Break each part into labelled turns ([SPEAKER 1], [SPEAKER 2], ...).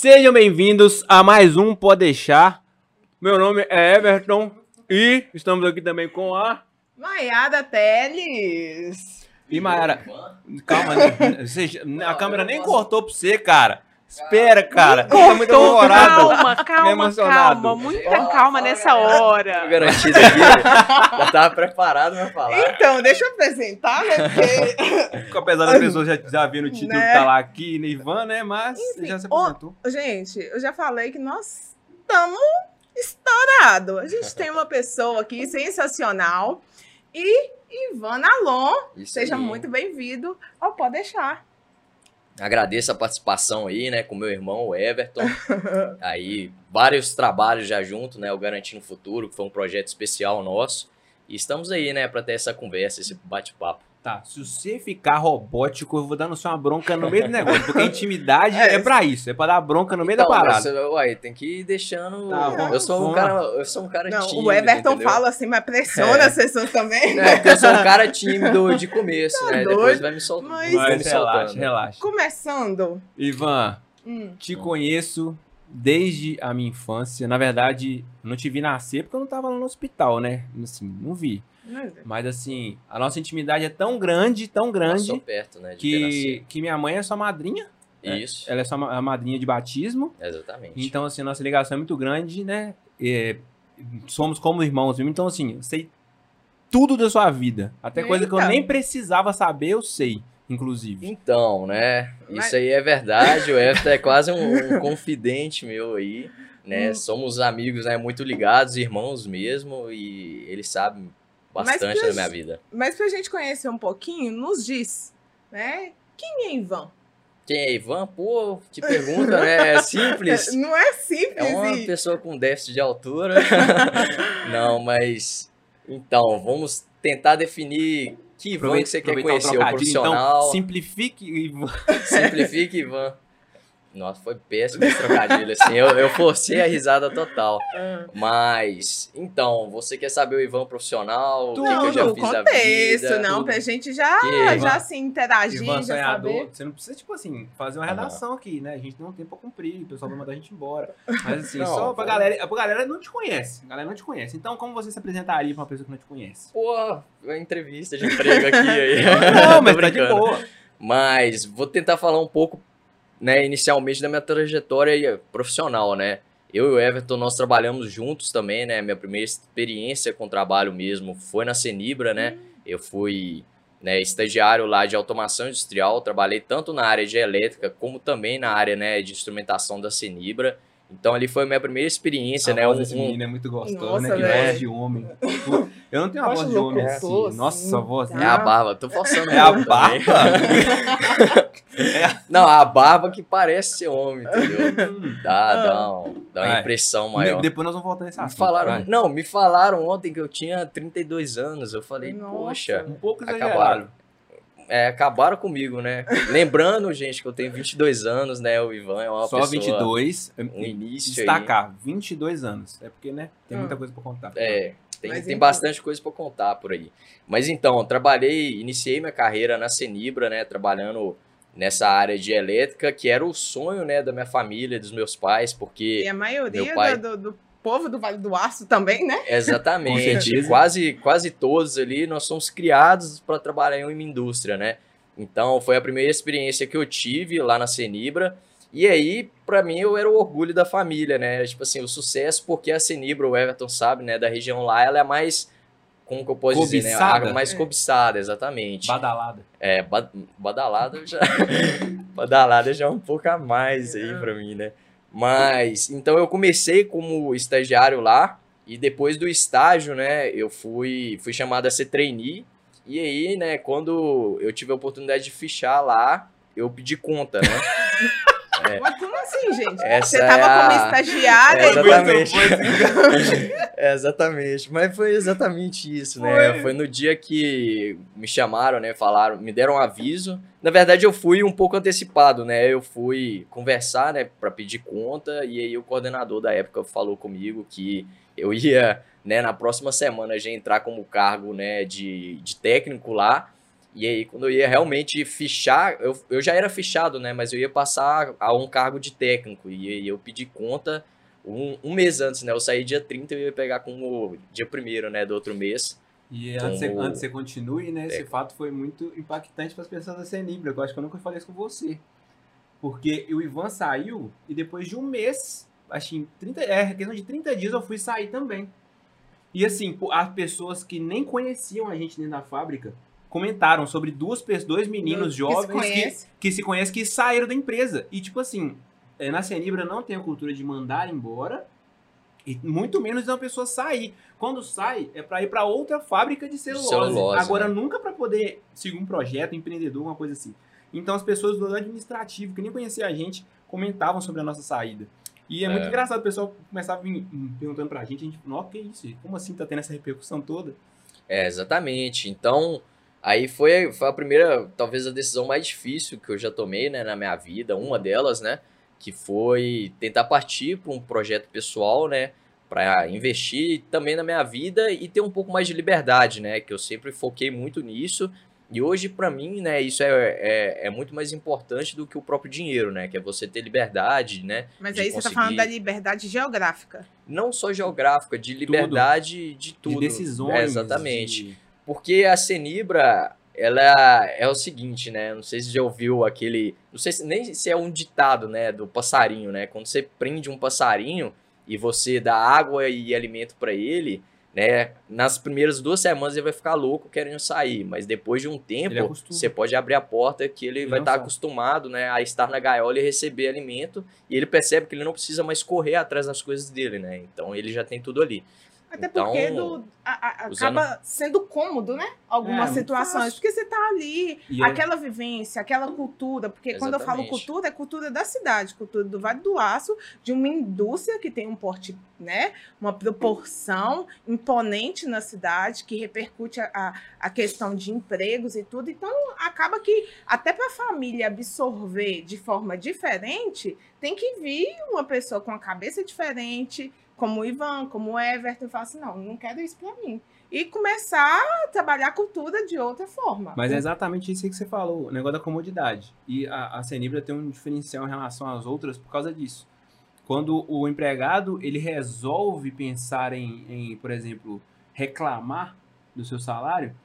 [SPEAKER 1] Sejam bem-vindos a mais um Pode Deixar. Meu nome é Everton e estamos aqui também com a.
[SPEAKER 2] Maiada Teles.
[SPEAKER 1] E Mayara. Calma, né? Você- a câmera nem cortou pra você, cara. Espera, cara. Tá muito apavorado.
[SPEAKER 3] Calma, calma, calma. Muita calma nessa hora.
[SPEAKER 4] garantido aqui. Já tava preparado pra falar.
[SPEAKER 2] Então, deixa eu apresentar, né? Porque,
[SPEAKER 1] Apesar das pessoas já, já viram o título
[SPEAKER 2] Né?
[SPEAKER 1] que tá lá aqui, né, Ivan, né? Mas você já se apresentou.
[SPEAKER 2] gente, eu já falei que nós estamos estourados. A gente tem uma pessoa aqui sensacional. E Ivan Alon,
[SPEAKER 4] Isso
[SPEAKER 2] seja
[SPEAKER 4] aí.
[SPEAKER 2] muito bem-vindo ao Pode Deixar.
[SPEAKER 4] Agradeço a participação aí, né, com meu irmão, o Everton. aí, vários trabalhos já junto, né, o Garantindo Futuro, que foi um projeto especial nosso. E estamos aí, né, pra ter essa conversa, esse bate-papo.
[SPEAKER 1] Tá, se você ficar robótico, eu vou dar no seu uma bronca no meio do negócio. Porque a intimidade é,
[SPEAKER 2] É.
[SPEAKER 1] pra isso, é pra dar bronca no meio
[SPEAKER 4] Então,
[SPEAKER 1] da parada.
[SPEAKER 4] mas, uai, tem que ir deixando.
[SPEAKER 1] Tá, vamos-
[SPEAKER 4] eu sou um cara, eu sou um cara
[SPEAKER 2] Não,
[SPEAKER 4] tímido.
[SPEAKER 2] o Everton
[SPEAKER 4] entendeu?
[SPEAKER 2] fala assim, mas pressiona
[SPEAKER 4] É.
[SPEAKER 2] as pessoas também.
[SPEAKER 4] É, porque eu sou um cara tímido de começo, né?
[SPEAKER 2] doido?
[SPEAKER 4] Depois vai me soltando.
[SPEAKER 2] Mas-
[SPEAKER 4] vai me
[SPEAKER 1] relaxa,
[SPEAKER 4] soltando.
[SPEAKER 1] relaxa.
[SPEAKER 2] Começando.
[SPEAKER 1] Ivan,
[SPEAKER 2] Hum,
[SPEAKER 1] te conheço desde a minha infância. Na verdade, não te vi nascer porque eu não tava lá no hospital, né? Assim, não vi.
[SPEAKER 2] Mas-
[SPEAKER 1] Mas assim, a nossa intimidade é tão grande, tão
[SPEAKER 4] Passou
[SPEAKER 1] grande,
[SPEAKER 4] perto, né?
[SPEAKER 1] Que, que minha mãe é sua madrinha.
[SPEAKER 4] nascido.
[SPEAKER 1] é,
[SPEAKER 4] Isso,
[SPEAKER 1] Ela é sua a madrinha de batismo.
[SPEAKER 4] exatamente.
[SPEAKER 1] Então, assim, nossa ligação é muito grande, né? É, somos como irmãos mesmo. Então, assim, eu sei tudo da sua vida. Até coisa que eu nem precisava saber, eu sei, inclusive.
[SPEAKER 4] Então, né?
[SPEAKER 2] Mas-
[SPEAKER 4] Isso aí é verdade. O Everton é quase um, um confidente meu aí, né?
[SPEAKER 2] Hum.
[SPEAKER 4] Somos amigos, né? Muito ligados, irmãos mesmo, e ele sabe bastante
[SPEAKER 2] os-
[SPEAKER 4] minha vida.
[SPEAKER 2] Mas pra gente conhecer um pouquinho, nos diz, né? Quem é Ivan?
[SPEAKER 4] Quem é Ivan? Pô, te pergunta, né? É simples.
[SPEAKER 2] Não é simples.
[SPEAKER 4] É uma
[SPEAKER 2] e-
[SPEAKER 4] pessoa com déficit de altura. Não, mas. Então, vamos tentar definir que Ivan que você quer conhecer, o
[SPEAKER 1] trocadilho.
[SPEAKER 4] profissional.
[SPEAKER 1] Então, simplifique Ivan.
[SPEAKER 4] Simplifique, Ivan. Nossa, foi péssimo esse trocadilho, assim. Eu, eu forcei a risada total.
[SPEAKER 2] Ah.
[SPEAKER 4] Mas, então, você quer saber o Ivan profissional? o que, que
[SPEAKER 2] Não,
[SPEAKER 4] eu já fiz da vida?
[SPEAKER 2] não,
[SPEAKER 1] tudo.
[SPEAKER 2] pra gente já,
[SPEAKER 4] Que-
[SPEAKER 2] já se interagir,
[SPEAKER 1] Ivan
[SPEAKER 2] já
[SPEAKER 1] sonhador.
[SPEAKER 2] saber.
[SPEAKER 1] Você não precisa, tipo assim, fazer uma redação aqui, né? A gente tem um tempo pra cumprir, o pessoal vai mandar a gente embora. Mas assim,
[SPEAKER 4] Não,
[SPEAKER 1] só pra
[SPEAKER 4] pô.
[SPEAKER 1] galera. Pra galera não te conhece. A galera não te conhece. Então, como você se apresentaria pra uma pessoa que não te conhece?
[SPEAKER 4] Pô, uma entrevista de emprego aqui aí.
[SPEAKER 1] Não, mas tá de boa.
[SPEAKER 4] Mas vou tentar falar um pouco, né, inicialmente da minha trajetória profissional, né? Eu e o Everton, nós trabalhamos juntos também, né? Minha primeira experiência com trabalho mesmo foi na Senibra, né? Eu fui né, estagiário lá de automação industrial, trabalhei tanto na área de elétrica como também na área né, de instrumentação da Senibra. Então ali foi a minha primeira experiência,
[SPEAKER 1] a
[SPEAKER 4] né?
[SPEAKER 1] voz
[SPEAKER 4] um-
[SPEAKER 1] desse
[SPEAKER 4] um-
[SPEAKER 1] menino é muito gostosa,
[SPEAKER 2] Nossa,
[SPEAKER 1] né? Que voz de homem. Eu não tenho uma
[SPEAKER 2] Voz de
[SPEAKER 1] homem
[SPEAKER 2] locutor,
[SPEAKER 1] assim. Nossa, a voz.
[SPEAKER 4] É a barba, tô forçando
[SPEAKER 1] É a barba?
[SPEAKER 4] também. Não, a barba que parece ser homem, entendeu? Dá, dá, um- dá uma impressão maior.
[SPEAKER 1] Depois nós vamos voltar nesse
[SPEAKER 4] Me falaram,
[SPEAKER 1] vai.
[SPEAKER 4] não, me falaram ontem que eu tinha 32 anos. Eu falei,
[SPEAKER 2] Nossa.
[SPEAKER 4] poxa,
[SPEAKER 1] Um pouco exagerado.
[SPEAKER 4] acabaram. É, acabaram comigo, né? Lembrando, gente, que eu tenho 22 anos, né? O Ivan é uma
[SPEAKER 1] Só
[SPEAKER 4] pessoa...
[SPEAKER 1] 22.
[SPEAKER 4] Um início
[SPEAKER 1] Destacar, 22 anos. É porque, né? Tem muita
[SPEAKER 2] Hum.
[SPEAKER 1] coisa pra contar.
[SPEAKER 4] É, tem,
[SPEAKER 2] Mas
[SPEAKER 4] tem
[SPEAKER 2] enfim.
[SPEAKER 4] bastante coisa pra contar por aí. Mas então, trabalhei, iniciei minha carreira na Senibra, né? Trabalhando nessa área de elétrica, que era o sonho, né, da minha família, dos meus pais, porque...
[SPEAKER 2] E a maioria
[SPEAKER 4] Meu pai-
[SPEAKER 2] do, do povo do Vale do Aço também, né?
[SPEAKER 4] Exatamente. quase, quase todos ali nós somos criados para trabalhar em uma indústria, né? Então foi a primeira experiência que eu tive lá na Senibra. E aí, para mim, eu era o orgulho da família, né? Tipo assim, o sucesso, porque a Senibra, o Everton sabe, né, da região lá, ela é mais. Como que eu posso dizer, né?
[SPEAKER 1] Cobiçada?
[SPEAKER 4] A mais
[SPEAKER 2] É.
[SPEAKER 4] cobiçada, exatamente.
[SPEAKER 1] Badalada.
[SPEAKER 4] É, ba- badalada já. badalada já é um pouco a mais aí pra mim, né? Mas, então eu comecei como estagiário lá, e depois do estágio, né, eu fui, fui chamado a ser trainee. E aí, né, quando eu tive a oportunidade de fichar lá, eu pedi conta, né?
[SPEAKER 2] Mas como assim, gente?
[SPEAKER 4] Essa
[SPEAKER 2] Você tava
[SPEAKER 4] é a-
[SPEAKER 2] como estagiária
[SPEAKER 4] É,
[SPEAKER 2] e
[SPEAKER 4] exatamente. É, exatamente. Mas foi exatamente isso, né?
[SPEAKER 2] Foi.
[SPEAKER 4] No dia que me chamaram, né? Falaram, me deram um aviso. Na verdade, eu fui um pouco antecipado, né? Eu fui conversar, né? Pra pedir conta. E aí o coordenador da época falou comigo que eu ia, né? Na próxima semana já entrar como cargo, né? De, de técnico lá. E aí, quando eu ia realmente fichar, eu, eu já era fichado, né? Mas eu ia passar a um cargo de técnico. E aí eu pedi conta um, um mês antes, né? Eu saí dia 30 e eu ia pegar como dia primeiro, né? Do outro mês.
[SPEAKER 1] E antes, você,
[SPEAKER 4] Como-
[SPEAKER 1] antes você continue, né? Esse
[SPEAKER 4] Técnico.
[SPEAKER 1] fato foi muito impactante para as pessoas da Senibra. Eu acho que eu nunca falei isso com você. Porque o Ivan saiu e depois de um mês, acho que em 30, é, questão de 30 dias eu fui sair também. E assim, as pessoas que nem conheciam a gente dentro da fábrica comentaram sobre duas pessoas, dois meninos
[SPEAKER 2] Que se
[SPEAKER 1] jovens que,
[SPEAKER 2] conhece.
[SPEAKER 1] que se conhecem que saíram da empresa. E tipo assim, é, na Senibra não tem a cultura de mandar embora e muito menos de uma pessoa sair. Quando sai, é para ir para outra fábrica de celulose.
[SPEAKER 4] celulose,
[SPEAKER 1] Agora,
[SPEAKER 4] né?
[SPEAKER 1] nunca para poder seguir um projeto, empreendedor, uma coisa assim. Então, as pessoas do administrativo, que nem conheciam a gente, comentavam sobre a nossa saída. E é, muito
[SPEAKER 4] É.
[SPEAKER 1] engraçado, o pessoal começava a vir perguntando pra gente, a gente, nossa, que isso? Como assim tá tendo essa repercussão toda?
[SPEAKER 4] É, exatamente. Então, aí foi, foi a primeira, talvez a decisão mais difícil que eu já tomei, né, na minha vida, uma delas, né, que foi tentar partir para um projeto pessoal, né, para investir também na minha vida e ter um pouco mais de liberdade, né, que eu sempre foquei muito nisso. E hoje, para mim, né, isso é, é, é muito mais importante do que o próprio dinheiro, né, que é você ter liberdade, né,
[SPEAKER 2] Mas aí você tá
[SPEAKER 4] conseguir-
[SPEAKER 2] falando da liberdade geográfica.
[SPEAKER 4] não só geográfica, de liberdade de tudo.
[SPEAKER 1] De decisões.
[SPEAKER 4] É, exatamente.
[SPEAKER 1] de-
[SPEAKER 4] Porque a Cenibra, ela é o seguinte, né? Não sei se já ouviu aquele. Não sei se, nem se é um ditado, né? Do passarinho, né? Quando você prende um passarinho e você dá água e alimento para ele, né? Nas primeiras duas semanas ele vai ficar louco querendo sair, mas depois de um tempo você pode abrir a porta que ele,
[SPEAKER 1] Ele
[SPEAKER 4] vai estar
[SPEAKER 1] sai.
[SPEAKER 4] acostumado, né? A estar na gaiola e receber alimento e ele percebe que ele não precisa mais correr atrás das coisas dele, né? Então ele já tem tudo ali.
[SPEAKER 2] Até
[SPEAKER 4] Então,
[SPEAKER 2] porque do- a- a- acaba sendo cômodo, né? Algumas
[SPEAKER 1] É,
[SPEAKER 2] situações. Porque você tá ali,
[SPEAKER 1] E
[SPEAKER 2] aquela vivência, aquela cultura. Porque quando eu falo
[SPEAKER 4] Exatamente.
[SPEAKER 2] cultura, é cultura da cidade, cultura do Vale do Aço, de uma indústria que tem um porte, né? Uma proporção imponente na cidade, que repercute a, a, a questão de empregos e tudo. Então, acaba que, até para a família absorver de forma diferente, tem que vir uma pessoa com a cabeça diferente, como o Ivan, como o Everton, e falar assim: não, não quero isso para mim. E começar a trabalhar cultura de outra forma.
[SPEAKER 1] Mas é exatamente isso que você falou, o negócio da comodidade. E a, a Senibra tem um diferencial em relação às outras por causa disso. Quando o empregado ele resolve pensar em, em, por exemplo, reclamar do seu salário,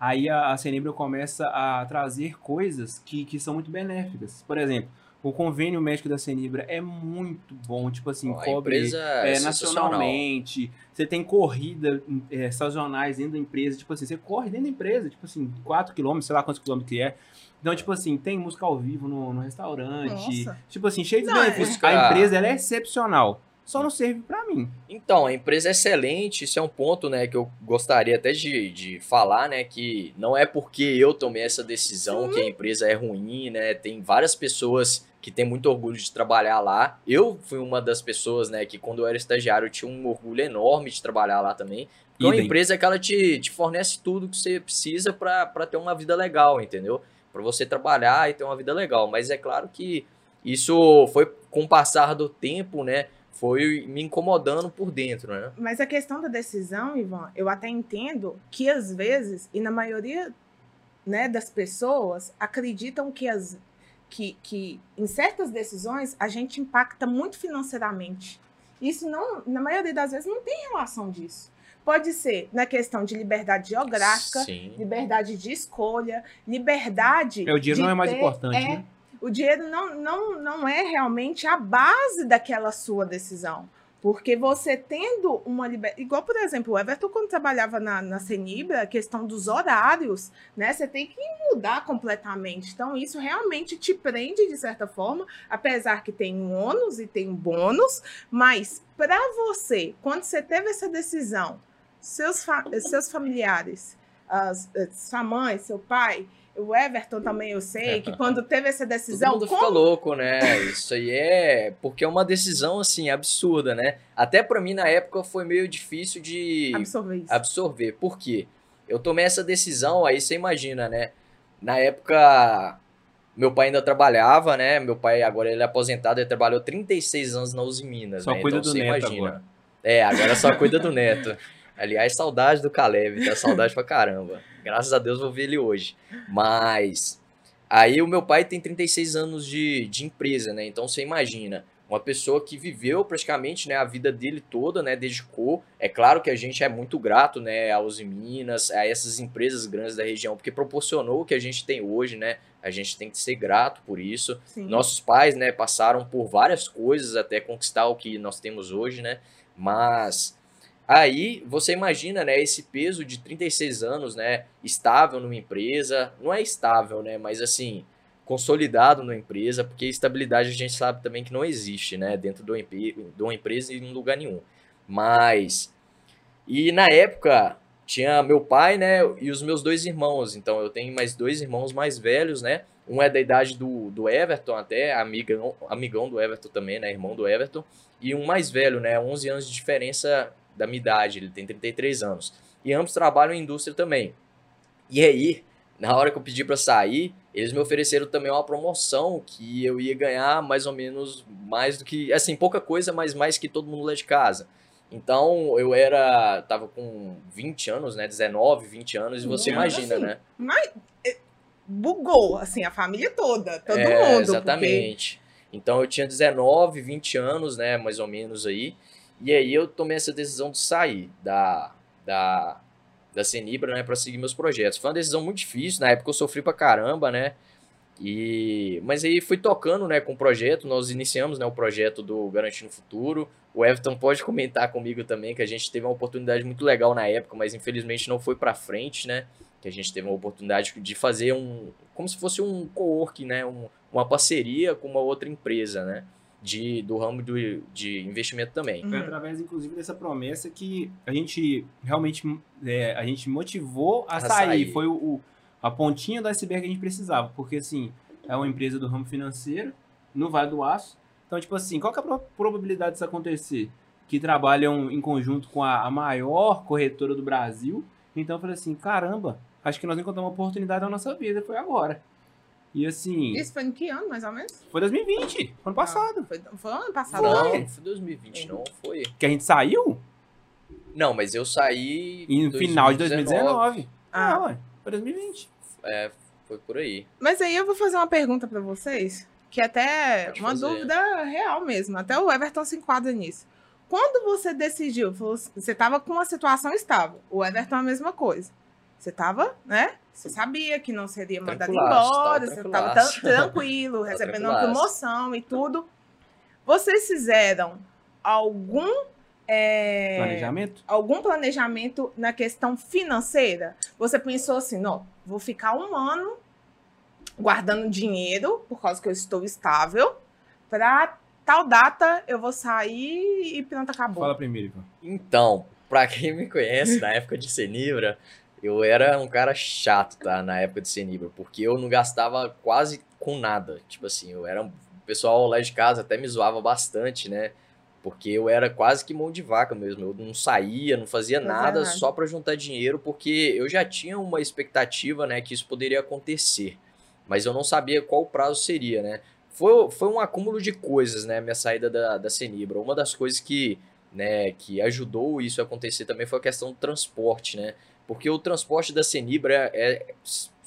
[SPEAKER 1] aí a, a Senibra começa a trazer coisas que, que são muito benéficas. Por exemplo, o convênio médico da Senibra é muito bom, tipo assim,
[SPEAKER 4] a
[SPEAKER 1] cobre
[SPEAKER 4] empresa
[SPEAKER 1] é,
[SPEAKER 4] é,
[SPEAKER 1] nacionalmente. Você tem corrida é, sazonais dentro da empresa. Tipo assim, você corre dentro da empresa, tipo assim, 4 km, sei lá quantos quilômetros que é. Então, tipo assim, tem música ao vivo no, no restaurante.
[SPEAKER 2] Nossa.
[SPEAKER 1] Tipo assim, cheio de
[SPEAKER 2] é-
[SPEAKER 1] benefícios.
[SPEAKER 4] Música-
[SPEAKER 1] A empresa ela é excepcional. Só não serve pra mim.
[SPEAKER 4] Então, a empresa é excelente, isso é um ponto, né, que eu gostaria até de, de falar, né, que não é porque eu tomei essa decisão que a empresa é ruim, né, tem várias pessoas que têm muito orgulho de trabalhar lá. Eu fui uma das pessoas, né, que quando eu era estagiário eu tinha um orgulho enorme de trabalhar lá também. É uma
[SPEAKER 1] Idem.
[SPEAKER 4] empresa que ela te, te fornece tudo que você precisa pra ter uma vida legal, entendeu? Pra você trabalhar e ter uma vida legal. Mas é claro que isso foi com o passar do tempo, né, foi me incomodando por dentro, né?
[SPEAKER 2] Mas a questão da decisão, Ivan, eu até entendo que às vezes, e na maioria né, das pessoas, acreditam que, as, que, que em certas decisões a gente impacta muito financeiramente. Isso não, na maioria das vezes, não tem relação disso. Pode ser na questão de liberdade geográfica,
[SPEAKER 4] Sim.
[SPEAKER 2] liberdade de escolha, liberdade.
[SPEAKER 1] É, o dinheiro
[SPEAKER 2] de
[SPEAKER 1] não é mais
[SPEAKER 2] ter-
[SPEAKER 1] importante,
[SPEAKER 2] é,
[SPEAKER 1] né?
[SPEAKER 2] O dinheiro não, não, não é realmente a base daquela sua decisão. Porque você tendo uma liberdade. Igual, por exemplo, o Everton, quando trabalhava na, na Senibra, a questão dos horários, né? Você tem que mudar completamente. Então, isso realmente te prende, de certa forma, apesar que tem um ônus e tem um bônus, mas para você, quando você teve essa decisão, seus, fa- seus familiares, as, as- sua mãe, seu pai, o Everton também eu sei, que quando teve essa
[SPEAKER 4] Todo
[SPEAKER 2] decisão,
[SPEAKER 4] mundo
[SPEAKER 2] como
[SPEAKER 4] fica louco, né? Isso aí é porque é uma decisão assim absurda, né? Até pra mim na época foi meio difícil de
[SPEAKER 2] absorver isso?
[SPEAKER 4] absorver. Por quê? Eu tomei essa decisão, aí você imagina, né? Na época meu pai ainda trabalhava, né? Meu pai agora ele é aposentado, ele trabalhou 36 anos na Uzi Minas,
[SPEAKER 1] Só
[SPEAKER 4] né?
[SPEAKER 1] cuida
[SPEAKER 4] então
[SPEAKER 1] do
[SPEAKER 4] você
[SPEAKER 1] neto
[SPEAKER 4] imagina.
[SPEAKER 1] agora.
[SPEAKER 4] É, agora só cuida do neto. Aliás, saudade do Caleb, tá? Saudade pra caramba. Graças a Deus vou ver ele hoje. Mas. Aí o meu pai tem 36 anos de, de empresa, né? Então você imagina, uma pessoa que viveu praticamente né, a vida dele toda, né? Dedicou. É claro que a gente é muito grato, né? Aos Minas, a essas empresas grandes da região, porque proporcionou o que a gente tem hoje, né? A gente tem que ser grato por isso.
[SPEAKER 2] Sim.
[SPEAKER 4] Nossos pais, né, passaram por várias coisas até conquistar o que nós temos hoje, né? Mas aí você imagina, né, esse peso de 36 anos, né, estável numa empresa, não é estável, né, mas assim, consolidado numa empresa, porque estabilidade a gente sabe também que não existe, né, dentro empre- de uma empresa e em lugar nenhum. Mas e na época tinha meu pai, né, e os meus dois irmãos. Então eu tenho mais dois irmãos mais velhos, né? Um é da idade do, do Everton até, amigão, amigão do Everton também, né, irmão do Everton, e um mais velho, né, 11 anos de diferença da minha idade, ele tem 33 anos. E ambos trabalham em indústria também. E aí, na hora que eu pedi para sair, eles me ofereceram também uma promoção que eu ia ganhar mais ou menos mais do que, assim, pouca coisa, mas mais que todo mundo lá de casa. Então, eu era, tava com 20 anos, né, 19, 20 anos, e você
[SPEAKER 2] Nossa,
[SPEAKER 4] imagina,
[SPEAKER 2] assim,
[SPEAKER 4] né?
[SPEAKER 2] Mas eh, bugou, assim, a família toda, todo
[SPEAKER 4] É,
[SPEAKER 2] mundo.
[SPEAKER 4] Exatamente. Então eu tinha 19, 20 anos, né, mais ou menos aí. E aí eu tomei essa decisão de sair da da da Senibra, né, para seguir meus projetos. Foi uma decisão muito difícil, na época eu sofri pra caramba, né? E mas aí fui tocando, né, com o projeto, nós iniciamos, né, o projeto do Garantindo Futuro. O Everton pode comentar comigo também que a gente teve uma oportunidade muito legal na época, mas infelizmente não foi pra frente, né? Que a gente teve uma oportunidade de fazer um como se fosse um co-work, né, um, uma parceria com uma outra empresa, né? De, do ramo do, de investimento também.
[SPEAKER 1] Foi através, inclusive, dessa promessa que a gente realmente é, a gente motivou a,
[SPEAKER 4] A
[SPEAKER 1] sair.
[SPEAKER 4] sair.
[SPEAKER 1] Foi o, o- a pontinha do iceberg que a gente precisava. Porque, assim, é uma empresa do ramo financeiro, no Vale do Aço. Então, tipo assim, qual que é a pro- probabilidade disso acontecer? Que trabalham em conjunto com a, a maior corretora do Brasil. Então, eu falei assim, caramba, acho que nós encontramos uma oportunidade na nossa vida. Foi agora. E, assim,
[SPEAKER 2] Isso foi em que ano, mais ou menos?
[SPEAKER 1] foi 2020, ano passado.
[SPEAKER 2] Foi, foi ano passado.
[SPEAKER 4] Não,
[SPEAKER 2] né?
[SPEAKER 4] não foi 2020, não foi.
[SPEAKER 1] Que a gente saiu
[SPEAKER 4] Não, mas eu saí.
[SPEAKER 1] em final de 2019.
[SPEAKER 2] Ah.
[SPEAKER 1] Ah, ué, foi 2020.
[SPEAKER 4] É, foi por aí.
[SPEAKER 2] Mas aí eu vou fazer uma pergunta pra vocês, que até
[SPEAKER 4] Pode
[SPEAKER 2] uma
[SPEAKER 4] fazer.
[SPEAKER 2] dúvida real mesmo. Até o Everton se enquadra nisso. Quando você decidiu, você estava com uma situação estável. O Everton é a mesma coisa. Você estava, né? Você sabia que não seria mandado embora,
[SPEAKER 4] tava
[SPEAKER 2] você estava tranquilo, recebendo uma promoção e tudo. Vocês fizeram algum é,
[SPEAKER 1] Planejamento?
[SPEAKER 2] algum planejamento na questão financeira? Você pensou assim, não, vou ficar um ano guardando dinheiro, por causa que eu estou estável, para tal data eu vou sair e pronto, acabou.
[SPEAKER 1] Fala primeiro, Ivan.
[SPEAKER 4] Então, pra quem me conhece, na época de Senibra, eu era um cara chato, tá? Na época de Senibra, porque eu não gastava quase com nada. Tipo assim, eu era. O pessoal lá de casa até me zoava bastante, né? Porque eu era quase que mão de vaca mesmo. Eu não saía, não fazia nada,
[SPEAKER 2] nada.
[SPEAKER 4] só pra juntar dinheiro, porque eu já tinha uma expectativa, né, que isso poderia acontecer. Mas eu não sabia qual prazo seria, né? Foi, foi um acúmulo de coisas, né? Minha saída da, da Senibra. Uma das coisas que, né, que ajudou isso a acontecer também foi a questão do transporte, né? Porque o transporte da Senibra é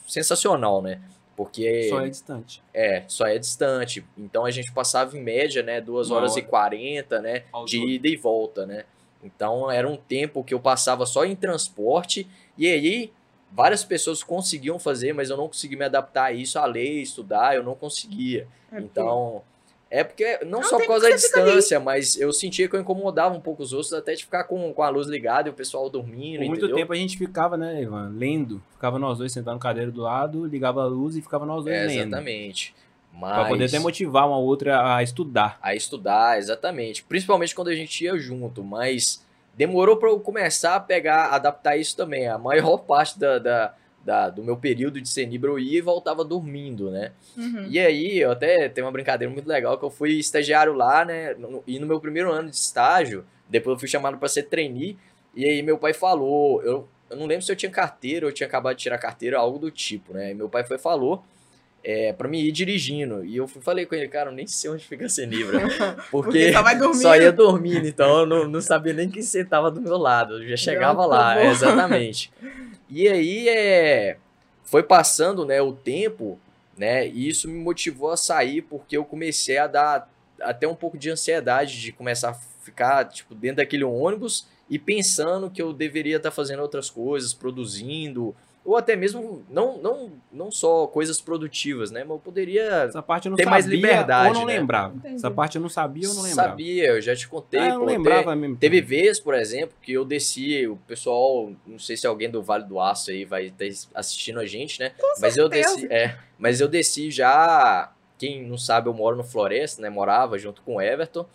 [SPEAKER 4] sensacional, né? Porque
[SPEAKER 1] Só é distante.
[SPEAKER 4] é, só é distante. Então a gente passava em média, né, 2
[SPEAKER 1] Uma
[SPEAKER 4] horas e
[SPEAKER 1] hora.
[SPEAKER 4] 40, né,
[SPEAKER 1] Ao
[SPEAKER 4] de ida e volta, né? Então era um tempo que eu passava só em transporte e aí várias pessoas conseguiam fazer, mas eu não consegui me adaptar a isso, a ler, estudar, eu não conseguia.
[SPEAKER 2] É
[SPEAKER 4] Então, é porque não
[SPEAKER 2] um
[SPEAKER 4] só por causa da distância, mas eu sentia que eu incomodava um pouco os outros até de ficar com, com a luz ligada e o pessoal dormindo,
[SPEAKER 1] Por muito
[SPEAKER 4] entendeu?
[SPEAKER 1] tempo a gente ficava, né, Ivan, lendo. Ficava nós dois sentados no cadeiro do lado, ligava a luz e ficava nós dois
[SPEAKER 4] É,
[SPEAKER 1] lendo.
[SPEAKER 4] exatamente. Mas
[SPEAKER 1] Pra poder até motivar uma outra a estudar.
[SPEAKER 4] a estudar, exatamente. Principalmente quando a gente ia junto, mas demorou para eu começar a pegar, adaptar isso também. A maior parte da, da, da- do meu período de Senibra eu ia e voltava dormindo, né?
[SPEAKER 2] Uhum.
[SPEAKER 4] E aí, eu até tenho uma brincadeira muito legal que eu fui estagiário lá, né? no- E no meu primeiro ano de estágio, depois eu fui chamado para ser trainee, e aí meu pai falou, eu, eu não lembro se eu tinha carteira ou eu tinha acabado de tirar carteira, algo do tipo, né? E meu pai foi e falou, é, para mim ir dirigindo. E eu fui- falei com ele, cara, eu nem sei onde fica a Senibra. Porque
[SPEAKER 2] Porque só
[SPEAKER 4] ia dormindo, então eu não, não sabia nem quem sentava do meu lado. Eu já chegava
[SPEAKER 2] Não,
[SPEAKER 4] lá,
[SPEAKER 2] favor.
[SPEAKER 4] exatamente. E aí é, foi passando né, o tempo, né? E isso me motivou a sair porque eu comecei a dar até um pouco de ansiedade de começar a ficar tipo, dentro daquele ônibus e pensando que eu deveria estar fazendo outras coisas, produzindo, ou até mesmo não, não, não só coisas produtivas, né? Mas eu poderia
[SPEAKER 1] Essa parte eu não
[SPEAKER 4] Tem
[SPEAKER 1] sabia
[SPEAKER 4] mais liberdade,
[SPEAKER 1] ou não
[SPEAKER 4] né?
[SPEAKER 1] lembrava.
[SPEAKER 2] Entendi.
[SPEAKER 1] Essa parte eu não sabia ou não lembrava.
[SPEAKER 4] Sabia, eu já te contei.
[SPEAKER 1] Ah, eu não
[SPEAKER 4] pô,
[SPEAKER 1] lembrava mesmo.
[SPEAKER 4] Teve vez, por exemplo, que eu desci, o pessoal, não sei se alguém do Vale do Aço aí vai estar assistindo a gente, né? mas eu
[SPEAKER 2] certeza.
[SPEAKER 4] desci, é, mas eu desci já, quem não sabe, eu moro no Floresta, né? Morava junto com o Everton.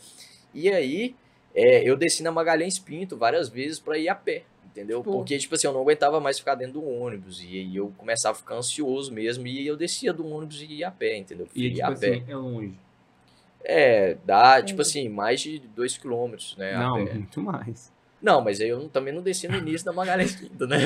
[SPEAKER 4] E aí, é, eu desci na Magalhães Pinto várias vezes para ir a pé. Entendeu?
[SPEAKER 2] Pô.
[SPEAKER 4] Porque, tipo assim, eu não aguentava mais ficar dentro do ônibus. E aí eu começava a ficar ansioso mesmo. E eu descia do ônibus e ia a pé, entendeu?
[SPEAKER 1] E
[SPEAKER 4] Ia
[SPEAKER 1] tipo
[SPEAKER 4] a pé.
[SPEAKER 1] assim, é longe.
[SPEAKER 4] É, dá, tipo
[SPEAKER 2] Entendi.
[SPEAKER 4] assim, mais de 2 quilômetros, né? a
[SPEAKER 1] Não,
[SPEAKER 4] pé.
[SPEAKER 1] muito mais.
[SPEAKER 4] Não, mas aí eu não- também não desci no início da Magalhães Pinto, né?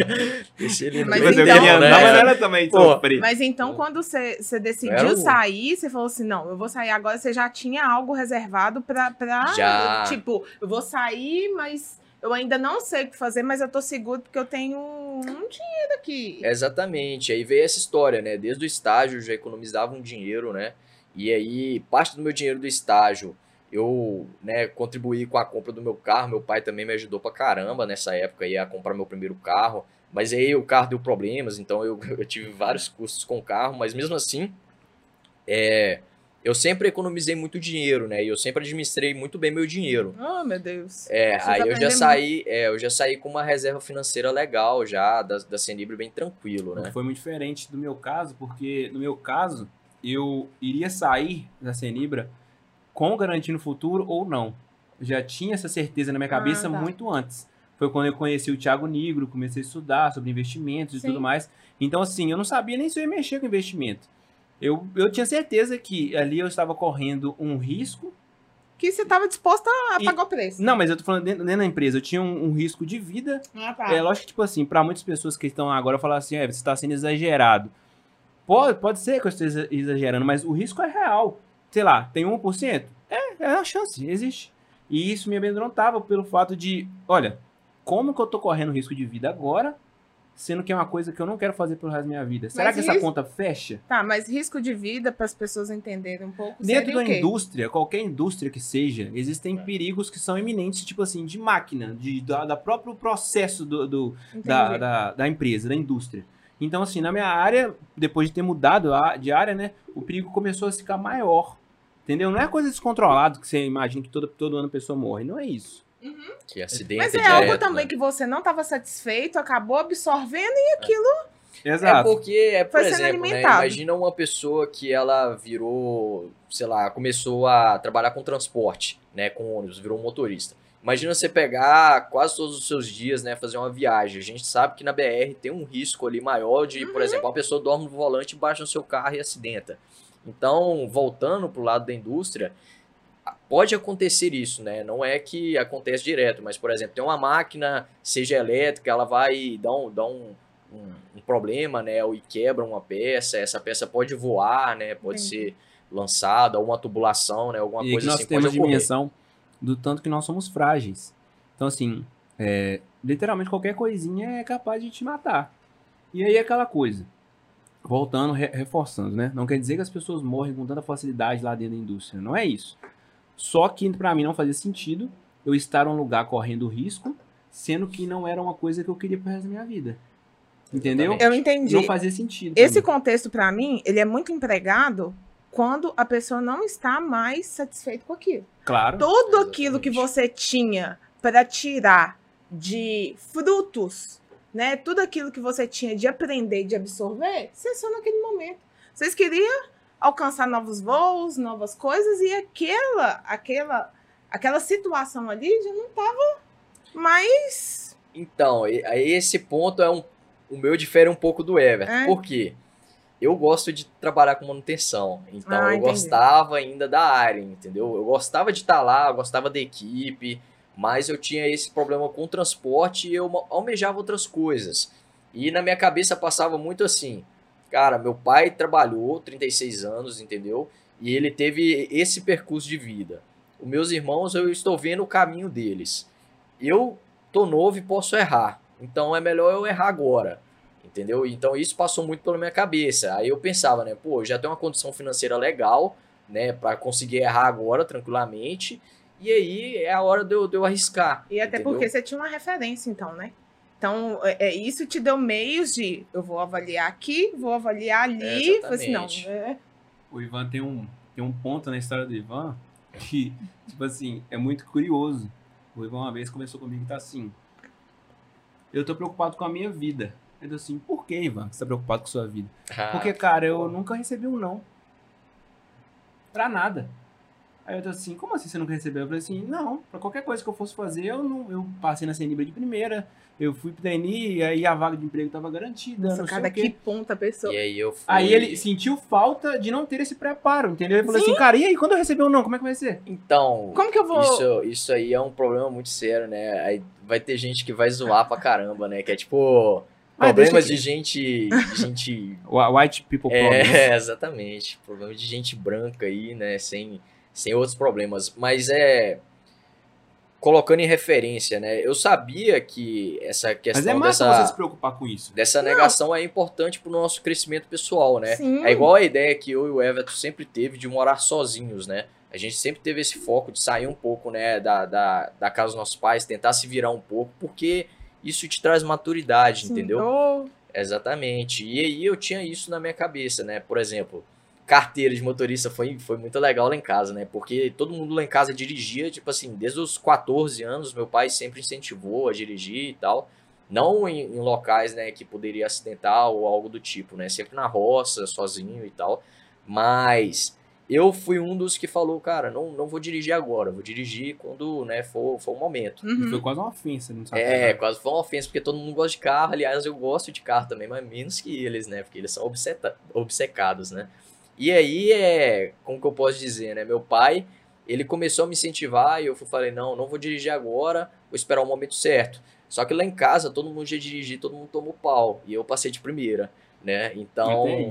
[SPEAKER 4] Desci ali no
[SPEAKER 2] Mas
[SPEAKER 1] Mas eu
[SPEAKER 2] então-
[SPEAKER 1] queria andar,
[SPEAKER 4] né?
[SPEAKER 1] mas também
[SPEAKER 4] Pô.
[SPEAKER 2] Mas então, quando você, decidiu
[SPEAKER 4] um-
[SPEAKER 2] sair, você falou assim: não, eu vou sair agora. Você já tinha algo reservado pra. pra
[SPEAKER 4] Já.
[SPEAKER 2] Tipo, eu vou sair, mas eu ainda não sei o que fazer, mas eu tô seguro porque eu tenho um dinheiro aqui.
[SPEAKER 4] Exatamente. Aí veio essa história, né? Desde o estágio eu já economizava um dinheiro, né? E aí, parte do meu dinheiro do estágio, eu, né, contribuí com a compra do meu carro. Meu pai também me ajudou pra caramba nessa época aí a comprar meu primeiro carro. Mas aí o carro deu problemas, então eu, eu tive vários custos com o carro, mas mesmo assim, é, eu sempre economizei muito dinheiro, né? E eu sempre administrei muito bem meu dinheiro.
[SPEAKER 2] Oh, meu Deus.
[SPEAKER 4] É, aí eu já saí, é, eu já saí com uma reserva financeira legal já, da, da Senibre bem tranquilo, né?
[SPEAKER 1] Foi muito diferente do meu caso, porque no meu caso, eu iria sair da Senibra com garantia no futuro ou não. Eu já tinha essa certeza na minha cabeça
[SPEAKER 2] Ah, tá.
[SPEAKER 1] muito antes. Foi quando eu conheci o Thiago Nigro, comecei a estudar sobre investimentos e
[SPEAKER 2] Sim.
[SPEAKER 1] tudo mais. Então, assim, eu não sabia nem se eu ia mexer com investimento. Eu, eu tinha certeza que ali eu estava correndo um risco.
[SPEAKER 2] Que você tava disposta a
[SPEAKER 1] E-
[SPEAKER 2] pagar o preço.
[SPEAKER 1] Não, mas eu tô falando dentro, dentro da empresa. Eu tinha um, um risco de vida
[SPEAKER 2] Ah, tá.
[SPEAKER 1] é lógico que, tipo assim, pra muitas pessoas que estão agora falar assim, é, você está sendo exagerado. Pode, pode ser que eu esteja exagerando, mas o risco é real. Sei lá, tem 1%? É, é uma chance, existe. E isso me amedrontava pelo fato de, olha, como que eu tô correndo risco de vida agora, sendo que é uma coisa que eu não quero fazer pelo resto da minha vida? Será
[SPEAKER 2] Mas
[SPEAKER 1] que essa
[SPEAKER 2] risco-
[SPEAKER 1] conta fecha?
[SPEAKER 2] Tá, mas risco de vida, para as pessoas entenderem um pouco.
[SPEAKER 1] Dentro da indústria, qualquer indústria que seja, existem perigos que são iminentes, tipo assim, de máquina, de, da, da próprio processo do- do, da, da, da empresa, da indústria. Então, assim, na minha área, depois de ter mudado a, de área, né, o perigo começou a ficar maior. Entendeu? Não é coisa descontrolada que você imagina que todo, todo ano a pessoa morre. Não é isso.
[SPEAKER 4] Que acidente
[SPEAKER 2] Mas é
[SPEAKER 4] direto,
[SPEAKER 2] algo também
[SPEAKER 4] né?
[SPEAKER 2] que você não estava satisfeito, acabou absorvendo e aquilo.
[SPEAKER 4] É
[SPEAKER 1] Exato.
[SPEAKER 4] porque, é, por
[SPEAKER 2] Foi
[SPEAKER 4] exemplo, né, imagina uma pessoa que ela virou, sei lá, começou a trabalhar com transporte, né, com ônibus, virou um motorista. Imagina você pegar quase todos os seus dias, né, fazer uma viagem. A gente sabe que na BR tem um risco ali maior de,
[SPEAKER 2] Uhum.
[SPEAKER 4] por exemplo, uma pessoa dorme no volante, baixa no seu carro e acidenta. Então, voltando pro lado da indústria, pode acontecer isso, né? Não é que acontece direto, mas, por exemplo, tem uma máquina, seja elétrica, ela vai dar um, dar um, um, um problema, né? Ou quebra uma peça, essa peça pode voar, né? Pode
[SPEAKER 2] Entendi.
[SPEAKER 4] ser lançada, ou uma tubulação, né? Alguma
[SPEAKER 1] e
[SPEAKER 4] coisa
[SPEAKER 1] nós
[SPEAKER 4] assim
[SPEAKER 1] temos
[SPEAKER 4] pode ocorrer.
[SPEAKER 1] dimensão do tanto que nós somos frágeis. Então, assim, é, literalmente qualquer coisinha é capaz de te matar. E aí é aquela coisa. Voltando, re- reforçando, né? Não quer dizer que as pessoas morrem com tanta facilidade lá dentro da indústria. Não é isso. Só que pra mim não fazia sentido eu estar num lugar correndo risco, sendo que não era uma coisa que eu queria pro resto da minha vida. Entendeu?
[SPEAKER 4] Exatamente.
[SPEAKER 2] Eu entendi.
[SPEAKER 1] Não fazia sentido.
[SPEAKER 2] Esse contexto, para mim, ele é muito empregado quando a pessoa não está mais satisfeita com aquilo.
[SPEAKER 1] Claro.
[SPEAKER 2] Tudo aquilo que
[SPEAKER 4] Exatamente.
[SPEAKER 2] você tinha para tirar de frutos, né? Tudo aquilo que você tinha de aprender, de absorver, cessou naquele momento. Vocês queriam alcançar novos voos, novas coisas e aquela, aquela, aquela situação ali já não estava mais
[SPEAKER 4] Então, esse ponto é um. O meu difere um pouco do Everton.
[SPEAKER 2] É?
[SPEAKER 4] Por quê? Eu gosto de trabalhar com manutenção. Então
[SPEAKER 2] Ah,
[SPEAKER 4] eu
[SPEAKER 2] entendi.
[SPEAKER 4] gostava ainda da área, entendeu? Eu gostava de estar lá, eu gostava da equipe, mas eu tinha esse problema com o transporte e eu almejava outras coisas. E na minha cabeça passava muito assim: Cara, meu pai trabalhou 36 anos, entendeu? E ele teve esse percurso de vida. Os meus irmãos, eu estou vendo o caminho deles. Eu tô novo e posso errar. Então é melhor eu errar agora. Entendeu? Então isso passou muito pela minha cabeça. Aí eu pensava, né, pô, já tenho uma condição financeira legal, né, para conseguir errar agora tranquilamente. E aí é a hora de eu, de eu arriscar.
[SPEAKER 2] E até
[SPEAKER 4] entendeu?
[SPEAKER 2] porque você tinha uma referência, então, né? Então, é, é, isso te deu meios de eu vou avaliar aqui, vou avaliar ali.
[SPEAKER 4] É,
[SPEAKER 2] assim, não, é,
[SPEAKER 1] O Ivan tem um, tem um ponto na história do Ivan que, tipo assim, é muito curioso. O Ivan uma vez conversou comigo e tá assim. Eu tô preocupado com a minha vida. Eu tô assim, por que, Ivan, você tá preocupado com a sua vida?
[SPEAKER 4] Ah,
[SPEAKER 1] Porque, cara, eu nunca recebi um não. Pra nada. Aí eu tô assim, como assim você nunca recebeu? Eu falei assim, não, pra qualquer coisa que eu fosse fazer, eu não. Eu passei na Senibra de primeira, eu fui pro TNI, e aí a vaga de emprego tava garantida.
[SPEAKER 2] nossa,
[SPEAKER 1] quê.
[SPEAKER 2] que ponta a pessoa.
[SPEAKER 4] E aí eu fui...
[SPEAKER 1] Aí ele sentiu falta de não ter esse preparo, entendeu? Ele falou assim, cara, e aí, quando eu receber um não, como é que vai ser?
[SPEAKER 4] Então,
[SPEAKER 2] Como que eu vou.
[SPEAKER 4] Isso, isso aí é um problema muito sério, né? Aí vai ter gente que vai zoar pra caramba, né? Que é tipo.
[SPEAKER 1] Mas
[SPEAKER 4] Problemas de gente. de gente.
[SPEAKER 1] White people problems.
[SPEAKER 4] É, exatamente. Problema de gente branca aí, né? Sem, sem outros problemas. Mas é. Colocando em referência, né? Eu sabia que essa
[SPEAKER 1] Mas
[SPEAKER 4] questão
[SPEAKER 1] é massa
[SPEAKER 4] dessa,
[SPEAKER 1] você se preocupar com isso.
[SPEAKER 4] dessa negação é importante pro nosso crescimento pessoal, né?
[SPEAKER 2] Sim.
[SPEAKER 4] É igual a ideia que eu e o Everton sempre teve de morar sozinhos, né? A gente sempre teve esse foco de sair um pouco, né, da, da, da casa dos nossos pais, tentar se virar um pouco, porque isso te traz maturidade,
[SPEAKER 2] Sim.
[SPEAKER 4] entendeu?
[SPEAKER 2] Oh,
[SPEAKER 4] Exatamente. E aí eu tinha isso na minha cabeça, né? Por exemplo, carteira de motorista foi, foi muito legal lá em casa, né? Porque todo mundo lá em casa dirigia, tipo assim, desde os 14 anos, meu pai sempre incentivou a dirigir e tal. Não em, em locais, né, que poderia acidentar ou algo do tipo, né? Sempre na roça, sozinho e tal. Mas eu fui um dos que falou, cara, não, não vou dirigir agora, vou dirigir quando, né, for, for o momento.
[SPEAKER 2] Uhum.
[SPEAKER 1] Foi quase uma ofensa, não sabe?
[SPEAKER 4] É, quase foi uma ofensa, porque todo mundo gosta de carro. Aliás, eu gosto de carro também, mas menos que eles, né? Porque eles são obcecados, né? E aí, é, como que eu posso dizer, né? Meu pai, ele começou a me incentivar e eu falei, não, não vou dirigir agora, vou esperar o momento certo. Só que lá em casa, todo mundo já dirigiu, todo mundo tomou pau. E eu passei de primeira, né? Então,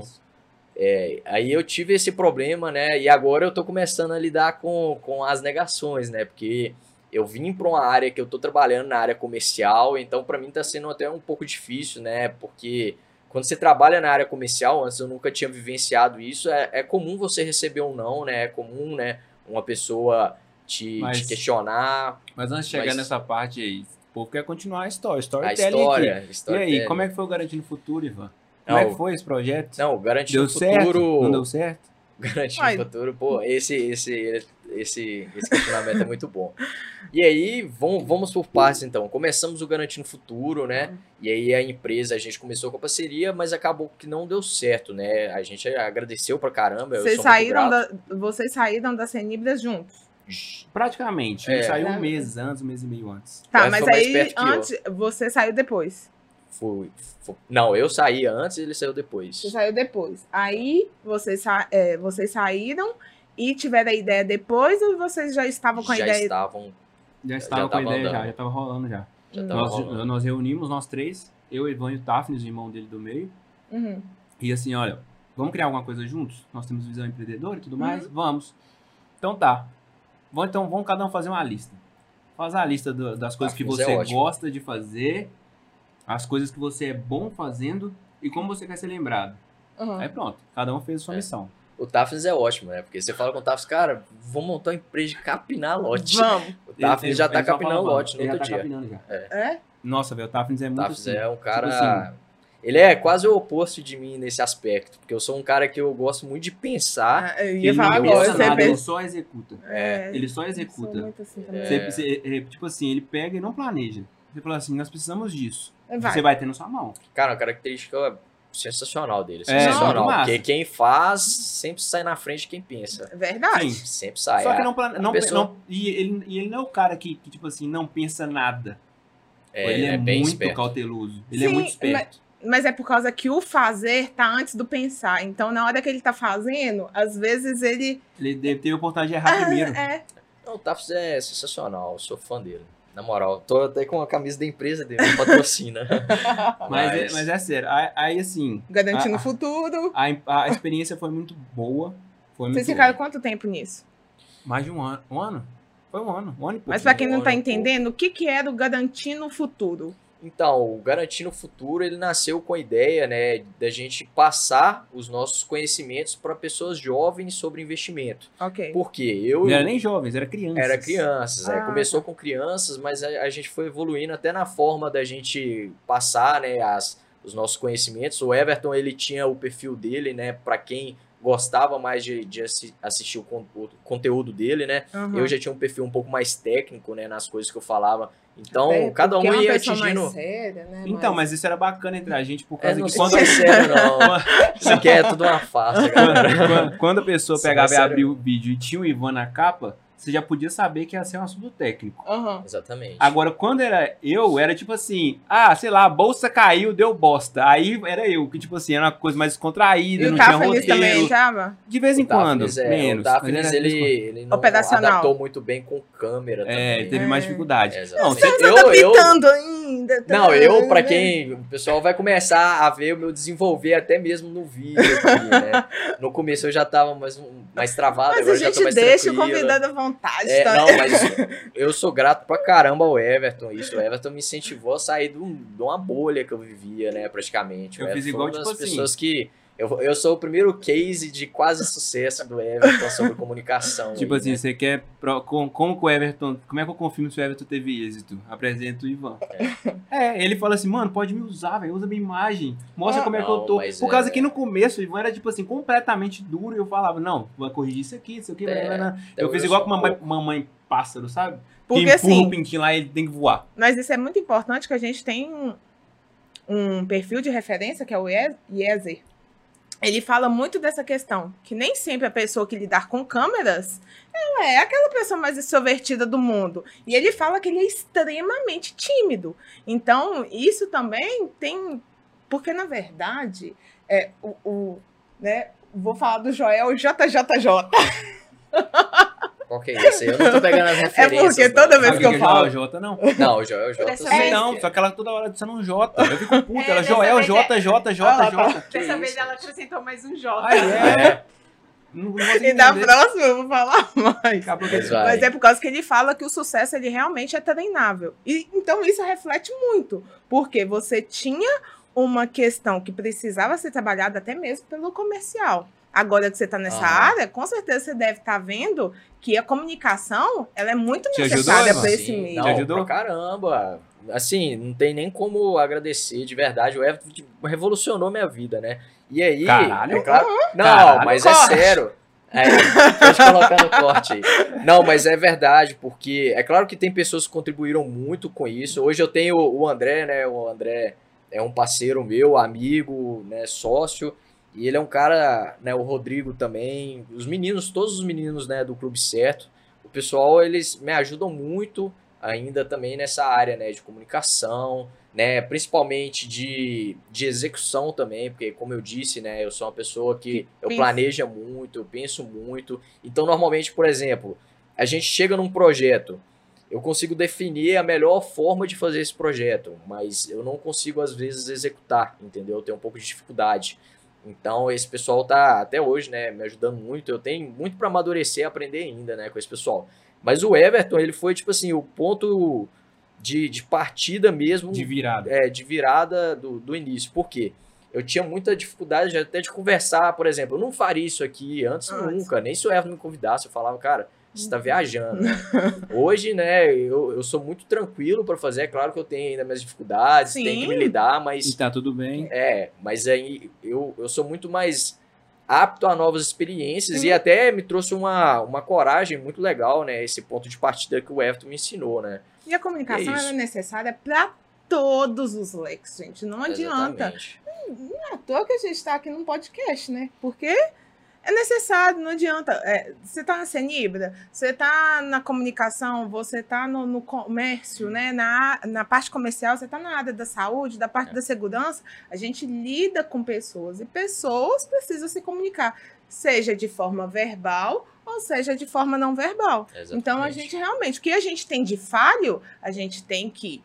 [SPEAKER 4] é, aí eu tive esse problema, né? E agora eu tô começando a lidar com, com as negações, né? Porque eu vim para uma área que eu tô trabalhando na área comercial, então para mim tá sendo até um pouco difícil, né? Porque quando você trabalha na área comercial, antes eu nunca tinha vivenciado isso, é, é comum você receber um não, né? É comum, né? Uma pessoa te,
[SPEAKER 1] Mas-
[SPEAKER 4] te questionar
[SPEAKER 1] Mas antes de chegar
[SPEAKER 4] Mas-
[SPEAKER 1] nessa parte aí, o povo quer continuar a história.
[SPEAKER 4] a história.
[SPEAKER 1] aqui. E aí, como é que foi o Garantindo Futuro, Ivan? Como é
[SPEAKER 4] Não,
[SPEAKER 1] que foi esse projeto?
[SPEAKER 4] Não, garantir
[SPEAKER 1] deu
[SPEAKER 4] o
[SPEAKER 1] certo?
[SPEAKER 4] futuro.
[SPEAKER 1] Não deu certo?
[SPEAKER 4] Garantir
[SPEAKER 2] Ai.
[SPEAKER 4] o futuro, pô, esse, esse, esse, esse questionamento é muito bom. E aí, vamos, vamos por partes então. Começamos o Garantindo Futuro, né? E aí a empresa, a gente começou com a parceria, mas acabou que não deu certo, né? A gente agradeceu pra caramba. eu
[SPEAKER 2] Vocês saíram, da, vocês saíram da Senibras juntos.
[SPEAKER 1] Praticamente.
[SPEAKER 4] É.
[SPEAKER 1] Saiu
[SPEAKER 2] É.
[SPEAKER 1] um mês antes, um mês e meio antes.
[SPEAKER 2] Tá,
[SPEAKER 4] Mas
[SPEAKER 2] mas aí
[SPEAKER 4] eu.
[SPEAKER 2] antes você saiu depois.
[SPEAKER 4] Fui, fu- não, eu saí antes e ele saiu depois.
[SPEAKER 2] Você saiu depois. Aí vocês, sa- é, vocês saíram e tiveram a ideia depois ou vocês já estavam com a
[SPEAKER 4] Já
[SPEAKER 2] ideia?
[SPEAKER 4] estavam.
[SPEAKER 1] Já estava com a ideia,
[SPEAKER 4] andando.
[SPEAKER 1] já, já tava rolando já.
[SPEAKER 4] Já tava
[SPEAKER 1] Nós,
[SPEAKER 4] rolando.
[SPEAKER 1] nós reunimos, nós três, eu, Ivan e o Tafnis, o irmão dele do meio,
[SPEAKER 2] Uhum.
[SPEAKER 1] e assim, olha, vamos criar alguma coisa juntos? Nós temos visão empreendedora e tudo mais?
[SPEAKER 2] Uhum.
[SPEAKER 1] Vamos. Então tá. Vamos, então vamos cada um fazer uma lista. Faz a lista do- das coisas que
[SPEAKER 4] Tafnis é
[SPEAKER 1] você
[SPEAKER 4] ótimo.
[SPEAKER 1] gosta de fazer, as coisas que você é bom fazendo e como você quer ser lembrado.
[SPEAKER 2] Uhum.
[SPEAKER 1] Aí pronto, cada um fez a sua
[SPEAKER 4] É.
[SPEAKER 1] missão.
[SPEAKER 4] O Tafnis é ótimo, né? Porque você fala com o Tafnis, cara, vou montar uma empresa de capinar lote.
[SPEAKER 2] Vamos.
[SPEAKER 4] O Tafnis
[SPEAKER 1] Ele-
[SPEAKER 4] já tá capinando lote no
[SPEAKER 1] ele já
[SPEAKER 4] outro
[SPEAKER 1] tá
[SPEAKER 4] dia.
[SPEAKER 1] capinando já.
[SPEAKER 2] É?
[SPEAKER 1] Nossa, velho, o Tafnis é muito
[SPEAKER 4] Tafnis
[SPEAKER 1] assim.
[SPEAKER 4] é um
[SPEAKER 1] Tipo
[SPEAKER 4] cara.
[SPEAKER 1] assim,
[SPEAKER 4] Ele é quase o oposto de mim nesse aspecto. Porque eu sou um cara que eu gosto muito de pensar.
[SPEAKER 2] Ah, eu ia
[SPEAKER 1] ele
[SPEAKER 2] falar agora.
[SPEAKER 1] pensa nada, ele só executa.
[SPEAKER 2] É,
[SPEAKER 1] Ele só executa.
[SPEAKER 2] assim também.
[SPEAKER 1] Você-
[SPEAKER 4] É.
[SPEAKER 1] você- é, tipo assim, ele pega e não planeja. Você fala assim, nós precisamos disso.
[SPEAKER 2] Vai.
[SPEAKER 1] Você vai ter na sua mão.
[SPEAKER 4] Cara, uma característica sensacional dele.
[SPEAKER 1] É,
[SPEAKER 4] Sensacional.
[SPEAKER 1] massa.
[SPEAKER 4] porque quem faz sempre sai na frente de quem pensa.
[SPEAKER 2] É Verdade.
[SPEAKER 1] Sim.
[SPEAKER 4] Sempre sai.
[SPEAKER 1] Só que
[SPEAKER 4] É,
[SPEAKER 1] não, plane... não,
[SPEAKER 4] pessoa-
[SPEAKER 1] não- e, ele, e ele não é o cara que, que, tipo assim, não pensa nada.
[SPEAKER 4] é,
[SPEAKER 1] ele é,
[SPEAKER 4] bem
[SPEAKER 1] muito
[SPEAKER 4] esperto.
[SPEAKER 1] cauteloso. Ele é
[SPEAKER 2] Sim,
[SPEAKER 1] muito esperto.
[SPEAKER 2] Mas é por causa que o fazer tá antes do pensar. Então, na hora que ele tá fazendo, às vezes ele.
[SPEAKER 1] Ele deve ter a oportunidade de errar primeiro.
[SPEAKER 2] É.
[SPEAKER 4] Não, o Tafs é sensacional. Eu sou fã dele. Na moral, tô até com a camisa da empresa dele, patrocina.
[SPEAKER 1] Mas, é, mas é sério. Aí, assim,
[SPEAKER 2] Garantindo o futuro.
[SPEAKER 1] a, a experiência foi muito boa. Foi muito
[SPEAKER 2] Vocês ficaram quanto tempo nisso?
[SPEAKER 1] Mais de um ano. Um ano? Foi um ano. Um ano e pouco.
[SPEAKER 2] Mas pra quem não tá entendendo, o que, que era o Garantindo o Futuro?
[SPEAKER 4] Então, o Garantindo o Futuro, ele nasceu com a ideia, né, da gente passar os nossos conhecimentos para pessoas jovens sobre investimento.
[SPEAKER 2] Ok.
[SPEAKER 4] Porque eu
[SPEAKER 1] Não era nem jovens, era criança.
[SPEAKER 4] era crianças, é,
[SPEAKER 2] Ah,
[SPEAKER 4] começou com crianças, mas a, a gente foi evoluindo até na forma da gente passar, né, as, os nossos conhecimentos. O Everton, ele tinha o perfil dele, né, para quem gostava mais de, de assi- assistir o, con- o conteúdo dele, né?
[SPEAKER 2] Uhum.
[SPEAKER 4] Eu já tinha um perfil um pouco mais técnico, né, nas coisas que eu falava. Então,
[SPEAKER 2] É,
[SPEAKER 4] cada um
[SPEAKER 2] é uma
[SPEAKER 4] ia atingindo.
[SPEAKER 2] mais séria, né?
[SPEAKER 1] Então,
[SPEAKER 2] mais-
[SPEAKER 1] mas isso era bacana entre a gente por
[SPEAKER 4] É,
[SPEAKER 1] causa
[SPEAKER 4] não
[SPEAKER 1] que quando,
[SPEAKER 4] é sério, não. Isso aqui é tudo uma farsa, galera.
[SPEAKER 1] quando, quando- quando a pessoa
[SPEAKER 4] é
[SPEAKER 1] pegava e abria o vídeo e tinha o Ivan na capa, você já podia saber que ia ser um assunto técnico.
[SPEAKER 2] Aham.
[SPEAKER 4] Exatamente.
[SPEAKER 1] Agora, quando era eu, era tipo assim, ah, sei lá, a bolsa caiu, deu bosta. Aí era eu, que tipo assim, era uma coisa mais descontraída,
[SPEAKER 2] E o
[SPEAKER 1] não tinha roteiro.
[SPEAKER 2] também entrava?
[SPEAKER 1] De vez em
[SPEAKER 4] O
[SPEAKER 1] quando,
[SPEAKER 4] é,
[SPEAKER 1] menos.
[SPEAKER 4] O Daphnis, ele, ele não
[SPEAKER 2] Operacional.
[SPEAKER 4] adaptou muito bem com câmera
[SPEAKER 1] É,
[SPEAKER 4] também.
[SPEAKER 1] teve mais
[SPEAKER 2] É.
[SPEAKER 1] dificuldade.
[SPEAKER 4] É,
[SPEAKER 1] Não, você-
[SPEAKER 4] eu, eu,
[SPEAKER 2] adaptando ainda. tá?
[SPEAKER 4] não, eu, pra quem. O pessoal vai começar a ver o meu desenvolver até mesmo no vídeo aqui, né? No começo eu já tava mais, um- mais travado,
[SPEAKER 2] Mas
[SPEAKER 4] agora
[SPEAKER 2] a
[SPEAKER 4] já tô
[SPEAKER 2] gente
[SPEAKER 4] mais
[SPEAKER 2] deixa o
[SPEAKER 4] tranquilo.
[SPEAKER 2] convidado à vontade,
[SPEAKER 4] É,
[SPEAKER 2] tá?
[SPEAKER 4] não, mas eu sou grato pra caramba ao Everton. Isso, o Everton me incentivou a sair de, um- de uma bolha que eu vivia, né, praticamente. O
[SPEAKER 1] Eu
[SPEAKER 4] Everton
[SPEAKER 1] fiz
[SPEAKER 4] foi
[SPEAKER 1] igual,
[SPEAKER 4] uma das
[SPEAKER 1] tipo assim-
[SPEAKER 4] pessoas que. Eu, eu sou o primeiro case de quase sucesso do Everton sobre comunicação.
[SPEAKER 1] Tipo
[SPEAKER 4] aí,
[SPEAKER 1] assim,
[SPEAKER 4] né?
[SPEAKER 1] você quer. pro- com- como que o Everton. Como é que eu confirmo se o Everton teve êxito? Apresento o Ivan. É, ele fala assim, mano, pode me usar, velho. Usa minha imagem. Mostra
[SPEAKER 2] Ah,
[SPEAKER 1] como é que
[SPEAKER 4] não,
[SPEAKER 1] eu tô. Por causa
[SPEAKER 4] é-
[SPEAKER 1] que no começo o Ivan era, tipo assim, completamente duro. E eu falava, não, vai corrigir isso aqui, isso aqui.
[SPEAKER 4] É,
[SPEAKER 1] blá.
[SPEAKER 4] Então,
[SPEAKER 1] eu fiz
[SPEAKER 4] eu
[SPEAKER 1] igual com mamãe,
[SPEAKER 4] pouco-
[SPEAKER 1] mamãe pássaro, sabe?
[SPEAKER 2] Porque
[SPEAKER 1] que empurra
[SPEAKER 2] assim,
[SPEAKER 1] o pintinho lá e ele tem que voar.
[SPEAKER 2] mas isso é muito importante que a gente tem um, um perfil de referência, que é o Ye- Yezer. Ele fala muito dessa questão, que nem sempre a pessoa que lidar com câmeras, ela é aquela pessoa mais extrovertida do mundo. E ele fala que ele é extremamente tímido. Então, isso também tem... Porque, na verdade, é, o, o- né, vou falar do Joel JJJ.
[SPEAKER 4] Qual que é esse? Eu não tô pegando as referências.
[SPEAKER 2] porque
[SPEAKER 4] não.
[SPEAKER 2] toda vez que eu
[SPEAKER 1] é
[SPEAKER 2] falo-
[SPEAKER 1] Joel J, não?
[SPEAKER 4] Não, o Joel J.
[SPEAKER 3] Dessa
[SPEAKER 4] sim.
[SPEAKER 3] vez-
[SPEAKER 1] Não, só que ela toda hora dizendo um J. Eu fico puto.
[SPEAKER 3] É,
[SPEAKER 1] ela, Joel,
[SPEAKER 3] vez
[SPEAKER 1] J, J, J,
[SPEAKER 2] Ah, tá.
[SPEAKER 3] Dessa vez
[SPEAKER 4] isso?
[SPEAKER 3] ela acrescentou mais um J.
[SPEAKER 1] Ah, é? Não, não
[SPEAKER 2] E da próxima eu vou falar mais.
[SPEAKER 4] Mas.
[SPEAKER 2] Mas é por causa que ele fala que o sucesso ele realmente é treinável. E então isso reflete muito, porque você tinha uma questão que precisava ser trabalhada até mesmo pelo comercial. Agora que você está nessa
[SPEAKER 4] Aham.
[SPEAKER 2] área, com certeza você deve estar vendo que a comunicação ela é muito
[SPEAKER 1] Te
[SPEAKER 2] necessária para esse meio.
[SPEAKER 4] Não,
[SPEAKER 1] Te ajudou?
[SPEAKER 4] pra caramba. Assim, não tem nem como agradecer, de verdade. O Everton revolucionou minha vida, né? E aí.
[SPEAKER 1] Caralho.
[SPEAKER 4] É claro... Não,
[SPEAKER 1] Caralho,
[SPEAKER 4] mas
[SPEAKER 2] corte.
[SPEAKER 4] é sério. É, pode colocar no corte aí. Não, mas é verdade, porque é claro que tem pessoas que contribuíram muito com isso. Hoje eu tenho o André, né? O André é um parceiro meu, amigo, né? Sócio. E ele é um cara, né? O Rodrigo também. Os meninos, todos os meninos, né? Do Clube Certo. O pessoal, eles me ajudam muito ainda também nessa área, né? De comunicação, né? Principalmente de, de execução também, porque como eu disse, né? Eu sou uma pessoa que eu
[SPEAKER 2] pensa.
[SPEAKER 4] planejo muito, eu penso muito. Então, normalmente, por exemplo, a gente chega num projeto, eu consigo definir a melhor forma de fazer esse projeto, mas eu não consigo às vezes executar, entendeu? Eu tenho um pouco de dificuldade. Então, esse pessoal tá até hoje, né, me ajudando muito. Eu tenho muito para amadurecer e aprender ainda, né, com esse pessoal. Mas o Everton, ele foi tipo assim, o ponto de, de partida mesmo
[SPEAKER 1] De virada.
[SPEAKER 4] é, de virada do, do início. Por quê? Eu tinha muita dificuldade de- até de conversar, por exemplo. Eu não faria isso aqui antes
[SPEAKER 2] Antes.
[SPEAKER 4] nunca, nem se o Everton me convidasse. Eu falava, cara, você tá viajando. né? Hoje, né, eu, eu sou muito tranquilo para fazer. É claro que eu tenho ainda minhas dificuldades,
[SPEAKER 2] Sim.
[SPEAKER 4] tenho que me lidar, mas
[SPEAKER 1] E tá tudo bem.
[SPEAKER 4] é, mas aí eu, eu sou muito mais apto a novas experiências
[SPEAKER 2] Sim.
[SPEAKER 4] e até me trouxe uma, uma coragem muito legal, né? Esse ponto de partida que o Everton me ensinou, né?
[SPEAKER 2] E a comunicação
[SPEAKER 4] É
[SPEAKER 2] é necessária para todos os leques, gente. Não adianta.
[SPEAKER 4] Exatamente.
[SPEAKER 2] Não é à toa que a gente está aqui num podcast, né? Porque é necessário, não adianta. É, você está na Cenibra, você está na comunicação, você está no, no comércio, né? na, na parte comercial, você está na área da saúde, da parte
[SPEAKER 4] É.
[SPEAKER 2] da segurança. A gente lida com pessoas e pessoas precisam se comunicar, seja de forma verbal ou seja, de forma não verbal.
[SPEAKER 4] Exatamente.
[SPEAKER 2] Então a gente realmente, o que a gente tem de falho, a gente tem que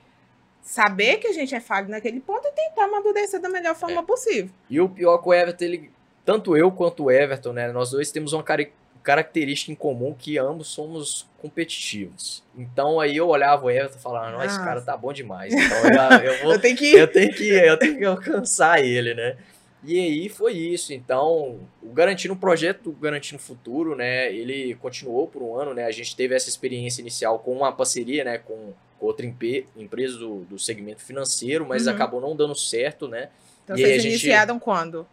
[SPEAKER 2] saber que a gente é falho naquele ponto e tentar amadurecer da melhor forma possível.
[SPEAKER 4] E o pior é que o Everton, ele, tanto eu quanto o Everton, né, nós dois temos uma cari- característica em comum que ambos somos competitivos. Então aí eu olhava o Everton e falava, nossa, esse
[SPEAKER 2] Ah.
[SPEAKER 4] cara tá bom demais. Então eu, eu vou
[SPEAKER 2] Eu tenho que
[SPEAKER 4] eu tenho que eu tenho que alcançar ele, né? E aí foi isso. Então, o Garantindo o projeto do Garantindo Futuro, né? Ele continuou por um ano, né? A gente teve essa experiência inicial com uma parceria, né? Com outra empresa do, do segmento financeiro, mas
[SPEAKER 2] Uhum.
[SPEAKER 4] acabou não dando certo, né?
[SPEAKER 2] Então
[SPEAKER 4] E
[SPEAKER 2] vocês
[SPEAKER 4] gente-
[SPEAKER 2] iniciaram quando?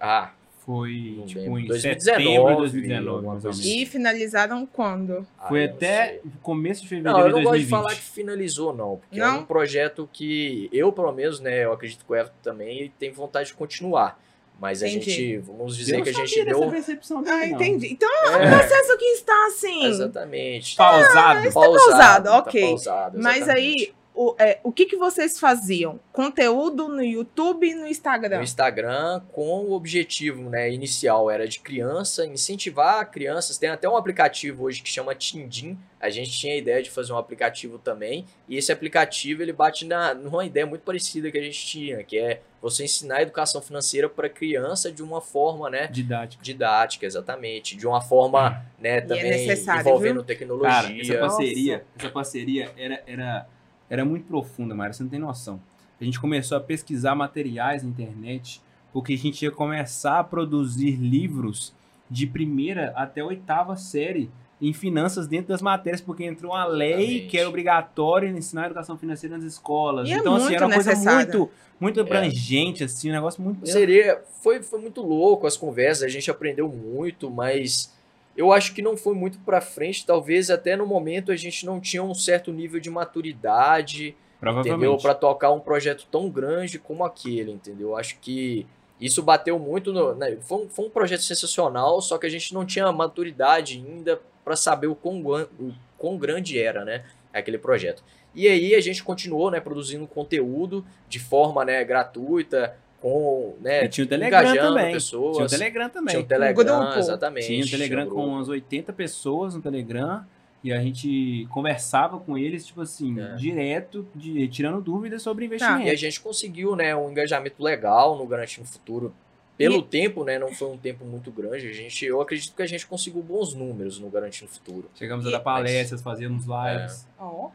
[SPEAKER 4] Ah,
[SPEAKER 1] Foi,
[SPEAKER 4] Não
[SPEAKER 1] tipo,
[SPEAKER 4] lembro.
[SPEAKER 1] em
[SPEAKER 4] 2019,
[SPEAKER 1] setembro de 2019,
[SPEAKER 4] alguma
[SPEAKER 1] mais ou
[SPEAKER 4] coisa
[SPEAKER 1] menos.
[SPEAKER 2] E finalizaram quando?
[SPEAKER 1] Foi
[SPEAKER 4] ah, eu não
[SPEAKER 1] até
[SPEAKER 4] sei.
[SPEAKER 1] começo de
[SPEAKER 4] Não,
[SPEAKER 1] fevereiro
[SPEAKER 4] eu
[SPEAKER 1] de
[SPEAKER 4] não gosto de
[SPEAKER 1] 2020.
[SPEAKER 4] falar que finalizou, não. Porque é
[SPEAKER 2] Não?
[SPEAKER 4] um projeto que eu, pelo menos, né? Eu acredito que o Everton também tem vontade de continuar. Mas a
[SPEAKER 2] Entendi.
[SPEAKER 4] gente, vamos dizer
[SPEAKER 1] Eu
[SPEAKER 4] que a gente deu.
[SPEAKER 1] percepção dele,
[SPEAKER 2] Ah,
[SPEAKER 1] não.
[SPEAKER 2] entendi. Então
[SPEAKER 4] É,
[SPEAKER 2] o processo que está assim.
[SPEAKER 4] exatamente.
[SPEAKER 1] Pausado.
[SPEAKER 2] pausado,
[SPEAKER 4] tá
[SPEAKER 2] ok.
[SPEAKER 4] pausado,
[SPEAKER 2] Mas aí, o, é, o que, que vocês faziam? Conteúdo no YouTube e no Instagram?
[SPEAKER 4] No Instagram, com o objetivo né, inicial era de criança, incentivar crianças. Tem até um aplicativo hoje que chama Tindim. A gente tinha a ideia de fazer um aplicativo também. E esse aplicativo ele bate na, numa ideia muito parecida que a gente tinha, que é você ensinar a educação financeira para criança de uma forma né,
[SPEAKER 1] Didático.
[SPEAKER 4] didática, exatamente. De uma forma né, também
[SPEAKER 2] necessário,
[SPEAKER 4] envolvendo
[SPEAKER 2] viu?
[SPEAKER 4] tecnologia.
[SPEAKER 1] Cara, essa
[SPEAKER 2] Nossa.
[SPEAKER 1] parceria, essa parceria era, era, era muito profunda, Mara, você não tem noção. A gente começou a pesquisar materiais na internet, porque a gente ia começar a produzir livros de primeira até oitava série em finanças dentro das matérias, porque entrou uma lei
[SPEAKER 4] Exatamente.
[SPEAKER 1] que era obrigatória ensinar a educação financeira nas escolas.
[SPEAKER 2] E é
[SPEAKER 1] então, assim,
[SPEAKER 2] muito
[SPEAKER 1] era uma coisa muito, muito abrangente, assim, um negócio muito.
[SPEAKER 4] Seria, foi, foi muito louco as conversas, a gente aprendeu muito, mas eu acho que não foi muito pra frente, talvez até no momento a gente não tinha um certo nível de maturidade, entendeu? Pra tocar um projeto tão grande como aquele, entendeu? Eu Acho que isso bateu muito no, né? foi, um, foi um projeto sensacional, só que a gente não tinha maturidade ainda pra saber o quão, o quão grande era, né, aquele projeto. E aí a gente continuou, né, produzindo conteúdo de forma, né, gratuita, com, né,
[SPEAKER 1] E tinha o Telegram também.
[SPEAKER 4] pessoas.
[SPEAKER 1] Tinha o Telegram também.
[SPEAKER 4] Tinha o Telegram,
[SPEAKER 2] grupo.
[SPEAKER 4] exatamente.
[SPEAKER 1] Tinha o Telegram
[SPEAKER 4] tinha
[SPEAKER 1] com umas 80 pessoas no Telegram e a gente conversava com eles, tipo assim,
[SPEAKER 4] É.
[SPEAKER 1] direto, de- tirando dúvidas sobre
[SPEAKER 2] Tá.
[SPEAKER 1] investimento.
[SPEAKER 4] E a gente conseguiu, né, um engajamento legal no Garantindo Futuro. Pelo
[SPEAKER 2] E-
[SPEAKER 4] tempo, né, não foi um tempo muito grande. A gente, eu acredito que a gente conseguiu bons números no Garantindo Futuro.
[SPEAKER 1] Chegamos a
[SPEAKER 2] E-
[SPEAKER 1] dar palestras, fazíamos lives,
[SPEAKER 2] Ó.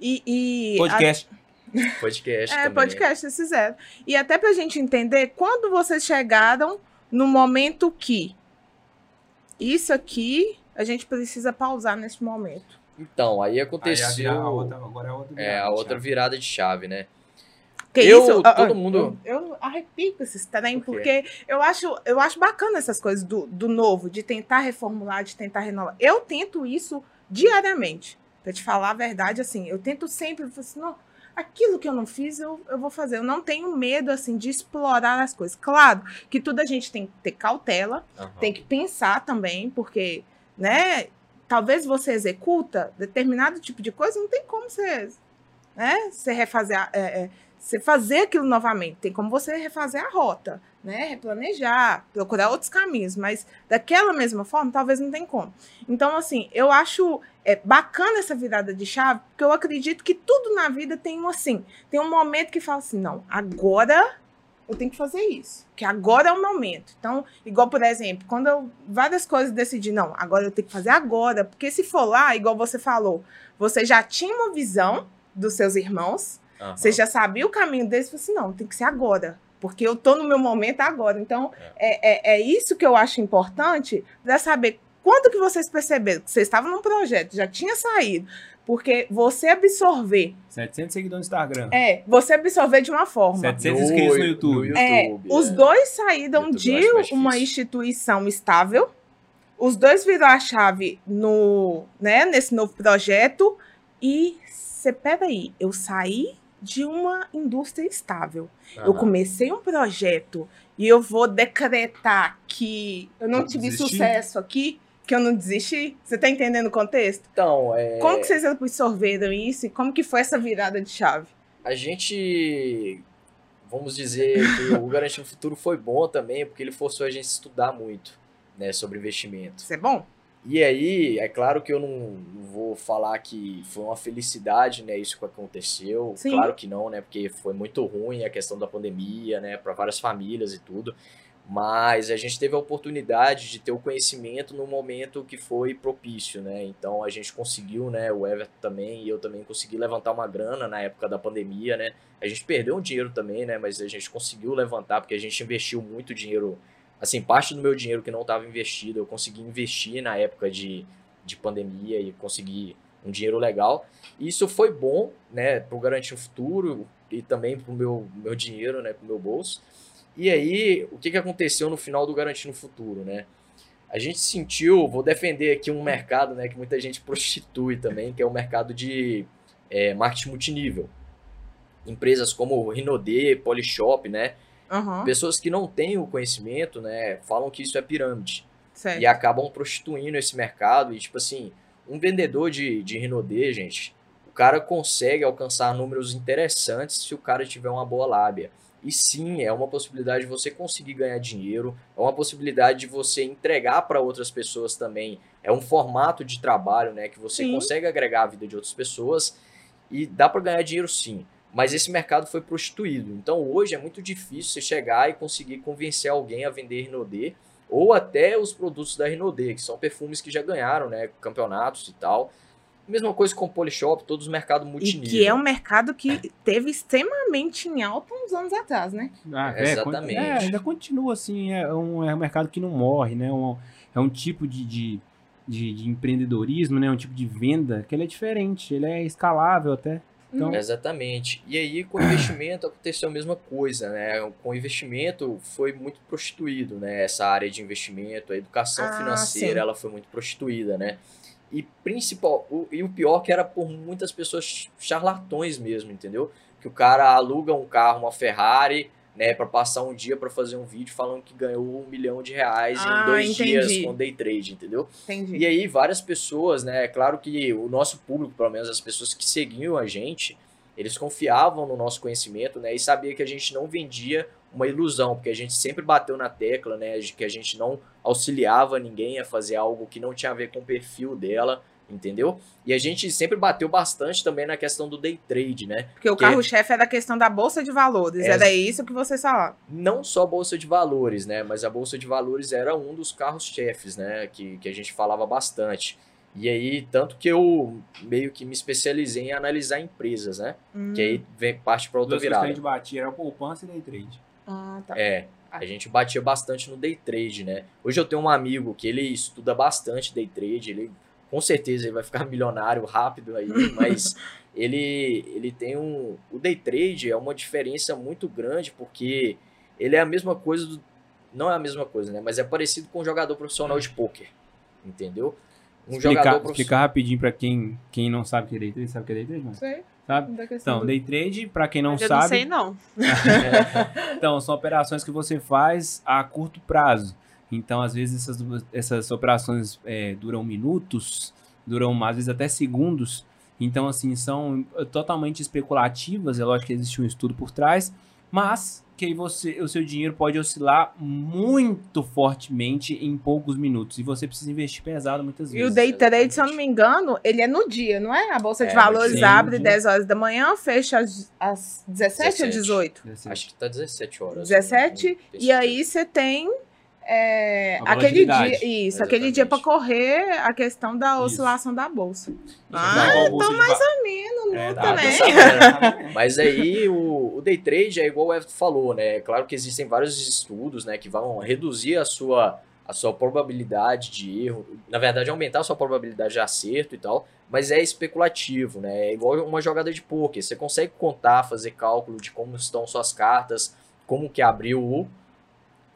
[SPEAKER 2] E, e
[SPEAKER 1] podcast.
[SPEAKER 4] Podcast
[SPEAKER 2] É,
[SPEAKER 4] também.
[SPEAKER 2] podcast vocês fizeram. E até pra gente entender quando vocês chegaram no momento que isso aqui a gente precisa pausar nesse momento.
[SPEAKER 4] Então, aí
[SPEAKER 1] Aí
[SPEAKER 4] aconteceu
[SPEAKER 1] a, a outra, agora é a outra
[SPEAKER 4] é,
[SPEAKER 1] virada,
[SPEAKER 4] a outra
[SPEAKER 1] Thiago.
[SPEAKER 4] virada de chave, né?
[SPEAKER 2] Que
[SPEAKER 4] Eu,
[SPEAKER 2] isso? Ah,
[SPEAKER 4] todo
[SPEAKER 2] ah,
[SPEAKER 4] mundo-
[SPEAKER 2] Eu, eu arrepio com esses trem,
[SPEAKER 4] Por
[SPEAKER 2] porque eu acho, eu acho bacana essas coisas do, do novo, de tentar reformular, de tentar renovar. Eu tento isso diariamente. Pra te falar a verdade, assim, eu tento sempre, eu falo assim, não, aquilo que eu não fiz, eu, eu vou fazer. Eu não tenho medo, assim, de explorar as coisas. Claro que tudo a gente tem que ter cautela,
[SPEAKER 4] Aham.
[SPEAKER 2] tem que pensar também, porque, né, talvez você executa determinado tipo de coisa, não tem como você, né, você refazer, é, é, você fazer aquilo novamente, tem como você refazer a rota, né, replanejar, procurar outros caminhos, mas daquela mesma forma, talvez não tem como. Então, assim, eu acho é, bacana essa virada de chave, porque eu acredito que tudo na vida tem um assim, tem um momento que fala assim, não, agora eu tenho que fazer isso, que agora é o momento. Então, igual, por exemplo, quando eu várias coisas decidi, não, agora eu tenho que fazer agora, porque se for lá, igual você falou, você já tinha uma visão dos seus irmãos,
[SPEAKER 4] Aham.
[SPEAKER 2] você já sabia o caminho deles, você assim, não, tem que ser agora, porque eu tô no meu momento agora. Então, é, é, é isso que eu acho importante para saber quando que vocês perceberam que vocês estavam num projeto, já tinha saído, porque você absorver,
[SPEAKER 1] 700 seguidores no Instagram.
[SPEAKER 2] é, você absorver de uma forma.
[SPEAKER 1] 700 inscritos no YouTube.
[SPEAKER 2] É,
[SPEAKER 4] YouTube,
[SPEAKER 2] os
[SPEAKER 4] é.
[SPEAKER 2] dois saíram
[SPEAKER 4] YouTube
[SPEAKER 2] de uma instituição estável. Os dois viram a chave no, né, nesse novo projeto. E você, peraí, eu saí de uma indústria estável. Eu comecei um projeto e eu vou decretar que eu não tive
[SPEAKER 1] desistir?
[SPEAKER 2] sucesso aqui, que eu não desisti. Você tá entendendo o contexto?
[SPEAKER 4] Então, é,
[SPEAKER 2] Como que vocês absorveram isso e como que foi essa virada de chave?
[SPEAKER 4] a gente, vamos dizer que o Garantindo Futuro foi bom também, porque ele forçou a gente a estudar muito, né, sobre investimento.
[SPEAKER 2] Isso é bom?
[SPEAKER 4] E aí, é claro que eu não vou falar que foi uma felicidade, né, isso que aconteceu.
[SPEAKER 2] Sim.
[SPEAKER 4] Claro que não, né, porque foi muito ruim a questão da pandemia, né, para várias famílias e tudo. Mas a gente teve a oportunidade de ter o conhecimento no momento que foi propício, né? Então a gente conseguiu, né, o Everton também e eu também consegui levantar uma grana na época da pandemia, né? A gente perdeu um dinheiro também, né, mas a gente conseguiu levantar porque a gente investiu muito dinheiro assim, parte do meu dinheiro que não estava investido, eu consegui investir na época de, de pandemia e consegui um dinheiro legal. E isso foi bom, né, para garantir o futuro e também para o meu, meu dinheiro, né, para o meu bolso. E aí, o que, que aconteceu no final do Garantindo Futuro, né? A gente sentiu, vou defender aqui um mercado, né, que muita gente prostitui também, que é o mercado de é, marketing multinível. Empresas como Rinode, Polishop, né?
[SPEAKER 2] Aham,
[SPEAKER 4] Pessoas que não têm o conhecimento, né, falam que isso é pirâmide
[SPEAKER 2] certo.
[SPEAKER 4] e acabam prostituindo esse mercado. E, tipo assim, um vendedor de, de Rinode, gente, o cara consegue alcançar números interessantes se o cara tiver uma boa lábia. E sim, é uma possibilidade de você conseguir ganhar dinheiro, é uma possibilidade de você entregar para outras pessoas também. É um formato de trabalho, né, que você
[SPEAKER 2] Sim.
[SPEAKER 4] consegue agregar a vida de outras pessoas e dá para ganhar dinheiro sim. Mas esse mercado foi prostituído. Então hoje é muito difícil você chegar e conseguir convencer alguém a vender Rinode ou até os produtos da Rinode, que são perfumes que já ganharam, né, campeonatos e tal. Mesma coisa com o Polishop, todos os mercados
[SPEAKER 2] E
[SPEAKER 4] multinível.
[SPEAKER 2] que é um mercado que teve extremamente em alta uns anos atrás, né?
[SPEAKER 1] Ah,
[SPEAKER 4] Exatamente.
[SPEAKER 1] É, ainda continua assim, é um, é um mercado que não morre, né? Um, é um tipo de, de, de, de empreendedorismo, né? Um tipo de venda que ele é diferente, ele é escalável até. Então,
[SPEAKER 4] Exatamente. E aí, com o investimento, aconteceu a mesma coisa, né? Com o investimento, foi muito prostituído, né? Essa área de investimento, a educação
[SPEAKER 2] Ah,
[SPEAKER 4] financeira,
[SPEAKER 2] sim.
[SPEAKER 4] ela foi muito prostituída, né? E principal, o, e o pior que era por muitas pessoas charlatões mesmo, entendeu? Que o cara aluga um carro, uma Ferrari, né, para passar um dia para fazer um vídeo falando que ganhou um milhão de reais
[SPEAKER 2] Ah,
[SPEAKER 4] em dois
[SPEAKER 2] entendi.
[SPEAKER 4] dias com day trade, entendeu?
[SPEAKER 2] Entendi.
[SPEAKER 4] E aí, várias pessoas, né? É claro que o nosso público, pelo menos as pessoas que seguiam a gente, eles confiavam no nosso conhecimento, né? E sabia que a gente não vendia uma ilusão, porque a gente sempre bateu na tecla, né? de Que a gente não auxiliava ninguém a fazer algo que não tinha a ver com o perfil dela, entendeu? E a gente sempre bateu bastante também na questão do day trade, né?
[SPEAKER 2] Porque o
[SPEAKER 4] que-
[SPEAKER 2] carro-chefe é da questão da bolsa de valores.
[SPEAKER 4] É.
[SPEAKER 2] Era isso que vocês falaram.
[SPEAKER 4] não só a bolsa de valores, né? Mas a bolsa de valores era um dos carros-chefes, né? Que, que a gente falava bastante. E aí, tanto que eu meio que me especializei em analisar empresas, né?
[SPEAKER 2] Hum.
[SPEAKER 4] Que aí vem parte para outra
[SPEAKER 1] duas
[SPEAKER 4] virada.
[SPEAKER 1] de batia era poupança e day trade.
[SPEAKER 2] Ah, tá.
[SPEAKER 4] É, a gente batia bastante no day trade, né? Hoje eu tenho um amigo que ele estuda bastante day trade, ele com certeza ele vai ficar milionário rápido aí, mas ele ele tem um o day trade é uma diferença muito grande porque ele é a mesma coisa do, não é a mesma coisa, né? Mas é parecido com um jogador profissional de pôquer, entendeu? Um jogador
[SPEAKER 1] Explicar,
[SPEAKER 4] profissional
[SPEAKER 1] explicar rapidinho pra quem, quem não sabe o que é day trade, sabe o que é day trade, mano?
[SPEAKER 2] Sei.
[SPEAKER 1] Sabe? Então, day trade, pra quem não
[SPEAKER 3] eu
[SPEAKER 1] sabe,
[SPEAKER 3] não sei, não.
[SPEAKER 1] Então, são operações que você faz a curto prazo. Então, às vezes, essas, essas operações é, duram minutos, duram às vezes até segundos. Então, assim, são totalmente especulativas. É lógico que existe um estudo por trás, mas que aí você, o seu dinheiro pode oscilar muito fortemente em poucos minutos. E você precisa investir pesado muitas
[SPEAKER 2] E
[SPEAKER 1] vezes.
[SPEAKER 2] o day trade, se eu não me engano, ele é no dia, não é? A Bolsa de
[SPEAKER 4] É,
[SPEAKER 2] Valores
[SPEAKER 1] sim,
[SPEAKER 2] abre
[SPEAKER 1] sim.
[SPEAKER 2] 10 horas da manhã, fecha às, às 17 ou
[SPEAKER 4] 17.
[SPEAKER 2] 18?
[SPEAKER 1] Desse-
[SPEAKER 4] acho que tá 17 horas.
[SPEAKER 2] 17,
[SPEAKER 4] Não tenho
[SPEAKER 2] e aí você tem é, aquele dia, isso, aquele dia para correr a questão da
[SPEAKER 1] Isso.
[SPEAKER 2] oscilação da bolsa.
[SPEAKER 1] Então,
[SPEAKER 2] Ah,
[SPEAKER 1] de
[SPEAKER 2] mais ou menos,
[SPEAKER 1] É,
[SPEAKER 2] não
[SPEAKER 1] tá,
[SPEAKER 2] também.
[SPEAKER 1] tá sabendo.
[SPEAKER 4] Mas aí o, o day trade é igual o Everton falou, né? É claro que existem vários estudos, né, que vão reduzir a sua a sua probabilidade de erro, na verdade aumentar a sua probabilidade de acerto e tal, mas é especulativo, né? É igual uma jogada de poker, você consegue contar, fazer cálculo de como estão suas cartas, como que abriu o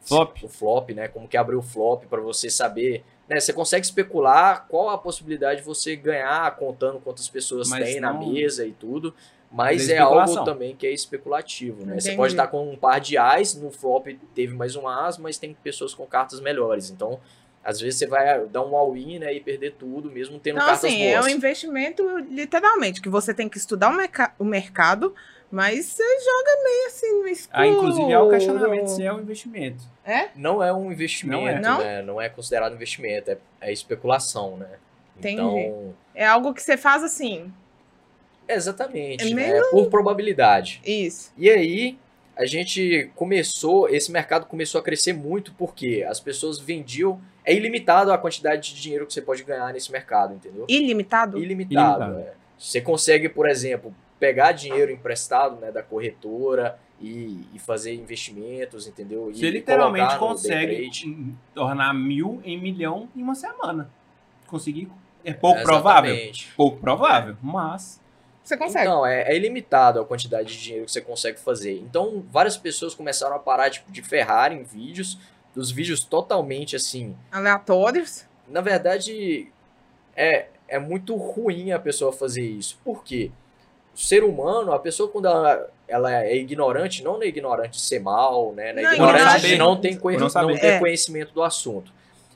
[SPEAKER 1] Flop.
[SPEAKER 4] o flop, né? Como que abriu o flop para você saber, né? Você consegue especular qual a possibilidade de você ganhar contando quantas pessoas
[SPEAKER 1] Mas
[SPEAKER 4] tem na
[SPEAKER 1] não-
[SPEAKER 4] mesa e tudo. Mas
[SPEAKER 1] Mas é
[SPEAKER 4] é algo também que é especulativo, né? Você
[SPEAKER 2] Entendi.
[SPEAKER 4] pode estar com um par de ás, no flop teve mais um as, mas tem pessoas com cartas melhores. Então, às vezes você vai dar um all-in, né, e perder tudo, mesmo tendo
[SPEAKER 2] Então,
[SPEAKER 4] cartas
[SPEAKER 2] assim, é
[SPEAKER 4] boas.
[SPEAKER 2] um investimento, literalmente, que você tem que estudar o, merca- o mercado, mas você joga meio assim no escuro.
[SPEAKER 1] Ah, inclusive é o questionamento se é um investimento.
[SPEAKER 2] É?
[SPEAKER 4] Não é um investimento,
[SPEAKER 2] Não é?
[SPEAKER 4] né? Não é considerado investimento, é, é especulação, né?
[SPEAKER 2] Entendi.
[SPEAKER 4] Então,
[SPEAKER 2] É algo que você faz assim.
[SPEAKER 4] exatamente,
[SPEAKER 2] É
[SPEAKER 4] né?
[SPEAKER 2] meio-
[SPEAKER 4] Por probabilidade.
[SPEAKER 2] Isso.
[SPEAKER 4] E aí, a gente começou, esse mercado começou a crescer muito porque as pessoas vendiam, é ilimitado a quantidade de dinheiro que você pode ganhar nesse mercado, entendeu?
[SPEAKER 2] Ilimitado?
[SPEAKER 4] Ilimitado.
[SPEAKER 1] Ilimitado.
[SPEAKER 4] é. Você consegue, por exemplo, pegar dinheiro emprestado né, da corretora e, e fazer investimentos, entendeu? E
[SPEAKER 1] Você literalmente consegue tornar mil em milhão em uma semana. Conseguir. É pouco
[SPEAKER 4] É,
[SPEAKER 1] provável? Pouco provável, mas.
[SPEAKER 2] Você consegue.
[SPEAKER 4] Então, é, é ilimitado a quantidade de dinheiro que você consegue fazer. Então, várias pessoas começaram a parar tipo, de ferrar em vídeos, dos vídeos totalmente assim.
[SPEAKER 2] Aleatórios.
[SPEAKER 4] Na verdade, é, é muito ruim a pessoa fazer isso. Por quê? O ser humano, a pessoa quando ela, ela é ignorante, não na ignorante de ser mal, né? Na
[SPEAKER 2] Não,
[SPEAKER 4] ignorante
[SPEAKER 1] ignorante
[SPEAKER 4] de não, conhe-
[SPEAKER 1] não
[SPEAKER 4] não ter
[SPEAKER 2] É.
[SPEAKER 4] conhecimento do assunto.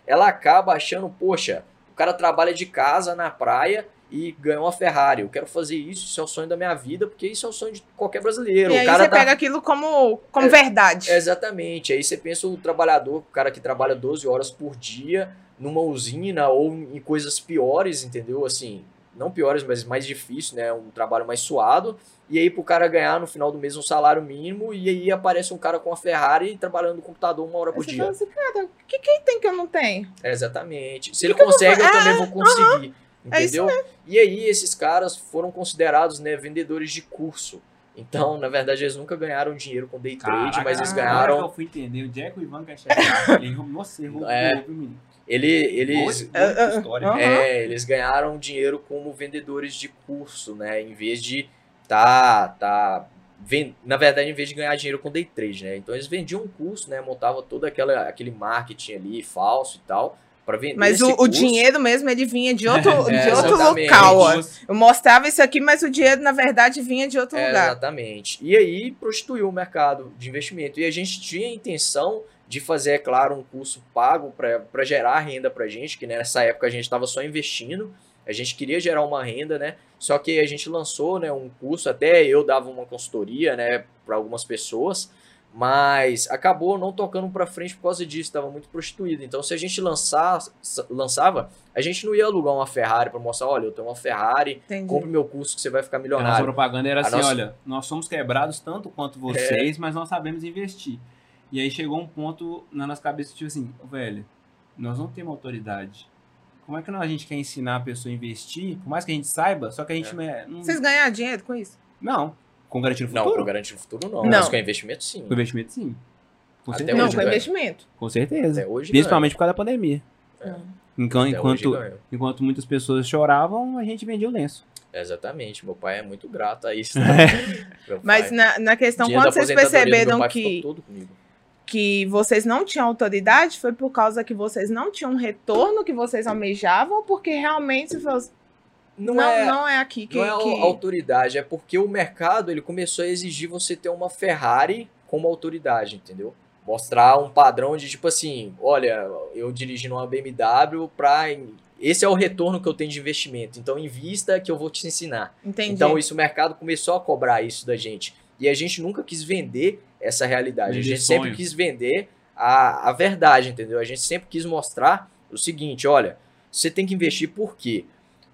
[SPEAKER 4] Ela acaba achando, poxa, o cara trabalha de casa na praia e ganhou uma Ferrari. Eu quero fazer isso, isso é o sonho da minha vida, porque isso é o sonho de qualquer brasileiro.
[SPEAKER 2] e
[SPEAKER 4] o
[SPEAKER 2] aí
[SPEAKER 4] cara
[SPEAKER 2] você
[SPEAKER 4] tá
[SPEAKER 2] pega aquilo como, como
[SPEAKER 4] É,
[SPEAKER 2] verdade.
[SPEAKER 4] Exatamente. Aí você pensa o trabalhador, o cara que trabalha 12 horas por dia numa usina ou em coisas piores, entendeu? Assim, não piores, mas mais difícil, né? Um trabalho mais suado. E aí pro cara ganhar no final do mês um salário mínimo e aí aparece um cara com a Ferrari trabalhando no computador uma hora
[SPEAKER 2] Aí
[SPEAKER 4] por
[SPEAKER 2] você
[SPEAKER 4] dia.
[SPEAKER 2] fala assim, cara, o que, que tem que eu não tenho?
[SPEAKER 4] É, exatamente. Se ele consegue, eu também vou conseguir.
[SPEAKER 2] É isso
[SPEAKER 4] Entendeu? E aí esses caras foram considerados, né, vendedores de curso. Então, na verdade, eles nunca ganharam dinheiro com day trade,
[SPEAKER 1] Caraca,
[SPEAKER 4] mas eles
[SPEAKER 1] agora
[SPEAKER 4] ganharam
[SPEAKER 1] que eu fui entender. O Jack e o Ivan quer chegar. Ele nossa, errou,
[SPEAKER 4] É.
[SPEAKER 1] errou?
[SPEAKER 4] Ele, eles,
[SPEAKER 1] Boa- boa história.
[SPEAKER 2] Aham.
[SPEAKER 4] é, eles ganharam dinheiro como vendedores de curso, né? Em vez de tá, tá ven- na verdade, em vez de ganhar dinheiro com day trade, né? Então eles vendiam um curso, né? Montava todo aquela, aquele marketing ali falso e tal para vender
[SPEAKER 2] Mas
[SPEAKER 4] esse
[SPEAKER 2] o, o dinheiro mesmo, ele vinha de outro,
[SPEAKER 4] É,
[SPEAKER 2] de outro local. Ó. Eu mostrava isso aqui, mas o dinheiro, na verdade, vinha de outro
[SPEAKER 4] É,
[SPEAKER 2] lugar.
[SPEAKER 4] exatamente. E aí prostituiu o mercado de investimento. E a gente tinha a intenção de fazer, é claro, um curso pago para gerar renda para gente, que nessa época a gente estava só investindo. A gente queria gerar uma renda, né? Só que a gente lançou, né, um curso, até eu dava uma consultoria, né, para algumas pessoas, mas acabou não tocando para frente por causa disso, estava muito prostituído. Então, se a gente lançar, lançava, a gente não ia alugar uma Ferrari para mostrar, olha, eu tenho uma Ferrari,
[SPEAKER 2] Entendi.
[SPEAKER 4] compre meu curso que você vai ficar
[SPEAKER 1] A nossa
[SPEAKER 4] milionário.
[SPEAKER 1] propaganda era
[SPEAKER 4] A
[SPEAKER 1] assim,
[SPEAKER 4] nossa-
[SPEAKER 1] olha, nós somos quebrados tanto quanto vocês, mas nós sabemos investir. E aí chegou um ponto na nossa cabeça, tipo assim, velho, nós não temos autoridade. Como é que a gente quer ensinar a pessoa a investir, por mais que a gente saiba, só que a gente não é... Não,
[SPEAKER 2] Vocês ganharam dinheiro com isso?
[SPEAKER 1] não, com garantia no
[SPEAKER 4] Não,
[SPEAKER 1] futuro.
[SPEAKER 4] com garantia no futuro não,
[SPEAKER 2] Não.
[SPEAKER 4] mas com investimento sim.
[SPEAKER 1] Com investimento, sim. Com
[SPEAKER 4] Até
[SPEAKER 1] certeza.
[SPEAKER 2] não,
[SPEAKER 4] hoje
[SPEAKER 2] com
[SPEAKER 4] ganha.
[SPEAKER 2] investimento.
[SPEAKER 1] Com certeza.
[SPEAKER 4] Até hoje
[SPEAKER 1] Principalmente por causa da pandemia.
[SPEAKER 4] É.
[SPEAKER 1] Enquanto,
[SPEAKER 4] ganha.
[SPEAKER 1] Enquanto,
[SPEAKER 4] ganha.
[SPEAKER 1] enquanto muitas pessoas choravam, a gente vendia o lenço.
[SPEAKER 4] Exatamente, meu pai é muito grato a isso. né?
[SPEAKER 2] Mas na, na questão,
[SPEAKER 4] dinheiro
[SPEAKER 2] quando vocês perceberam que,
[SPEAKER 4] ficou todo comigo.
[SPEAKER 2] Que vocês não tinham autoridade, foi por causa que vocês não tinham um retorno que vocês almejavam, ou porque realmente
[SPEAKER 4] Não,
[SPEAKER 2] não,
[SPEAKER 4] é,
[SPEAKER 2] não é aqui que...
[SPEAKER 4] não é
[SPEAKER 2] que-
[SPEAKER 4] autoridade, é porque o mercado ele começou a exigir você ter uma Ferrari como autoridade, entendeu? Mostrar um padrão de tipo assim, olha, eu dirigindo uma BMW pra. Esse é o retorno que eu tenho de investimento. Então invista que eu vou te ensinar.
[SPEAKER 2] Entendi.
[SPEAKER 4] Então isso o mercado começou a cobrar isso da gente. E a gente nunca quis vender essa realidade. a gente sempre
[SPEAKER 1] sonho.
[SPEAKER 4] quis vender a, a verdade, entendeu? A gente sempre quis mostrar o seguinte, olha, você tem que investir por quê?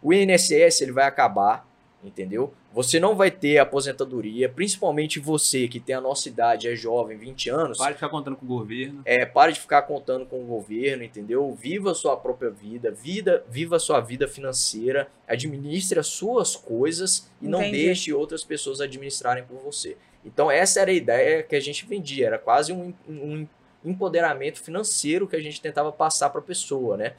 [SPEAKER 4] O INSS ele vai acabar, entendeu? Você não vai ter aposentadoria, principalmente você que tem a nossa idade, é jovem, 20 anos.
[SPEAKER 1] Para de ficar contando com o governo.
[SPEAKER 4] É, pare de ficar contando com o governo, entendeu? Viva a sua própria vida, vida, viva a sua vida financeira, administre as suas coisas e não
[SPEAKER 2] Entendi.
[SPEAKER 4] deixe outras pessoas administrarem por você. Então essa era a ideia que a gente vendia, era quase um, um empoderamento financeiro que a gente tentava passar para a pessoa, né?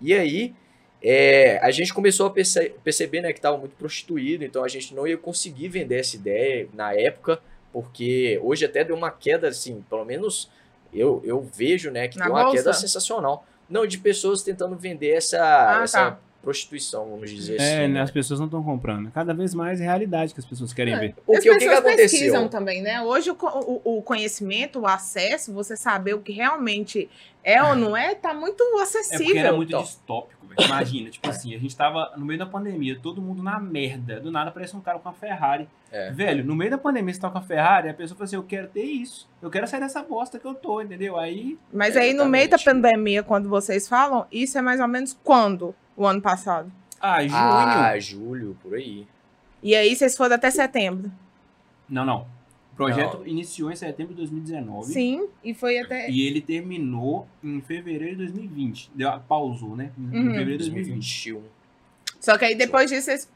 [SPEAKER 4] E aí é, a gente começou a perce- perceber né, que estava muito prostituído, então a gente não ia conseguir vender essa ideia na época, porque hoje até deu uma queda, assim, pelo menos eu, eu vejo né, que
[SPEAKER 2] Na
[SPEAKER 4] deu uma
[SPEAKER 2] bolsa?
[SPEAKER 4] queda sensacional. Não, de pessoas tentando vender essa,
[SPEAKER 2] Ah,
[SPEAKER 4] essa
[SPEAKER 2] tá.
[SPEAKER 4] Prostituição, vamos dizer
[SPEAKER 1] É,
[SPEAKER 4] assim.
[SPEAKER 1] né,
[SPEAKER 4] né?
[SPEAKER 1] as pessoas não estão comprando. Cada vez mais é realidade que as pessoas querem
[SPEAKER 2] É.
[SPEAKER 1] ver.
[SPEAKER 2] As
[SPEAKER 4] o que, que
[SPEAKER 2] pessoas
[SPEAKER 4] aconteceu?
[SPEAKER 2] pesquisam também, né? Hoje o, o- o conhecimento, o acesso, você saber o que realmente é ou não é, tá muito
[SPEAKER 1] É porque
[SPEAKER 2] acessível.
[SPEAKER 1] era muito
[SPEAKER 4] Então.
[SPEAKER 1] distópico, velho. Imagina, tipo assim, a gente tava no meio da pandemia, todo mundo na merda. Do nada aparece um cara com uma Ferrari.
[SPEAKER 4] É.
[SPEAKER 1] Velho, no meio da pandemia você tá com a Ferrari, a pessoa fala assim, eu quero ter isso. Eu quero sair dessa bosta que eu tô, entendeu? Aí,
[SPEAKER 2] Mas aí no meio da pandemia, quando vocês falam, isso é mais ou menos quando? O ano passado.
[SPEAKER 1] ah, junho.
[SPEAKER 4] Ah, julho, por aí.
[SPEAKER 2] E aí vocês foram até setembro.
[SPEAKER 1] Não, não. O projeto iniciou em setembro de 2019.
[SPEAKER 2] Sim, e foi até.
[SPEAKER 1] E ele terminou em fevereiro de 2020. Deu, pausou, né? Em
[SPEAKER 2] Uhum.
[SPEAKER 1] fevereiro de 2020.
[SPEAKER 4] 2021.
[SPEAKER 2] Só que aí depois disso vocês.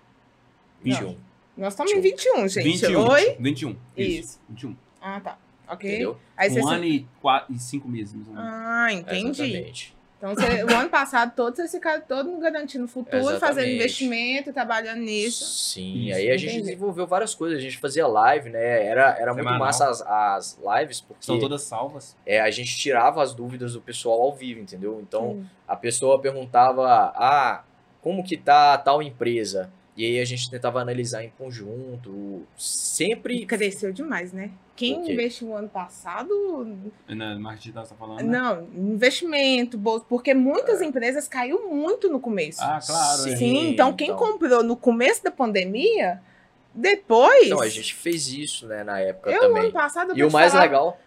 [SPEAKER 4] 21.
[SPEAKER 2] Nós estamos em 21, gente.
[SPEAKER 1] 21.
[SPEAKER 2] Oi?
[SPEAKER 1] 21.
[SPEAKER 2] Isso.
[SPEAKER 1] 21.
[SPEAKER 2] Ah, tá. Ok.
[SPEAKER 4] Entendeu?
[SPEAKER 2] Aí vocês.
[SPEAKER 1] Um ano e, quatro, e cinco meses.
[SPEAKER 2] Ah, entendi.
[SPEAKER 4] Exatamente.
[SPEAKER 2] Então, você- o ano passado, todos vocês ficaram todos garantindo o futuro,
[SPEAKER 4] Exatamente.
[SPEAKER 2] fazendo investimento, trabalhando nisso.
[SPEAKER 4] Sim,
[SPEAKER 1] Isso,
[SPEAKER 4] aí a gente
[SPEAKER 2] entendi.
[SPEAKER 4] desenvolveu várias coisas. A gente fazia live, né? Era, era muito
[SPEAKER 1] Semanal.
[SPEAKER 4] massa as, as lives, porque
[SPEAKER 1] São todas salvas.
[SPEAKER 4] é, a gente tirava as dúvidas do pessoal ao vivo, entendeu? Então,
[SPEAKER 2] Hum.
[SPEAKER 4] a pessoa perguntava, ah, como que tá tal empresa? E aí a gente tentava analisar em conjunto,
[SPEAKER 2] E
[SPEAKER 4] sempre...
[SPEAKER 2] cresceu demais, né? Quem
[SPEAKER 4] O quê?
[SPEAKER 2] investiu ano passado.
[SPEAKER 1] Na marketing digital você tá falando, né?
[SPEAKER 2] Não, investimento, bolsa, porque muitas empresas caiu muito no começo.
[SPEAKER 1] Ah, claro.
[SPEAKER 4] Sim.
[SPEAKER 1] é.
[SPEAKER 2] Sim, então quem
[SPEAKER 4] então.
[SPEAKER 2] comprou no começo da pandemia, depois.
[SPEAKER 4] Então, a gente fez isso, né, na época
[SPEAKER 2] eu,
[SPEAKER 4] também.
[SPEAKER 2] ano passado, eu
[SPEAKER 4] E o mais
[SPEAKER 2] falar-
[SPEAKER 4] legal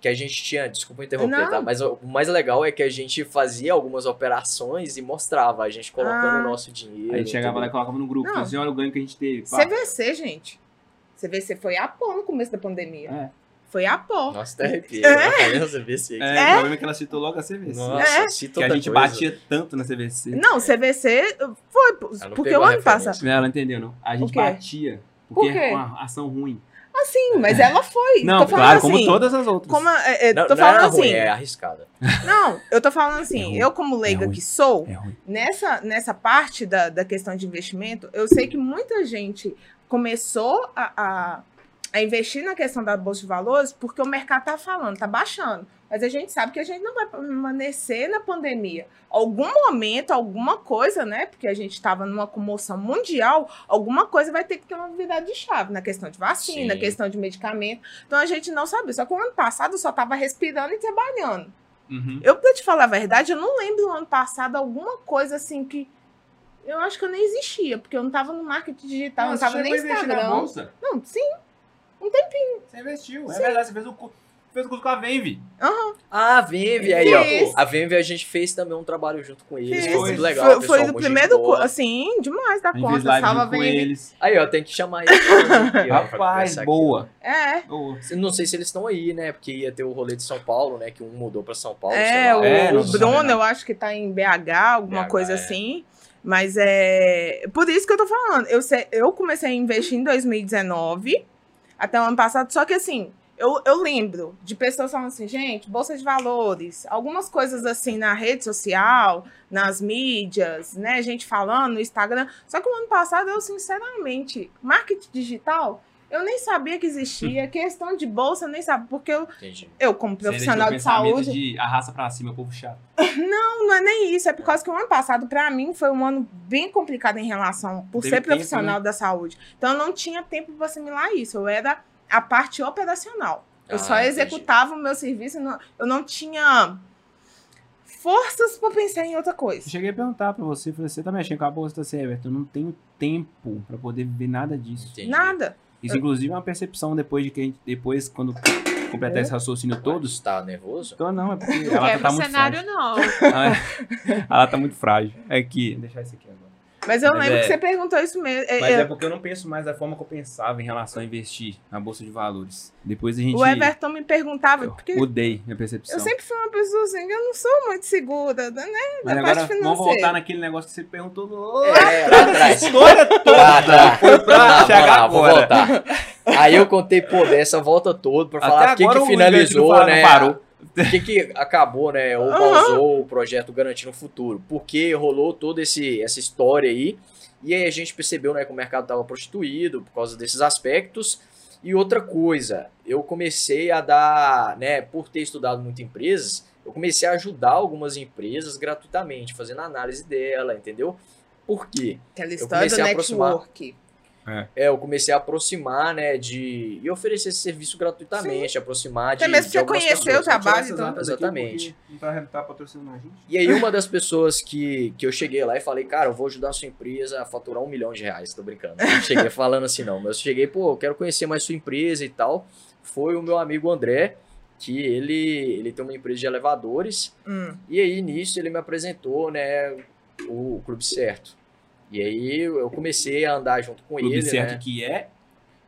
[SPEAKER 4] que a gente tinha, desculpa interromper,
[SPEAKER 2] Não.
[SPEAKER 4] tá? Mas o mais legal é que a gente fazia algumas operações e mostrava, a gente colocando
[SPEAKER 2] Ah.
[SPEAKER 4] o nosso dinheiro.
[SPEAKER 1] A gente chegava lá e colocava no grupo.
[SPEAKER 2] Não.
[SPEAKER 1] Falava assim, olha o ganho que a gente teve. pá.
[SPEAKER 2] CVC, gente. CVC foi a pó no começo da pandemia.
[SPEAKER 1] É.
[SPEAKER 2] Foi a pó.
[SPEAKER 4] Nossa, até arrepiei.
[SPEAKER 2] É.
[SPEAKER 4] Falando CVC.
[SPEAKER 1] É,
[SPEAKER 2] É?
[SPEAKER 1] o problema é que ela citou logo a CVC.
[SPEAKER 4] Nossa,
[SPEAKER 2] É.
[SPEAKER 4] cita
[SPEAKER 1] Que a gente
[SPEAKER 4] coisa.
[SPEAKER 1] batia tanto na CVC.
[SPEAKER 2] Não, CVC foi por- porque o ano passado.
[SPEAKER 1] Não, ela entendeu, não. A gente batia.
[SPEAKER 2] Por
[SPEAKER 1] Porque
[SPEAKER 2] quê?
[SPEAKER 1] é uma ação ruim.
[SPEAKER 2] Sim, mas ela foi.
[SPEAKER 1] Não, claro,
[SPEAKER 2] assim,
[SPEAKER 1] como todas as outras.
[SPEAKER 2] como a- é, é,
[SPEAKER 4] Não,
[SPEAKER 2] tô
[SPEAKER 4] não
[SPEAKER 2] falando
[SPEAKER 4] ruim,
[SPEAKER 2] assim.
[SPEAKER 4] é arriscada.
[SPEAKER 2] Não, eu tô falando
[SPEAKER 1] É
[SPEAKER 2] assim,
[SPEAKER 1] ruim.
[SPEAKER 2] eu como leiga
[SPEAKER 1] É
[SPEAKER 2] que sou,
[SPEAKER 1] É
[SPEAKER 2] nessa, nessa parte da, da questão de investimento, eu sei que muita gente começou a, a, a investir na questão da Bolsa de Valores porque o mercado tá falando, tá baixando. Mas a gente sabe que a gente não vai permanecer na pandemia. Algum momento, alguma coisa, né? Porque a gente estava numa comoção mundial, alguma coisa vai ter que ter uma virada de chave na questão de vacina,
[SPEAKER 4] Sim.
[SPEAKER 2] questão de medicamento. Então a gente não sabia. Só que o ano passado eu só estava respirando e trabalhando.
[SPEAKER 1] Uhum.
[SPEAKER 2] Eu, pra te falar a verdade, eu não lembro no ano passado alguma coisa assim que. Eu acho que eu nem existia, porque eu não tava no marketing digital, eu não
[SPEAKER 1] Nossa,
[SPEAKER 2] tava nem
[SPEAKER 1] a
[SPEAKER 2] Instagram.
[SPEAKER 1] bolsa?
[SPEAKER 2] Não, sim.
[SPEAKER 1] Você investiu. É verdade, você fez o, cu- fez o curso com a Venve.
[SPEAKER 4] Ah, a Venve aí, ó. A Venve a gente fez também um trabalho junto com eles.
[SPEAKER 2] Fiz.
[SPEAKER 4] Foi muito legal.
[SPEAKER 2] Foi,
[SPEAKER 4] pessoal,
[SPEAKER 2] foi do
[SPEAKER 4] muito
[SPEAKER 2] primeiro
[SPEAKER 4] boa.
[SPEAKER 2] curso, assim, demais da
[SPEAKER 1] A
[SPEAKER 2] conta. Salva bem.
[SPEAKER 1] eles.
[SPEAKER 4] Aí, ó, tem que chamar eles aqui, ó,
[SPEAKER 1] Rapaz,
[SPEAKER 4] conversar aqui.
[SPEAKER 1] boa.
[SPEAKER 2] É.
[SPEAKER 1] boa.
[SPEAKER 4] Não sei se eles estão aí, né? Porque ia ter o rolê de São Paulo, né? Que um mudou pra São Paulo. sei
[SPEAKER 2] É,
[SPEAKER 4] lá.
[SPEAKER 2] o,
[SPEAKER 1] É,
[SPEAKER 2] o
[SPEAKER 1] não
[SPEAKER 2] Bruno, eu acho que tá em BH, alguma
[SPEAKER 4] BH,
[SPEAKER 2] coisa
[SPEAKER 4] é.
[SPEAKER 2] assim. Mas é. Por isso que eu tô falando. Eu, eu comecei a investir em 2019, até o ano passado, só que assim. Eu, eu lembro de pessoas falando assim, gente, bolsa de valores, algumas coisas assim na rede social, nas mídias, né? Gente falando no Instagram. Só que o ano passado, eu, sinceramente, marketing digital, eu nem sabia que existia. Questão de bolsa, eu nem sabia, porque eu,
[SPEAKER 4] Entendi.
[SPEAKER 2] eu como profissional de saúde.
[SPEAKER 1] de arrasta pra cima, povo chato.
[SPEAKER 2] Não, não é nem isso. É por causa que o ano passado, pra mim, foi um ano bem complicado em relação por
[SPEAKER 1] Teve
[SPEAKER 2] ser
[SPEAKER 1] tempo,
[SPEAKER 2] profissional da saúde. Então, eu não tinha tempo para assimilar isso. Eu era a parte operacional. Eu
[SPEAKER 4] Ah,
[SPEAKER 2] só
[SPEAKER 4] entendi.
[SPEAKER 2] executava o meu serviço. eu não- Eu tinha forças para pensar em outra
[SPEAKER 1] Eu
[SPEAKER 2] coisa.
[SPEAKER 1] cheguei a perguntar pra você, falei, você tá mexendo com a bolsa, assim, Everton, eu não tenho tempo pra poder viver nada disso.
[SPEAKER 4] Entendi.
[SPEAKER 2] Nada.
[SPEAKER 1] Isso, inclusive, é uma percepção depois de que a gente, depois, quando completar esse raciocínio
[SPEAKER 4] todos. Tá nervoso?
[SPEAKER 1] Então, não, é porque
[SPEAKER 3] Não
[SPEAKER 1] ela
[SPEAKER 3] quebra
[SPEAKER 1] tá
[SPEAKER 3] o
[SPEAKER 1] muito
[SPEAKER 3] cenário,
[SPEAKER 1] frágil.
[SPEAKER 3] não.
[SPEAKER 1] ela tá muito frágil. É que, deixar isso aqui agora.
[SPEAKER 2] Mas eu
[SPEAKER 1] Mas
[SPEAKER 2] lembro
[SPEAKER 1] é-
[SPEAKER 2] que você perguntou isso mesmo. É,
[SPEAKER 1] Mas
[SPEAKER 2] é,
[SPEAKER 1] é porque eu não penso mais da forma que eu pensava em relação a investir na bolsa de valores. Depois a gente.
[SPEAKER 2] o Everton me perguntava,
[SPEAKER 1] eu
[SPEAKER 2] porque
[SPEAKER 1] mudei minha percepção.
[SPEAKER 2] eu sempre fui uma pessoa assim, que eu não sou muito segura, né?
[SPEAKER 1] Mas
[SPEAKER 2] da
[SPEAKER 1] agora vamos voltar naquele negócio que você perguntou no.
[SPEAKER 4] É, atrás.
[SPEAKER 1] História toda!
[SPEAKER 4] Tá.
[SPEAKER 1] Foi pra chegar agora.
[SPEAKER 4] voltar. Aí eu contei, pô, dessa volta toda pra falar o que, que finalizou, né?
[SPEAKER 1] parou.
[SPEAKER 4] O que, que acabou, né? Ou pausou o projeto Garantindo o Futuro. Porque rolou toda esse, essa história aí. E aí a gente percebeu né, que o mercado estava prostituído por causa desses aspectos. E outra coisa, eu comecei a dar, né, por ter estudado muito empresas, eu comecei a ajudar algumas empresas gratuitamente, fazendo análise dela, entendeu? Por quê?
[SPEAKER 2] Aquela
[SPEAKER 4] Eu
[SPEAKER 2] história do
[SPEAKER 4] a aproximar.
[SPEAKER 2] Network.
[SPEAKER 4] É, eu comecei a aproximar, né, de... E oferecer esse serviço gratuitamente, aproximar de
[SPEAKER 2] Até mesmo
[SPEAKER 4] de
[SPEAKER 2] você conheceu
[SPEAKER 4] pessoas.
[SPEAKER 2] o trabalho,
[SPEAKER 1] Essas
[SPEAKER 2] então.
[SPEAKER 4] Exatamente.
[SPEAKER 1] Não tá, tá patrocinando a gente.
[SPEAKER 4] E aí uma das pessoas que, que eu cheguei lá e falei, cara, eu vou ajudar a sua empresa a faturar um milhão de reais, tô brincando. Não cheguei falando assim não, mas eu cheguei, pô, eu quero conhecer mais sua empresa e tal. Foi o meu amigo André, que ele, ele tem uma empresa de elevadores,
[SPEAKER 2] Hum.
[SPEAKER 4] e aí nisso ele me apresentou, né, o Clube Certo. E aí eu comecei a andar junto com
[SPEAKER 1] Clube
[SPEAKER 4] ele,
[SPEAKER 1] certo
[SPEAKER 4] né,
[SPEAKER 1] que é.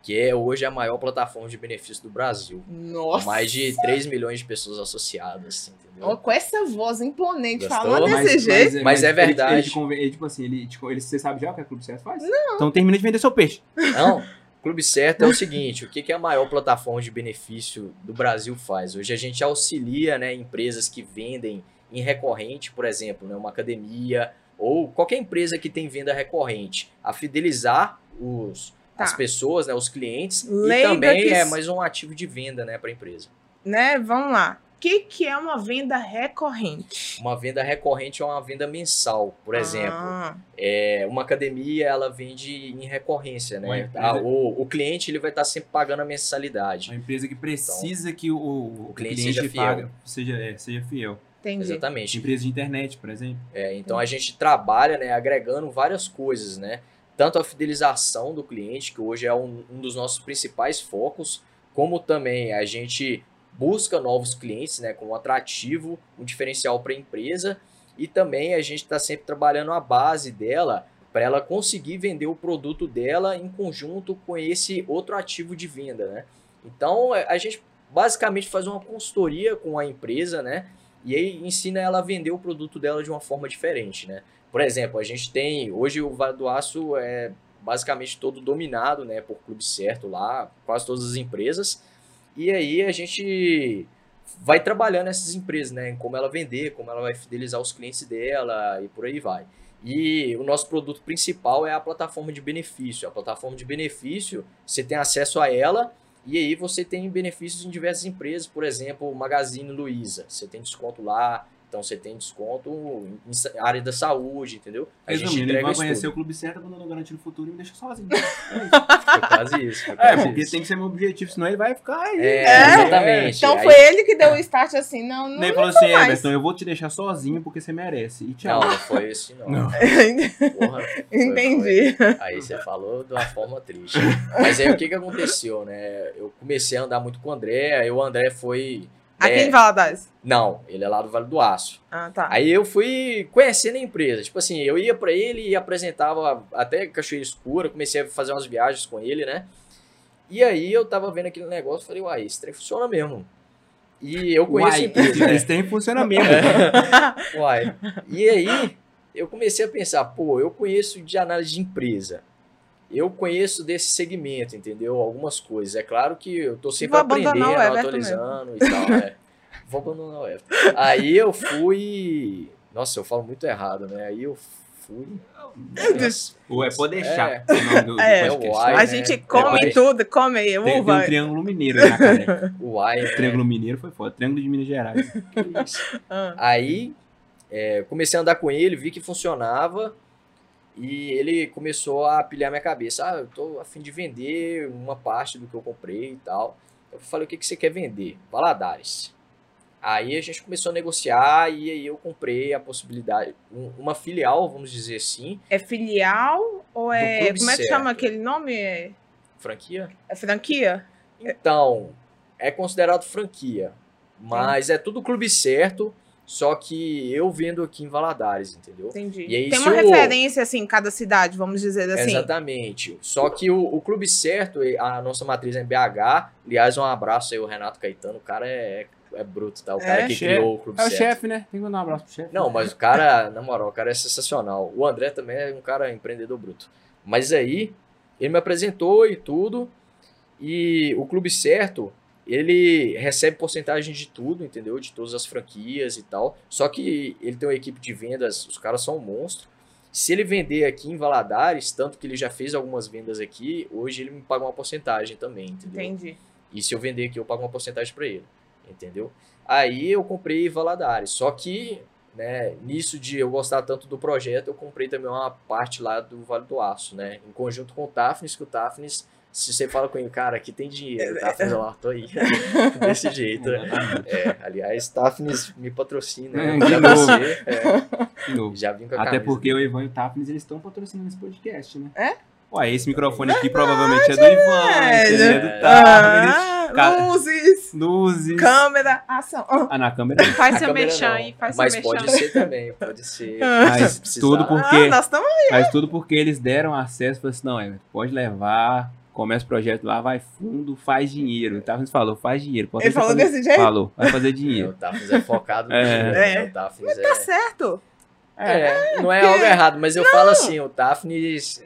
[SPEAKER 4] que é hoje a maior plataforma de benefícios do Brasil.
[SPEAKER 2] Nossa.
[SPEAKER 4] Com mais de 3 milhões de pessoas associadas, entendeu?
[SPEAKER 2] Ó, com essa voz imponente,
[SPEAKER 4] Gostou?
[SPEAKER 2] falando desse jeito.
[SPEAKER 4] Mas é
[SPEAKER 1] ele-
[SPEAKER 4] verdade.
[SPEAKER 1] Ele, conven- ele, tipo assim, ele, con- ele, você sabe já o que a Clube Certo faz? Não. Então termina de vender seu peixe.
[SPEAKER 4] Não, Clube Certo é o seguinte, o que, que a maior plataforma de benefício do Brasil faz? Hoje a gente auxilia né, empresas que vendem em recorrente, por exemplo, né, uma academia ou qualquer empresa que tem venda recorrente, a fidelizar os,
[SPEAKER 2] Tá.
[SPEAKER 4] as pessoas, né, os clientes,
[SPEAKER 2] Lembra
[SPEAKER 4] e também
[SPEAKER 2] que
[SPEAKER 4] é mais um ativo de venda né, para a empresa.
[SPEAKER 2] Né? Vamos lá. O que, que é uma venda recorrente?
[SPEAKER 4] Uma venda recorrente é uma venda mensal, por exemplo.
[SPEAKER 2] Ah,
[SPEAKER 4] É, uma academia ela vende em recorrência, né?
[SPEAKER 1] empresa-
[SPEAKER 4] Ah, o, o cliente ele vai estar sempre pagando a mensalidade.
[SPEAKER 1] Uma empresa que precisa que o, o
[SPEAKER 4] cliente
[SPEAKER 1] cliente,
[SPEAKER 4] seja fiel.
[SPEAKER 1] paga, seja, é, seja fiel.
[SPEAKER 2] Entendi.
[SPEAKER 4] Exatamente.
[SPEAKER 1] Empresa de internet, por exemplo.
[SPEAKER 4] É, então a gente trabalha, né, agregando várias coisas, né? Tanto a fidelização do cliente, que hoje é um, um dos nossos principais focos, como também a gente busca novos clientes, né, como atrativo, um diferencial para a empresa, e também a gente está sempre trabalhando a base dela para ela conseguir vender o produto dela em conjunto com esse outro ativo de venda, né? Então a gente basicamente faz uma consultoria com a empresa, né? E aí ensina ela a vender o produto dela de uma forma diferente, né? Por exemplo, a gente tem hoje o Vale do Aço é basicamente todo dominado, né, por Clube Certo lá, quase todas as empresas. E aí a gente vai trabalhando essas empresas, né, em como ela vender, como ela vai fidelizar os clientes dela e por aí vai. E o nosso produto principal é a plataforma de benefício. A plataforma de benefício, você tem acesso a ela e aí você tem benefícios em diversas empresas, por exemplo, Magazine Luiza, você tem desconto lá, então você tem desconto em área da saúde, entendeu? A gente
[SPEAKER 1] Resumindo, ele
[SPEAKER 4] entrega
[SPEAKER 1] vai
[SPEAKER 4] isso
[SPEAKER 1] conhecer
[SPEAKER 4] tudo.
[SPEAKER 1] o Clube Certo quando eu não garantir no futuro e me deixa sozinho.
[SPEAKER 4] Foi quase isso. foi
[SPEAKER 1] é,
[SPEAKER 4] quase
[SPEAKER 1] porque
[SPEAKER 4] isso.
[SPEAKER 1] tem que ser meu objetivo, senão ele vai ficar aí.
[SPEAKER 4] É,
[SPEAKER 2] É?
[SPEAKER 4] exatamente.
[SPEAKER 2] Então
[SPEAKER 4] Aí-
[SPEAKER 2] foi ele que deu o start assim, não, não.
[SPEAKER 1] Nem ele falou assim. Everton, eu vou te deixar sozinho porque você merece. E tchau.
[SPEAKER 4] Não, não foi isso não.
[SPEAKER 1] Não.
[SPEAKER 4] Porra, foi-
[SPEAKER 2] Entendi.
[SPEAKER 4] foi. Aí você falou de uma forma triste. Mas aí o que que aconteceu, né? Eu comecei a andar muito com o André, aí o André foi...
[SPEAKER 2] Aqui
[SPEAKER 4] é,
[SPEAKER 2] em Valadares.
[SPEAKER 4] Não, ele é lá do Vale do Aço.
[SPEAKER 2] Ah, tá.
[SPEAKER 4] Aí eu fui conhecendo a empresa. Tipo assim, eu ia pra ele e apresentava até Cachoeira Escura, comecei a fazer umas viagens com ele, né? E aí eu tava vendo aquele negócio e falei, uai, esse trem funciona mesmo. E eu conheço a
[SPEAKER 1] Uai,
[SPEAKER 4] empresa. né?
[SPEAKER 1] esse trem funciona mesmo.
[SPEAKER 4] Uai. E aí, eu comecei a pensar, pô, eu conheço de análise de empresa. Eu conheço desse segmento, entendeu? Algumas coisas. É claro que eu tô sempre
[SPEAKER 2] Vou
[SPEAKER 4] aprendendo,
[SPEAKER 2] o
[SPEAKER 4] atualizando e tal. é. Vou abandonar o Everton. Aí eu fui. Nossa, eu falo muito errado, né? Aí eu fui.
[SPEAKER 1] Ou é pode deixar.
[SPEAKER 4] É.
[SPEAKER 1] o do, do
[SPEAKER 2] É.
[SPEAKER 1] podcast.
[SPEAKER 4] Uai,
[SPEAKER 2] A
[SPEAKER 4] né?
[SPEAKER 2] gente
[SPEAKER 4] É,
[SPEAKER 2] come
[SPEAKER 4] mas-
[SPEAKER 2] tudo, come aí,
[SPEAKER 1] Tem, tem um
[SPEAKER 2] uva.
[SPEAKER 1] triângulo mineiro na caneca.
[SPEAKER 4] Uai, né?
[SPEAKER 1] Triângulo mineiro foi foda. Triângulo de Minas Gerais.
[SPEAKER 4] Que isso?
[SPEAKER 2] Ah,
[SPEAKER 4] Aí é, comecei a andar com ele, vi que funcionava e ele começou a pilhar minha cabeça. Ah, eu tô a fim de vender uma parte do que eu comprei e tal. Eu falei, o que, que você quer vender? Valadares. Aí a gente começou a negociar e aí eu comprei a possibilidade, um- uma filial, vamos dizer assim,
[SPEAKER 2] É filial ou é. Como é que
[SPEAKER 4] Certo.
[SPEAKER 2] chama aquele nome? É,
[SPEAKER 4] franquia.
[SPEAKER 2] é franquia?
[SPEAKER 4] Então, é considerado franquia, mas é tudo clube certo, só que eu vendo aqui em Valadares, entendeu?
[SPEAKER 2] Entendi.
[SPEAKER 4] E aí,
[SPEAKER 2] Tem uma
[SPEAKER 4] o-
[SPEAKER 2] referência, assim, em cada cidade, vamos dizer assim.
[SPEAKER 4] Exatamente. Só que o, o Clube Certo, a nossa matriz é em BH. Aliás, um abraço aí, o Renato Caetano. O cara é, é bruto, tá? O cara
[SPEAKER 2] É?
[SPEAKER 4] que
[SPEAKER 1] Chefe.
[SPEAKER 4] criou o Clube
[SPEAKER 1] É o
[SPEAKER 4] Certo.
[SPEAKER 1] chefe, né? Tem que mandar um abraço pro chefe.
[SPEAKER 4] Não, mas o cara, na moral, o cara é sensacional. O André também é um cara empreendedor bruto. Mas aí, ele me apresentou e tudo. E o Clube Certo, ele recebe porcentagem de tudo, entendeu? De todas as franquias e tal. Só que ele tem uma equipe de vendas, os caras são um monstro. Se ele vender aqui em Valadares, tanto que ele já fez algumas vendas aqui, hoje ele me paga uma porcentagem também, entendeu?
[SPEAKER 2] Entendi.
[SPEAKER 4] E se eu vender aqui, eu pago uma porcentagem para ele, entendeu? Aí eu comprei Valadares. Só que né, nisso de eu gostar tanto do projeto, eu comprei também uma parte lá do Vale do Aço, né? Em conjunto com o Tafnis, que o Tafnis, se você fala com ele, cara, aqui tem dinheiro, o Tafnis, ó, tô aí. Desse jeito, né? É, aliás, Tafnis me patrocina, né?
[SPEAKER 1] É, de
[SPEAKER 4] Já
[SPEAKER 1] novo.
[SPEAKER 4] você, é,
[SPEAKER 1] De novo.
[SPEAKER 4] já vim com a
[SPEAKER 1] Até
[SPEAKER 4] camisa.
[SPEAKER 1] porque o Ivan e o Tafnis, eles estão patrocinando esse podcast, né?
[SPEAKER 2] É?
[SPEAKER 1] Ué, esse microfone aqui provavelmente é do Ivan,
[SPEAKER 2] velho.
[SPEAKER 1] esse aí é do
[SPEAKER 4] É.
[SPEAKER 1] Tafnis.
[SPEAKER 2] Ah,
[SPEAKER 1] Ca-
[SPEAKER 2] luzes,
[SPEAKER 1] Luzes.
[SPEAKER 2] câmera, ação. Ah,
[SPEAKER 1] Ah, na câmera.
[SPEAKER 3] Faz seu
[SPEAKER 4] não,
[SPEAKER 3] aí, faz
[SPEAKER 4] Mas
[SPEAKER 3] seu
[SPEAKER 4] pode
[SPEAKER 3] merchan.
[SPEAKER 4] ser também, pode ser.
[SPEAKER 1] Mas
[SPEAKER 4] se precisar.
[SPEAKER 1] tudo por-
[SPEAKER 2] ah, nós estamos
[SPEAKER 1] Mas tudo porque eles deram acesso, falaram assim, não, Everton, pode levar, começa o projeto lá, vai fundo, faz dinheiro. O Tafnis falou, faz dinheiro. Pode
[SPEAKER 2] Ele falou
[SPEAKER 1] fazer-
[SPEAKER 2] desse jeito?
[SPEAKER 1] Falou, vai fazer
[SPEAKER 4] É,
[SPEAKER 1] dinheiro.
[SPEAKER 4] o Tafnis é focado no
[SPEAKER 1] É.
[SPEAKER 4] dinheiro, né?
[SPEAKER 2] É.
[SPEAKER 4] O Tafnis
[SPEAKER 2] Tá certo.
[SPEAKER 4] É, não é algo errado, mas eu falo assim, o Tafnis.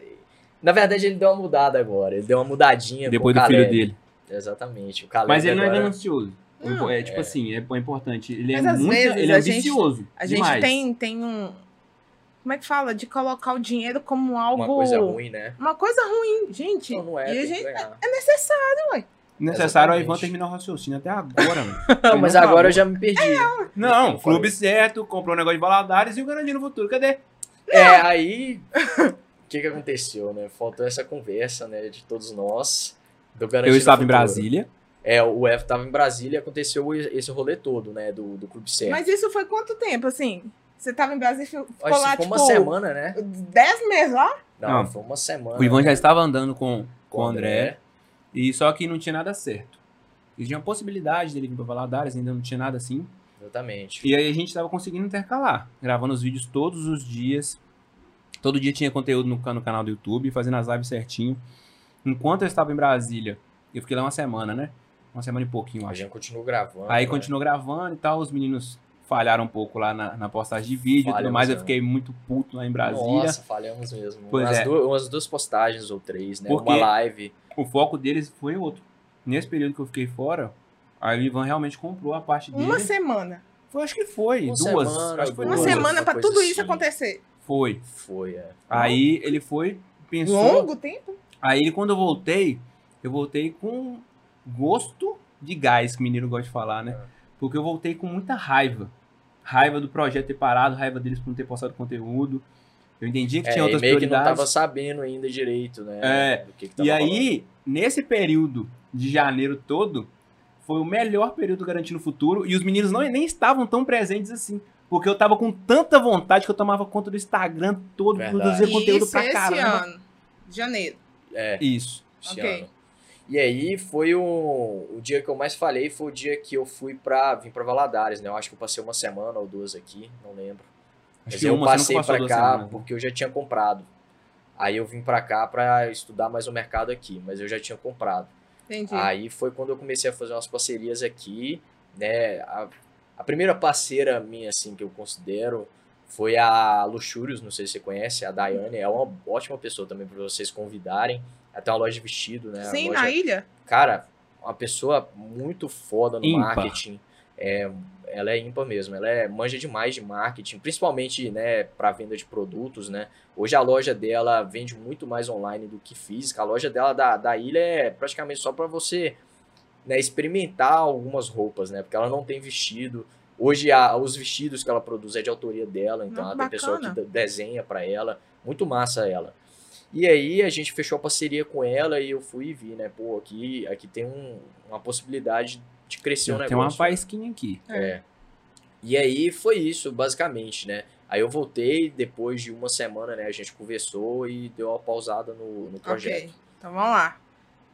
[SPEAKER 4] Na verdade, ele deu uma mudada agora. Ele deu uma mudadinha
[SPEAKER 1] Depois
[SPEAKER 4] com
[SPEAKER 1] do
[SPEAKER 4] o
[SPEAKER 1] filho dele.
[SPEAKER 4] Exatamente. O Caleb
[SPEAKER 1] Mas ele não é
[SPEAKER 4] agora-
[SPEAKER 1] ganancioso.
[SPEAKER 2] Não.
[SPEAKER 1] é tipo
[SPEAKER 4] É.
[SPEAKER 1] assim, é importante. Ele
[SPEAKER 2] Mas
[SPEAKER 1] é
[SPEAKER 2] às
[SPEAKER 1] muito.
[SPEAKER 2] vezes
[SPEAKER 1] ele é
[SPEAKER 2] a gente-
[SPEAKER 1] ambicioso.
[SPEAKER 2] A gente tem, tem um. Como é que fala? De colocar o dinheiro como algo.
[SPEAKER 4] Uma coisa ruim, né?
[SPEAKER 2] Uma coisa ruim, gente.
[SPEAKER 4] Não, não é,
[SPEAKER 2] e gente- é necessário.
[SPEAKER 1] Necessário o
[SPEAKER 4] Exatamente.
[SPEAKER 1] Ivan terminar o raciocínio até agora, mano.
[SPEAKER 4] Não, mas
[SPEAKER 1] não
[SPEAKER 4] agora
[SPEAKER 1] falou.
[SPEAKER 4] eu já me perdi.
[SPEAKER 1] Não,
[SPEAKER 4] Não
[SPEAKER 1] clube certo, comprou um negócio de Valadares e o Garandi no futuro. Cadê?
[SPEAKER 4] É, aí. O que, que aconteceu, né? Faltou essa conversa, né, de todos nós. Do
[SPEAKER 1] Eu estava em. Brasília.
[SPEAKER 4] É, o F tava em Brasília e aconteceu esse rolê todo, né? Do, do Clube Certo.
[SPEAKER 2] Mas isso foi quanto tempo, assim? Você tava em Brasília e ficou
[SPEAKER 4] Acho
[SPEAKER 2] lá,
[SPEAKER 4] foi
[SPEAKER 2] tipo,
[SPEAKER 4] uma semana, né?
[SPEAKER 2] 10 meses lá?
[SPEAKER 4] Não,
[SPEAKER 1] Não.
[SPEAKER 4] foi uma semana.
[SPEAKER 1] O Ivan já estava andando com, com o André. E só que não tinha nada certo. E tinha possibilidade dele vir pra Valadares, ainda não tinha nada assim.
[SPEAKER 4] Exatamente.
[SPEAKER 1] E aí a gente tava conseguindo intercalar, gravando os vídeos todos os dias. Todo dia tinha conteúdo no, no canal do YouTube, fazendo as lives certinho. Enquanto eu estava em Brasília, eu fiquei lá uma semana, né? Uma semana e pouquinho, eu
[SPEAKER 4] A
[SPEAKER 1] acho.
[SPEAKER 4] gente continuou gravando.
[SPEAKER 1] Aí
[SPEAKER 4] né?
[SPEAKER 1] continuou gravando e tal, os meninos falharam um pouco lá na, na postagem de vídeo e tudo
[SPEAKER 4] Falhamos,
[SPEAKER 1] mais. Eu
[SPEAKER 4] né?
[SPEAKER 1] fiquei muito puto lá em Brasília.
[SPEAKER 4] Nossa, falhamos mesmo.
[SPEAKER 1] Pois
[SPEAKER 4] umas,
[SPEAKER 1] é.
[SPEAKER 4] duas, umas duas postagens ou três, né?
[SPEAKER 1] Porque-
[SPEAKER 4] Uma live.
[SPEAKER 1] O foco deles foi outro. Nesse período que eu fiquei fora, aí o Ivan realmente comprou a parte dele.
[SPEAKER 2] Uma semana.
[SPEAKER 1] Foi, acho que foi,
[SPEAKER 4] Uma
[SPEAKER 1] duas.
[SPEAKER 4] semana,
[SPEAKER 1] acho que foi
[SPEAKER 2] Uma
[SPEAKER 4] duas,
[SPEAKER 2] semana
[SPEAKER 4] coisa
[SPEAKER 2] tudo isso
[SPEAKER 4] assim.
[SPEAKER 2] acontecer.
[SPEAKER 1] Foi.
[SPEAKER 4] Foi, é.
[SPEAKER 1] Aí ele foi, pensou.
[SPEAKER 2] Longo tempo?
[SPEAKER 1] Aí quando eu voltei, eu voltei com gosto de gás, que o menino gosta de falar, né?
[SPEAKER 4] É.
[SPEAKER 1] Porque eu voltei com muita raiva. Raiva do projeto ter parado, raiva deles por não ter postado conteúdo. Eu entendi que
[SPEAKER 4] É,
[SPEAKER 1] tinha
[SPEAKER 4] e
[SPEAKER 1] outras
[SPEAKER 4] meio que não
[SPEAKER 1] prioridades.
[SPEAKER 4] tava sabendo ainda direito, né?
[SPEAKER 1] É,
[SPEAKER 4] do que que tava
[SPEAKER 1] E aí, nesse período de janeiro todo, foi o melhor período garantindo o futuro. E os meninos não, nem estavam tão presentes assim. Porque eu tava com tanta vontade que eu tomava conta do Instagram todo,
[SPEAKER 4] Verdade.
[SPEAKER 1] produzia conteúdo
[SPEAKER 2] isso
[SPEAKER 1] pra
[SPEAKER 2] esse
[SPEAKER 1] caramba.
[SPEAKER 2] ano. Janeiro.
[SPEAKER 4] É,
[SPEAKER 1] Isso.
[SPEAKER 4] esse
[SPEAKER 2] Ok.
[SPEAKER 4] ano. E aí foi o, o dia que eu mais falei, foi o dia que eu fui pra, vim pra Valadares, né? Eu acho que eu passei uma semana ou duas aqui, não lembro.
[SPEAKER 1] Acho
[SPEAKER 4] Mas
[SPEAKER 1] que
[SPEAKER 4] eu
[SPEAKER 1] uma,
[SPEAKER 4] passei
[SPEAKER 1] duas
[SPEAKER 4] cá
[SPEAKER 1] semanas, né?
[SPEAKER 4] porque eu já tinha comprado. Aí eu vim pra cá pra estudar mais o mercado aqui, mas eu já tinha comprado.
[SPEAKER 2] Entendi.
[SPEAKER 4] Aí foi quando eu comecei a fazer umas parcerias aqui, né? A, a primeira parceira minha, assim, que eu considero foi a Luxúrios, não sei se você conhece, a Daiane, é uma ótima pessoa também para vocês convidarem. Tem uma loja de vestido, né?
[SPEAKER 2] Sim,
[SPEAKER 4] loja,
[SPEAKER 2] na ilha?
[SPEAKER 4] Cara, uma pessoa muito foda no
[SPEAKER 1] Ímpar.
[SPEAKER 4] marketing. É, ela é ímpar mesmo, ela é manja demais de marketing, principalmente, né, para venda de produtos, né? Hoje a loja dela vende muito mais online do que física. A loja dela da, da ilha é praticamente só para você, né, experimentar algumas roupas, né? Porque ela não tem vestido. Hoje a- os vestidos que ela produz é de autoria dela, então
[SPEAKER 2] Ah,
[SPEAKER 4] ela tem pessoa que desenha para ela. Muito massa ela. E aí a gente fechou a parceria com ela e eu fui e vi, né? Pô, aqui, aqui tem um- uma possibilidade de crescer o
[SPEAKER 1] Tem
[SPEAKER 4] negócio.
[SPEAKER 1] uma
[SPEAKER 4] né?
[SPEAKER 1] faísquinha aqui.
[SPEAKER 4] É. E aí foi isso, basicamente, né? Aí eu voltei, depois de uma semana, né? A gente conversou e deu uma pausada no, no projeto.
[SPEAKER 2] Ok. Então vamos lá.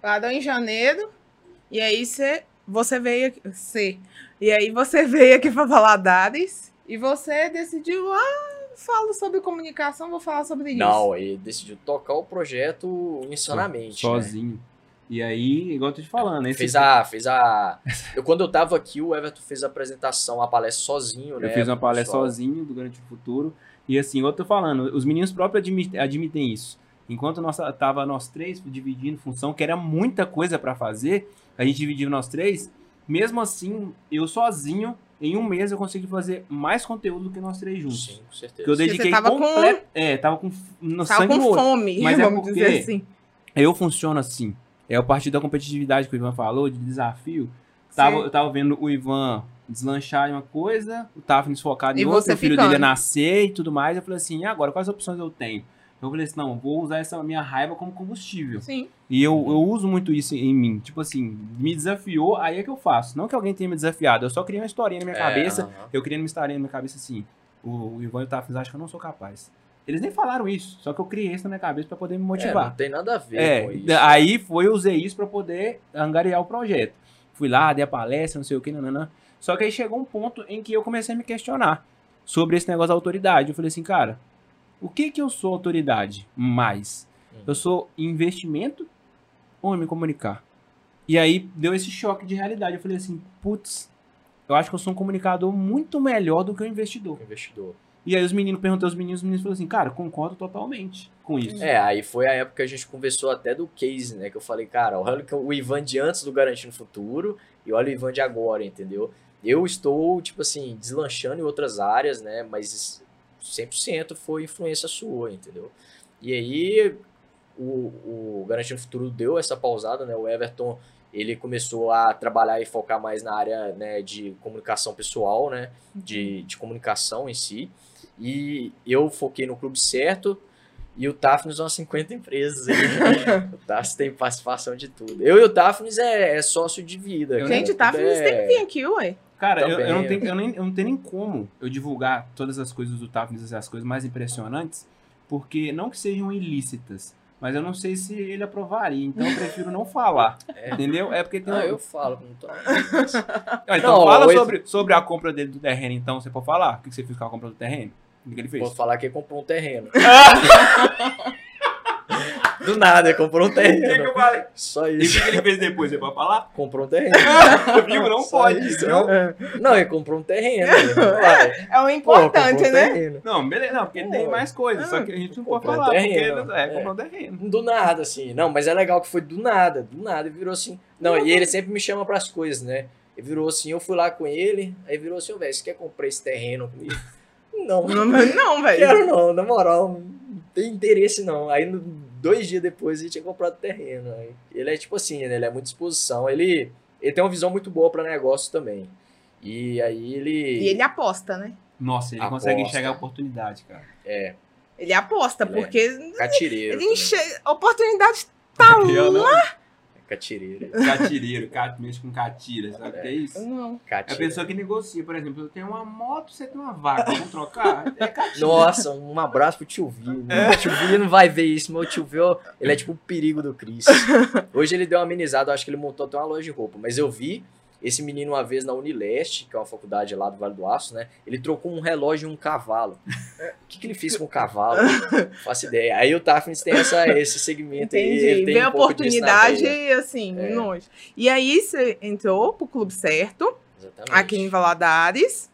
[SPEAKER 2] Parou em janeiro. E aí você, você veio aqui. Você. E aí você veio aqui para Valadares. E você decidiu, ah, falo sobre comunicação, vou falar sobre isso.
[SPEAKER 4] Não, ele decidiu tocar o projeto insanamente. né?
[SPEAKER 1] Sozinho. E aí, igual eu tô te falando, esse
[SPEAKER 4] Fez a. Fez a. Eu, quando eu tava aqui, o Everton fez a apresentação, a palestra sozinho, né?
[SPEAKER 1] Eu fiz uma palestra
[SPEAKER 4] pessoal.
[SPEAKER 1] sozinho do Grande Futuro. E assim, igual eu tô falando, os meninos próprios admi- admitem isso. Enquanto nós tava nós três dividindo função, que era muita coisa pra fazer, a gente dividiu nós três. Mesmo assim, eu sozinho, em um mês eu consegui fazer mais conteúdo do que nós três juntos.
[SPEAKER 4] Sim, com certeza.
[SPEAKER 1] Porque eu dediquei
[SPEAKER 2] você tava com-
[SPEAKER 1] É, tava com no
[SPEAKER 2] Tava
[SPEAKER 1] sangue no
[SPEAKER 2] com
[SPEAKER 1] olho.
[SPEAKER 2] fome,
[SPEAKER 1] Mas é
[SPEAKER 2] vamos
[SPEAKER 1] porque-
[SPEAKER 2] dizer assim.
[SPEAKER 1] Eu funciono assim. É o partido da competitividade que o Ivan falou, de desafio. Tava,
[SPEAKER 2] Sim.
[SPEAKER 1] eu tava vendo o Ivan deslanchar em uma coisa, o Tafnis focado em
[SPEAKER 2] E
[SPEAKER 1] outra,
[SPEAKER 2] você
[SPEAKER 1] o filho
[SPEAKER 2] ficando.
[SPEAKER 1] dele ia nascer e tudo mais. Eu falei assim, e agora, quais opções eu tenho? Eu falei assim, não, vou usar essa minha raiva como combustível.
[SPEAKER 2] Sim.
[SPEAKER 1] E eu, eu uso muito isso em mim. Tipo assim, me desafiou, aí é que eu faço. Não que alguém tenha me desafiado, eu só criei uma historinha na minha
[SPEAKER 4] É,
[SPEAKER 1] cabeça.
[SPEAKER 4] aham.
[SPEAKER 1] Eu criei uma historinha na minha cabeça assim, o, o Ivan e o Tafnis acham que eu não sou capaz. Eles nem falaram isso, só que eu criei isso na minha cabeça pra poder me
[SPEAKER 4] É,
[SPEAKER 1] motivar.
[SPEAKER 4] não tem nada a ver
[SPEAKER 1] É,
[SPEAKER 4] com isso.
[SPEAKER 1] aí foi, eu usei isso pra poder angariar o projeto. Fui lá, dei a palestra, não sei o que, nananã. Só que aí chegou um ponto em que eu comecei a me questionar sobre esse negócio da autoridade. Eu falei assim, cara, o que que eu sou autoridade mais?
[SPEAKER 4] Uhum.
[SPEAKER 1] Eu sou investimento ou me comunicar? E aí deu esse choque de realidade. Eu falei assim, putz, eu acho que eu sou um comunicador muito melhor do que um investidor.
[SPEAKER 4] Investidor.
[SPEAKER 1] E aí os meninos perguntou aos meninos, os meninos falaram assim, cara, concordo totalmente com isso.
[SPEAKER 4] É, aí foi a época que a gente conversou até do case, né? Que eu falei, cara, olha o Ivan de antes do Garantindo Futuro e olha o Ivan de agora, entendeu? Eu estou, tipo assim, deslanchando em outras áreas, né? Mas 100% foi influência sua, entendeu? E aí o, o Garantindo Futuro deu essa pausada, né? O Everton, ele começou a trabalhar e focar mais na área né, de comunicação pessoal, né? De, de comunicação em si. E eu foquei no clube certo, e o Tafnis umas 50 empresas. aí. o Tafnis tem participação de tudo. Eu e o Tafnis é, é sócio de vida.
[SPEAKER 2] Gente, o Tafnis
[SPEAKER 4] É-
[SPEAKER 2] tem que vir aqui, ué.
[SPEAKER 1] Cara, eu, eu não tenho, eu, nem, eu não tenho nem como eu divulgar todas as coisas do Tafnis, as coisas mais impressionantes, porque não que sejam ilícitas, mas eu não sei se ele aprovaria, então eu prefiro não falar,
[SPEAKER 4] É.
[SPEAKER 1] entendeu? É porque tem
[SPEAKER 4] Não,
[SPEAKER 1] um-
[SPEAKER 4] eu falo. Não tô...
[SPEAKER 1] Ah, então
[SPEAKER 4] Não,
[SPEAKER 1] fala sobre, sobre a compra dele do terreno, então, você pode falar? O que você fez com a compra do terreno? O que que ele fez?
[SPEAKER 4] Vou falar que ele comprou um terreno. Do nada, ele comprou um
[SPEAKER 1] O que que eu
[SPEAKER 4] terreno.
[SPEAKER 1] falei?
[SPEAKER 4] Só
[SPEAKER 1] E o
[SPEAKER 4] isso.
[SPEAKER 1] que que ele fez depois? Você pode falar?
[SPEAKER 4] Comprou um terreno.
[SPEAKER 1] Viu? Não
[SPEAKER 4] Só
[SPEAKER 1] pode,
[SPEAKER 4] isso,
[SPEAKER 1] não?
[SPEAKER 4] Não, ele comprou um terreno. Uai.
[SPEAKER 2] É o
[SPEAKER 4] Pô,
[SPEAKER 2] importante,
[SPEAKER 4] um
[SPEAKER 2] né?
[SPEAKER 4] terreno.
[SPEAKER 1] Não, beleza, não, porque tem
[SPEAKER 4] Pô.
[SPEAKER 1] mais coisas, só que a gente não pode
[SPEAKER 4] Comprou um
[SPEAKER 1] falar,
[SPEAKER 4] terreno,
[SPEAKER 1] porque é,
[SPEAKER 4] é.
[SPEAKER 1] comprou um terreno.
[SPEAKER 4] Do nada, assim. Não, mas é legal que foi do nada, do nada. Ele virou assim. Não, e ele sempre me chama pras coisas, né? Ele virou assim, eu fui lá com ele, aí virou assim, velho, você quer comprar esse terreno comigo? Não,
[SPEAKER 2] Não, não, velho.
[SPEAKER 4] quero não, na moral, não tem interesse não. Aí, dois dias depois, ele tinha comprado o terreno. Aí, ele é tipo assim, né? Ele é muito disposição. Ele, ele tem uma visão muito boa pra negócio também. E aí ele...
[SPEAKER 2] E ele aposta, né?
[SPEAKER 1] Nossa, ele
[SPEAKER 4] Aposta.
[SPEAKER 1] consegue enxergar a oportunidade, cara.
[SPEAKER 4] É,
[SPEAKER 2] Ele aposta,
[SPEAKER 4] Ele é.
[SPEAKER 2] porque
[SPEAKER 4] catireiro.
[SPEAKER 2] ele enxerga. A oportunidade tá
[SPEAKER 1] não.
[SPEAKER 2] lá.
[SPEAKER 4] É catireiro.
[SPEAKER 1] Catireiro, cat, mexe com catira, sabe o que é isso?
[SPEAKER 2] Não.
[SPEAKER 1] É a
[SPEAKER 4] Catira.
[SPEAKER 1] pessoa que negocia, por exemplo, eu tenho uma moto, você tem uma vaca, vamos trocar? É catira.
[SPEAKER 4] Nossa, um abraço pro tio Vi. O tio Vi não vai ver isso, mas o tio Vi, ó, ele é tipo o perigo do Chris. Hoje ele deu uma amenizada, acho que ele montou até uma loja de roupa. Mas eu vi esse menino uma vez na Unileste, que é uma faculdade lá do Vale do Aço, né? Ele trocou um relógio e um cavalo. O que, que ele fez com o cavalo? Não faço ideia. Aí o Tafnis tem essa, esse segmento aí.
[SPEAKER 2] Entendi.
[SPEAKER 4] Ele tem
[SPEAKER 2] Vê a
[SPEAKER 4] um
[SPEAKER 2] oportunidade,
[SPEAKER 4] veia.
[SPEAKER 2] assim,
[SPEAKER 4] É.
[SPEAKER 2] longe. E aí você entrou pro clube certo,
[SPEAKER 4] Exatamente.
[SPEAKER 2] aqui em Valadares.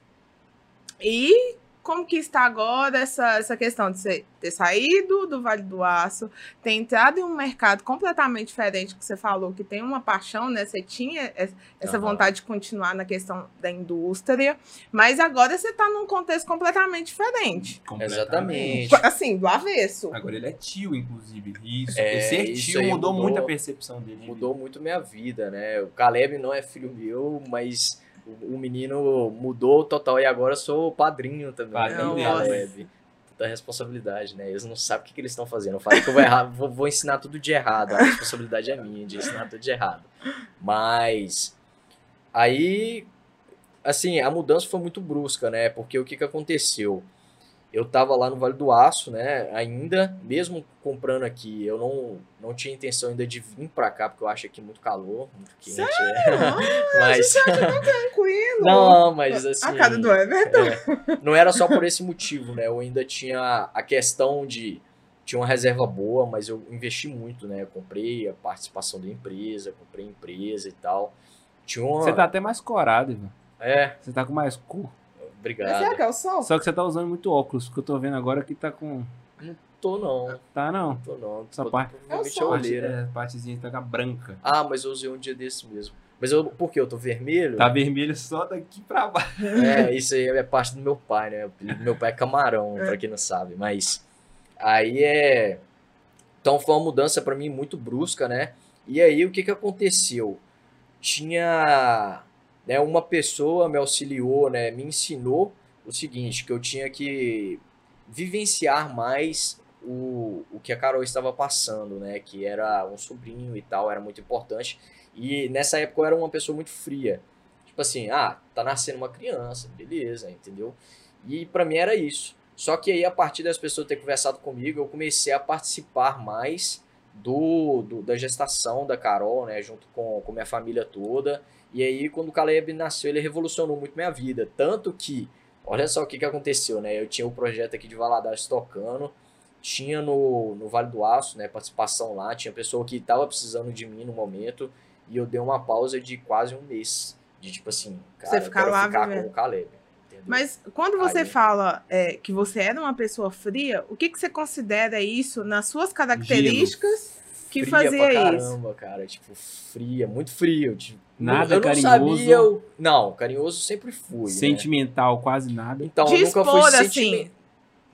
[SPEAKER 2] E como que está agora essa, essa questão de você ter saído do Vale do Aço, ter entrado em um mercado completamente diferente que você falou, que tem uma paixão, né? Você tinha es- essa
[SPEAKER 4] Aham.
[SPEAKER 2] vontade de continuar na questão da indústria, mas agora você está num contexto completamente diferente.
[SPEAKER 1] Completamente.
[SPEAKER 4] Exatamente.
[SPEAKER 2] Assim, do avesso.
[SPEAKER 1] Agora ele é tio, inclusive. Isso,
[SPEAKER 4] É,
[SPEAKER 1] ser
[SPEAKER 4] isso
[SPEAKER 1] tio mudou,
[SPEAKER 4] mudou-
[SPEAKER 1] muito a percepção dele. de
[SPEAKER 4] mudou muito minha vida, né? O Caleb não é filho meu, mas o, menino mudou total e agora eu sou o padrinho também.
[SPEAKER 1] Padrinho
[SPEAKER 4] né, do
[SPEAKER 2] dele.
[SPEAKER 4] Caleb. Puta responsabilidade, né? Eles não sabem o que, que eles estão fazendo. Eu falei que eu vou errar, vou, vou ensinar tudo de errado. A responsabilidade é minha de ensinar tudo de errado. Mas aí, assim, a mudança foi muito brusca, né? Porque o que, que aconteceu? Eu tava lá no Vale do Aço, né? Ainda, mesmo comprando aqui, eu não, não tinha intenção ainda de vir pra cá, porque eu acho aqui muito calor, muito quente. é. Mas.
[SPEAKER 2] Tranquilo.
[SPEAKER 4] Não, mas assim.
[SPEAKER 2] a cara do Everton.
[SPEAKER 4] é, não era só por esse motivo, né? Eu ainda tinha a questão de. Tinha uma reserva boa, mas eu investi muito, né? Eu comprei a participação da empresa, comprei a empresa e tal. Tinha uma.
[SPEAKER 1] Você tá até mais corado, Ivan.
[SPEAKER 4] É,
[SPEAKER 1] Você tá com mais cor.
[SPEAKER 4] Obrigado.
[SPEAKER 2] que é o sol?
[SPEAKER 1] Só que você tá usando muito óculos, que eu tô vendo agora que tá com.
[SPEAKER 4] Tô não,
[SPEAKER 1] Tá não.
[SPEAKER 4] tô não.
[SPEAKER 1] Essa
[SPEAKER 4] Tô-
[SPEAKER 1] parte-
[SPEAKER 2] É
[SPEAKER 4] é
[SPEAKER 2] o sol.
[SPEAKER 1] Parte,
[SPEAKER 4] olheira.
[SPEAKER 1] é, partezinha tá com a branca.
[SPEAKER 4] Ah, mas eu usei um dia desse mesmo. Mas eu, por quê? Eu tô vermelho?
[SPEAKER 1] Tá vermelho só daqui pra baixo.
[SPEAKER 4] É, isso aí é parte do meu pai, né? Meu pai é Camarão, pra quem não sabe. Mas aí é. Então foi uma mudança pra mim muito brusca, né? E aí o que que aconteceu? tinha né, uma pessoa me auxiliou, né, me ensinou o seguinte, que eu tinha que vivenciar mais o, o que a Carol estava passando, né, que era um sobrinho e tal, era muito importante. E nessa época eu era uma pessoa muito fria. Tipo assim, ah, tá nascendo uma criança, beleza, entendeu? E para mim era isso. Só que aí, a partir das pessoas terem conversado comigo, eu comecei a participar mais do, do, da gestação da Carol, né? Junto com, com minha família toda. E aí, quando o Caleb nasceu, ele revolucionou muito minha vida. Tanto que, olha só o que, que aconteceu, né? Eu tinha o um projeto aqui de Valadares tocando, tinha no, no Vale do Aço, né? Participação lá, tinha pessoa que estava precisando de mim no momento. E eu dei uma pausa de quase um mês. De tipo assim, cara,
[SPEAKER 2] Você ficar lá
[SPEAKER 4] ficar com o Caleb. entendeu?
[SPEAKER 2] Mas quando você
[SPEAKER 4] Aí-
[SPEAKER 2] fala é, que você era uma pessoa fria, o que, que você considera isso nas suas características que
[SPEAKER 4] fria
[SPEAKER 2] fazia
[SPEAKER 4] pra
[SPEAKER 2] isso?
[SPEAKER 4] caramba, cara. Tipo, fria, muito frio. Tipo,
[SPEAKER 1] Nada
[SPEAKER 4] eu não
[SPEAKER 1] carinhoso.
[SPEAKER 4] sabia. o- Não, carinhoso sempre fui. né?
[SPEAKER 1] Sentimental, quase nada.
[SPEAKER 4] Então,
[SPEAKER 2] De
[SPEAKER 4] eu nunca fui
[SPEAKER 2] assim,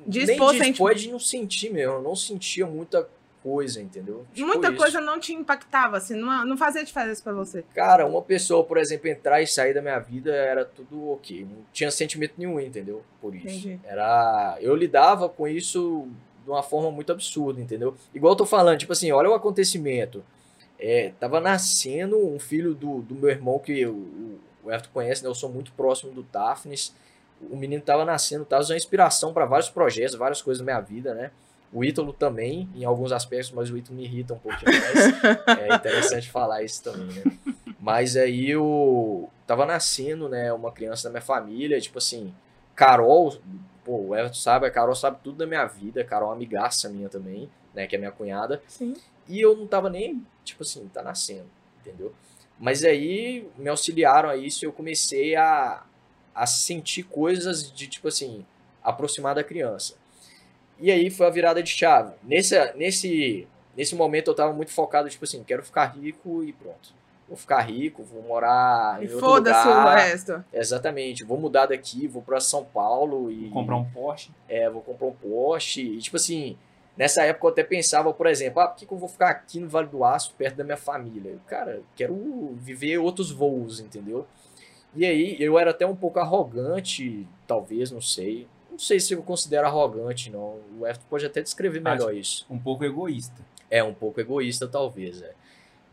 [SPEAKER 2] de
[SPEAKER 4] Nem de expor, é de não sentir mesmo. Eu não sentia muita coisa, entendeu? Tipo
[SPEAKER 2] Muita
[SPEAKER 4] isso.
[SPEAKER 2] coisa não te impactava, assim, não, não fazia diferença pra você.
[SPEAKER 4] Cara, uma pessoa, por exemplo, entrar e sair da minha vida era tudo ok. Não tinha sentimento nenhum, entendeu? Por isso.
[SPEAKER 2] Entendi.
[SPEAKER 4] Era. Eu lidava com isso de uma forma muito absurda, entendeu? Igual eu tô falando, tipo assim, olha o acontecimento. É, tava nascendo um filho do, do meu irmão que o, o Everton conhece, né? Eu sou muito próximo do Daphnis. O menino tava nascendo, tava uma inspiração para vários projetos, várias coisas na minha vida, né? O Ítalo também, em alguns aspectos, mas o Ítalo me irrita um pouquinho mais. é interessante falar isso também, né? Mas aí eu tava nascendo, né, uma criança da minha família, tipo assim, Carol, pô, o Everton sabe, a Carol sabe tudo da minha vida, a Carol é uma amigaça minha também, né, que é minha cunhada,
[SPEAKER 2] Sim.
[SPEAKER 4] E eu não tava nem, tipo assim, tá nascendo, entendeu? Mas aí me auxiliaram a isso e eu comecei a, a sentir coisas de, tipo assim, aproximar da criança. E aí foi a virada de chave. Nesse, nesse, nesse momento eu tava muito focado, tipo assim, quero ficar rico e pronto. Vou ficar rico, vou morar
[SPEAKER 2] E
[SPEAKER 4] em outro
[SPEAKER 2] foda-se o
[SPEAKER 4] lugar.
[SPEAKER 2] resto.
[SPEAKER 4] Exatamente, vou mudar daqui, vou pra São Paulo e
[SPEAKER 1] Comprar um Porsche.
[SPEAKER 4] é, vou comprar um Porsche. E, tipo assim, nessa época eu até pensava, por exemplo, ah, por que, que eu vou ficar aqui no Vale do Aço, perto da minha família? Eu, Cara, quero viver outros voos, entendeu? E aí, eu era até um pouco arrogante, talvez, não sei. Não sei se eu considero arrogante, não. O Everton pode até descrever melhor isso.
[SPEAKER 1] Um pouco egoísta.
[SPEAKER 4] É, um pouco egoísta, talvez, é.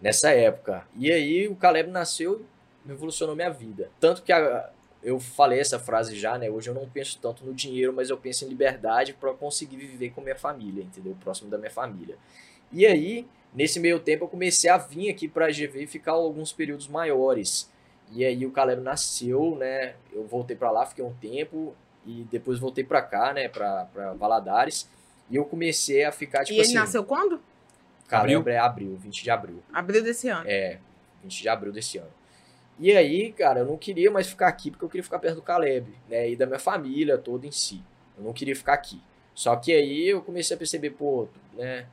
[SPEAKER 4] Nessa época. E aí, o Caleb nasceu e revolucionou minha vida. Tanto que a- eu falei essa frase já, né? Hoje eu não penso tanto no dinheiro, mas eu penso em liberdade para conseguir viver com minha família, entendeu? Próximo da minha família. E aí, nesse meio tempo, eu comecei a vir aqui para a GV e ficar alguns períodos maiores. E aí, o Caleb nasceu, né? Eu voltei para lá, fiquei um tempo e depois voltei para cá, né? Para Valadares. E eu comecei a ficar, tipo
[SPEAKER 2] e ele
[SPEAKER 4] assim.
[SPEAKER 2] nasceu quando?
[SPEAKER 4] Caleb é abril, 20 de abril.
[SPEAKER 2] Abril desse ano.
[SPEAKER 4] É, 20 de abril desse ano. E aí, cara, eu não queria mais ficar aqui porque eu queria ficar perto do Caleb, né? E da minha família toda em si. Eu não queria ficar aqui. Só que aí eu comecei a perceber, pô, né?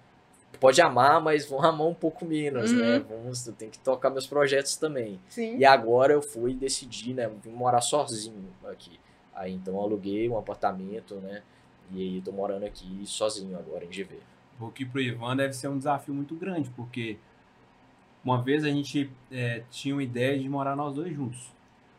[SPEAKER 4] Pode amar, mas vão amar um pouco menos,
[SPEAKER 2] Uhum.
[SPEAKER 4] né? Vamos, eu tenho que tocar meus projetos também.
[SPEAKER 2] Sim.
[SPEAKER 4] E agora eu fui decidir, né? Vim morar sozinho aqui. Aí então eu aluguei um apartamento, né? E aí eu tô morando aqui sozinho agora em GV.
[SPEAKER 1] Porque pro Ivan deve ser um desafio muito grande, porque uma vez a gente é, tinha uma ideia de morar nós dois juntos.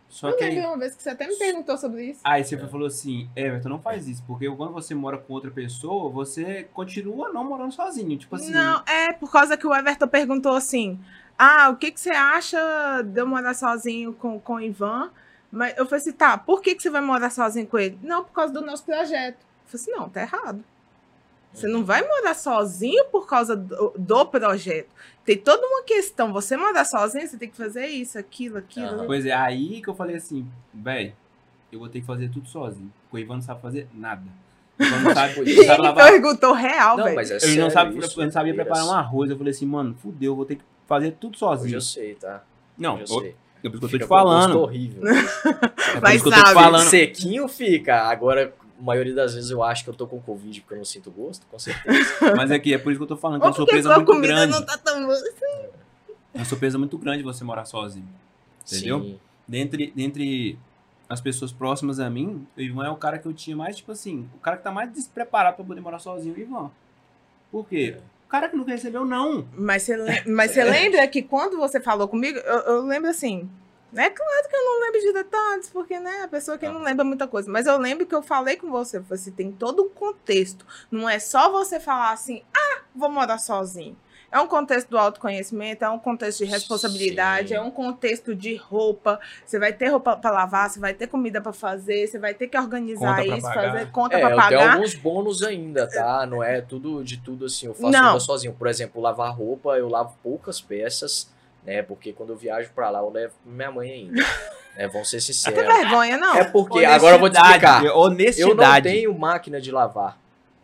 [SPEAKER 1] Só
[SPEAKER 2] Eu
[SPEAKER 1] que
[SPEAKER 2] lembro
[SPEAKER 1] aí,
[SPEAKER 2] uma vez que você até me perguntou sobre isso.
[SPEAKER 1] aí você falou assim, Everton, não faz isso, porque quando você mora com outra pessoa, você continua não morando sozinho. Tipo assim,
[SPEAKER 2] Não, é por causa que o Everton perguntou assim: Ah, o que, que você acha de eu morar sozinho com, com o Ivan? Mas eu falei assim: tá, por que, que você vai morar sozinho com ele? Não, por causa do nosso projeto. Eu falei assim: não, tá errado. Você não vai morar sozinho por causa do, do projeto. Tem toda uma questão. Você morar sozinho, você tem que fazer isso, aquilo, aquilo.
[SPEAKER 4] Aham.
[SPEAKER 1] Pois é, aí que eu falei assim, velho, eu vou ter que fazer tudo sozinho. Porque o Ivan não sabe fazer nada. O Ivan não sabe, sabe
[SPEAKER 2] Ele
[SPEAKER 1] lavar.
[SPEAKER 2] perguntou real,
[SPEAKER 4] Não,
[SPEAKER 2] velho.
[SPEAKER 4] mas é
[SPEAKER 1] Ele
[SPEAKER 4] sério
[SPEAKER 1] não, sabe,
[SPEAKER 4] isso,
[SPEAKER 1] eu não sabia preparar um arroz. Eu falei assim, mano, fudeu, eu vou ter que fazer tudo
[SPEAKER 4] Hoje
[SPEAKER 1] sozinho.
[SPEAKER 4] eu sei, tá?
[SPEAKER 1] Não,
[SPEAKER 4] Hoje
[SPEAKER 1] eu,
[SPEAKER 4] eu sei.
[SPEAKER 1] é por isso que eu tô te falando.
[SPEAKER 4] horrível.
[SPEAKER 1] É por
[SPEAKER 2] Mas
[SPEAKER 1] isso que eu tô te
[SPEAKER 2] sabe,
[SPEAKER 1] falando.
[SPEAKER 4] Sequinho fica. Agora, maioria das vezes eu acho que eu tô com Covid porque eu não sinto gosto, com certeza.
[SPEAKER 1] Mas aqui, é por isso que eu tô falando. Que é uma surpresa muito grande.
[SPEAKER 2] não tá tão boa.
[SPEAKER 1] É uma surpresa muito grande você morar sozinho. Entendeu?
[SPEAKER 4] Sim.
[SPEAKER 1] Dentre, dentre as pessoas próximas a mim, o Ivan é o cara que eu tinha mais, tipo assim, o cara que tá mais despreparado pra poder morar sozinho, o Ivan. Por quê? O cara que nunca recebeu, não.
[SPEAKER 2] Mas você, mas você lembra que quando você falou comigo, eu, eu lembro assim. É claro que eu não lembro de detalhes, porque, né, a pessoa que não lembra muita coisa. Mas eu lembro que eu falei com você, eu falei assim, tem todo um contexto. Não é só você falar assim, ah, vou morar sozinho. É um contexto do autoconhecimento, é um contexto de responsabilidade,
[SPEAKER 4] Sim.
[SPEAKER 2] é um contexto de roupa. Você vai ter roupa para lavar, você vai ter comida para fazer, você vai ter que organizar
[SPEAKER 1] Conta pra
[SPEAKER 2] isso,
[SPEAKER 1] pagar.
[SPEAKER 2] fazer conta
[SPEAKER 4] É,
[SPEAKER 2] para pagar.
[SPEAKER 4] alguns bônus ainda, tá? Não é tudo de tudo assim, eu faço
[SPEAKER 2] Não.
[SPEAKER 4] tudo sozinho. Por exemplo, lavar roupa, eu lavo poucas peças, né? Porque quando eu viajo pra lá, eu levo minha mãe ainda. né? Vamos ser
[SPEAKER 2] Não tem
[SPEAKER 4] sinceros.
[SPEAKER 2] vergonha, não.
[SPEAKER 4] É porque, agora eu vou te explicar. Eu não
[SPEAKER 1] Honestidade.
[SPEAKER 4] tenho máquina de lavar,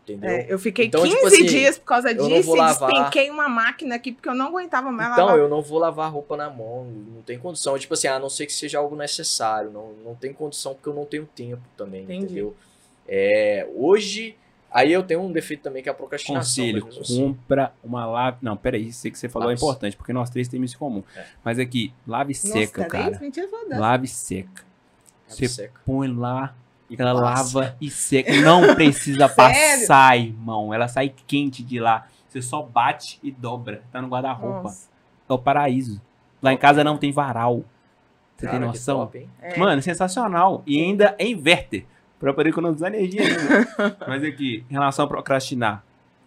[SPEAKER 4] entendeu?
[SPEAKER 2] É, eu fiquei
[SPEAKER 4] Então,
[SPEAKER 2] 15
[SPEAKER 4] tipo assim,
[SPEAKER 2] dias por causa
[SPEAKER 4] eu não
[SPEAKER 2] disso
[SPEAKER 4] vou
[SPEAKER 2] e
[SPEAKER 4] lavar.
[SPEAKER 2] despenquei uma máquina aqui porque eu não aguentava mais
[SPEAKER 4] Então,
[SPEAKER 2] lavar.
[SPEAKER 4] eu não vou lavar roupa na mão, não tem condição. Tipo assim, a não ser que seja algo necessário, não, não tem condição porque eu não tenho tempo também,
[SPEAKER 2] Entendi.
[SPEAKER 4] entendeu? É, hoje, aí eu tenho um defeito também que é a procrastinação.
[SPEAKER 1] Conselho,
[SPEAKER 4] assim-
[SPEAKER 1] compra uma lave. Não, peraí, isso que você falou é importante, porque nós três temos isso em comum.
[SPEAKER 4] É.
[SPEAKER 1] Mas aqui, lave
[SPEAKER 2] Nossa,
[SPEAKER 1] seca, cara. Lave seca.
[SPEAKER 4] Lave
[SPEAKER 1] Você
[SPEAKER 4] seca.
[SPEAKER 1] põe lá,
[SPEAKER 4] E
[SPEAKER 1] ela
[SPEAKER 4] passa.
[SPEAKER 1] lava e seca. Não precisa passar, irmão. Ela sai quente de lá. Você só bate e dobra. Tá no guarda-roupa. É o paraíso. Lá em casa não tem varal. Você
[SPEAKER 4] Cara,
[SPEAKER 1] tem noção?
[SPEAKER 4] top?
[SPEAKER 2] É.
[SPEAKER 1] Mano, sensacional. E ainda é inverter. Pra poder economizar energia ainda. Mas aqui, em relação a procrastinar.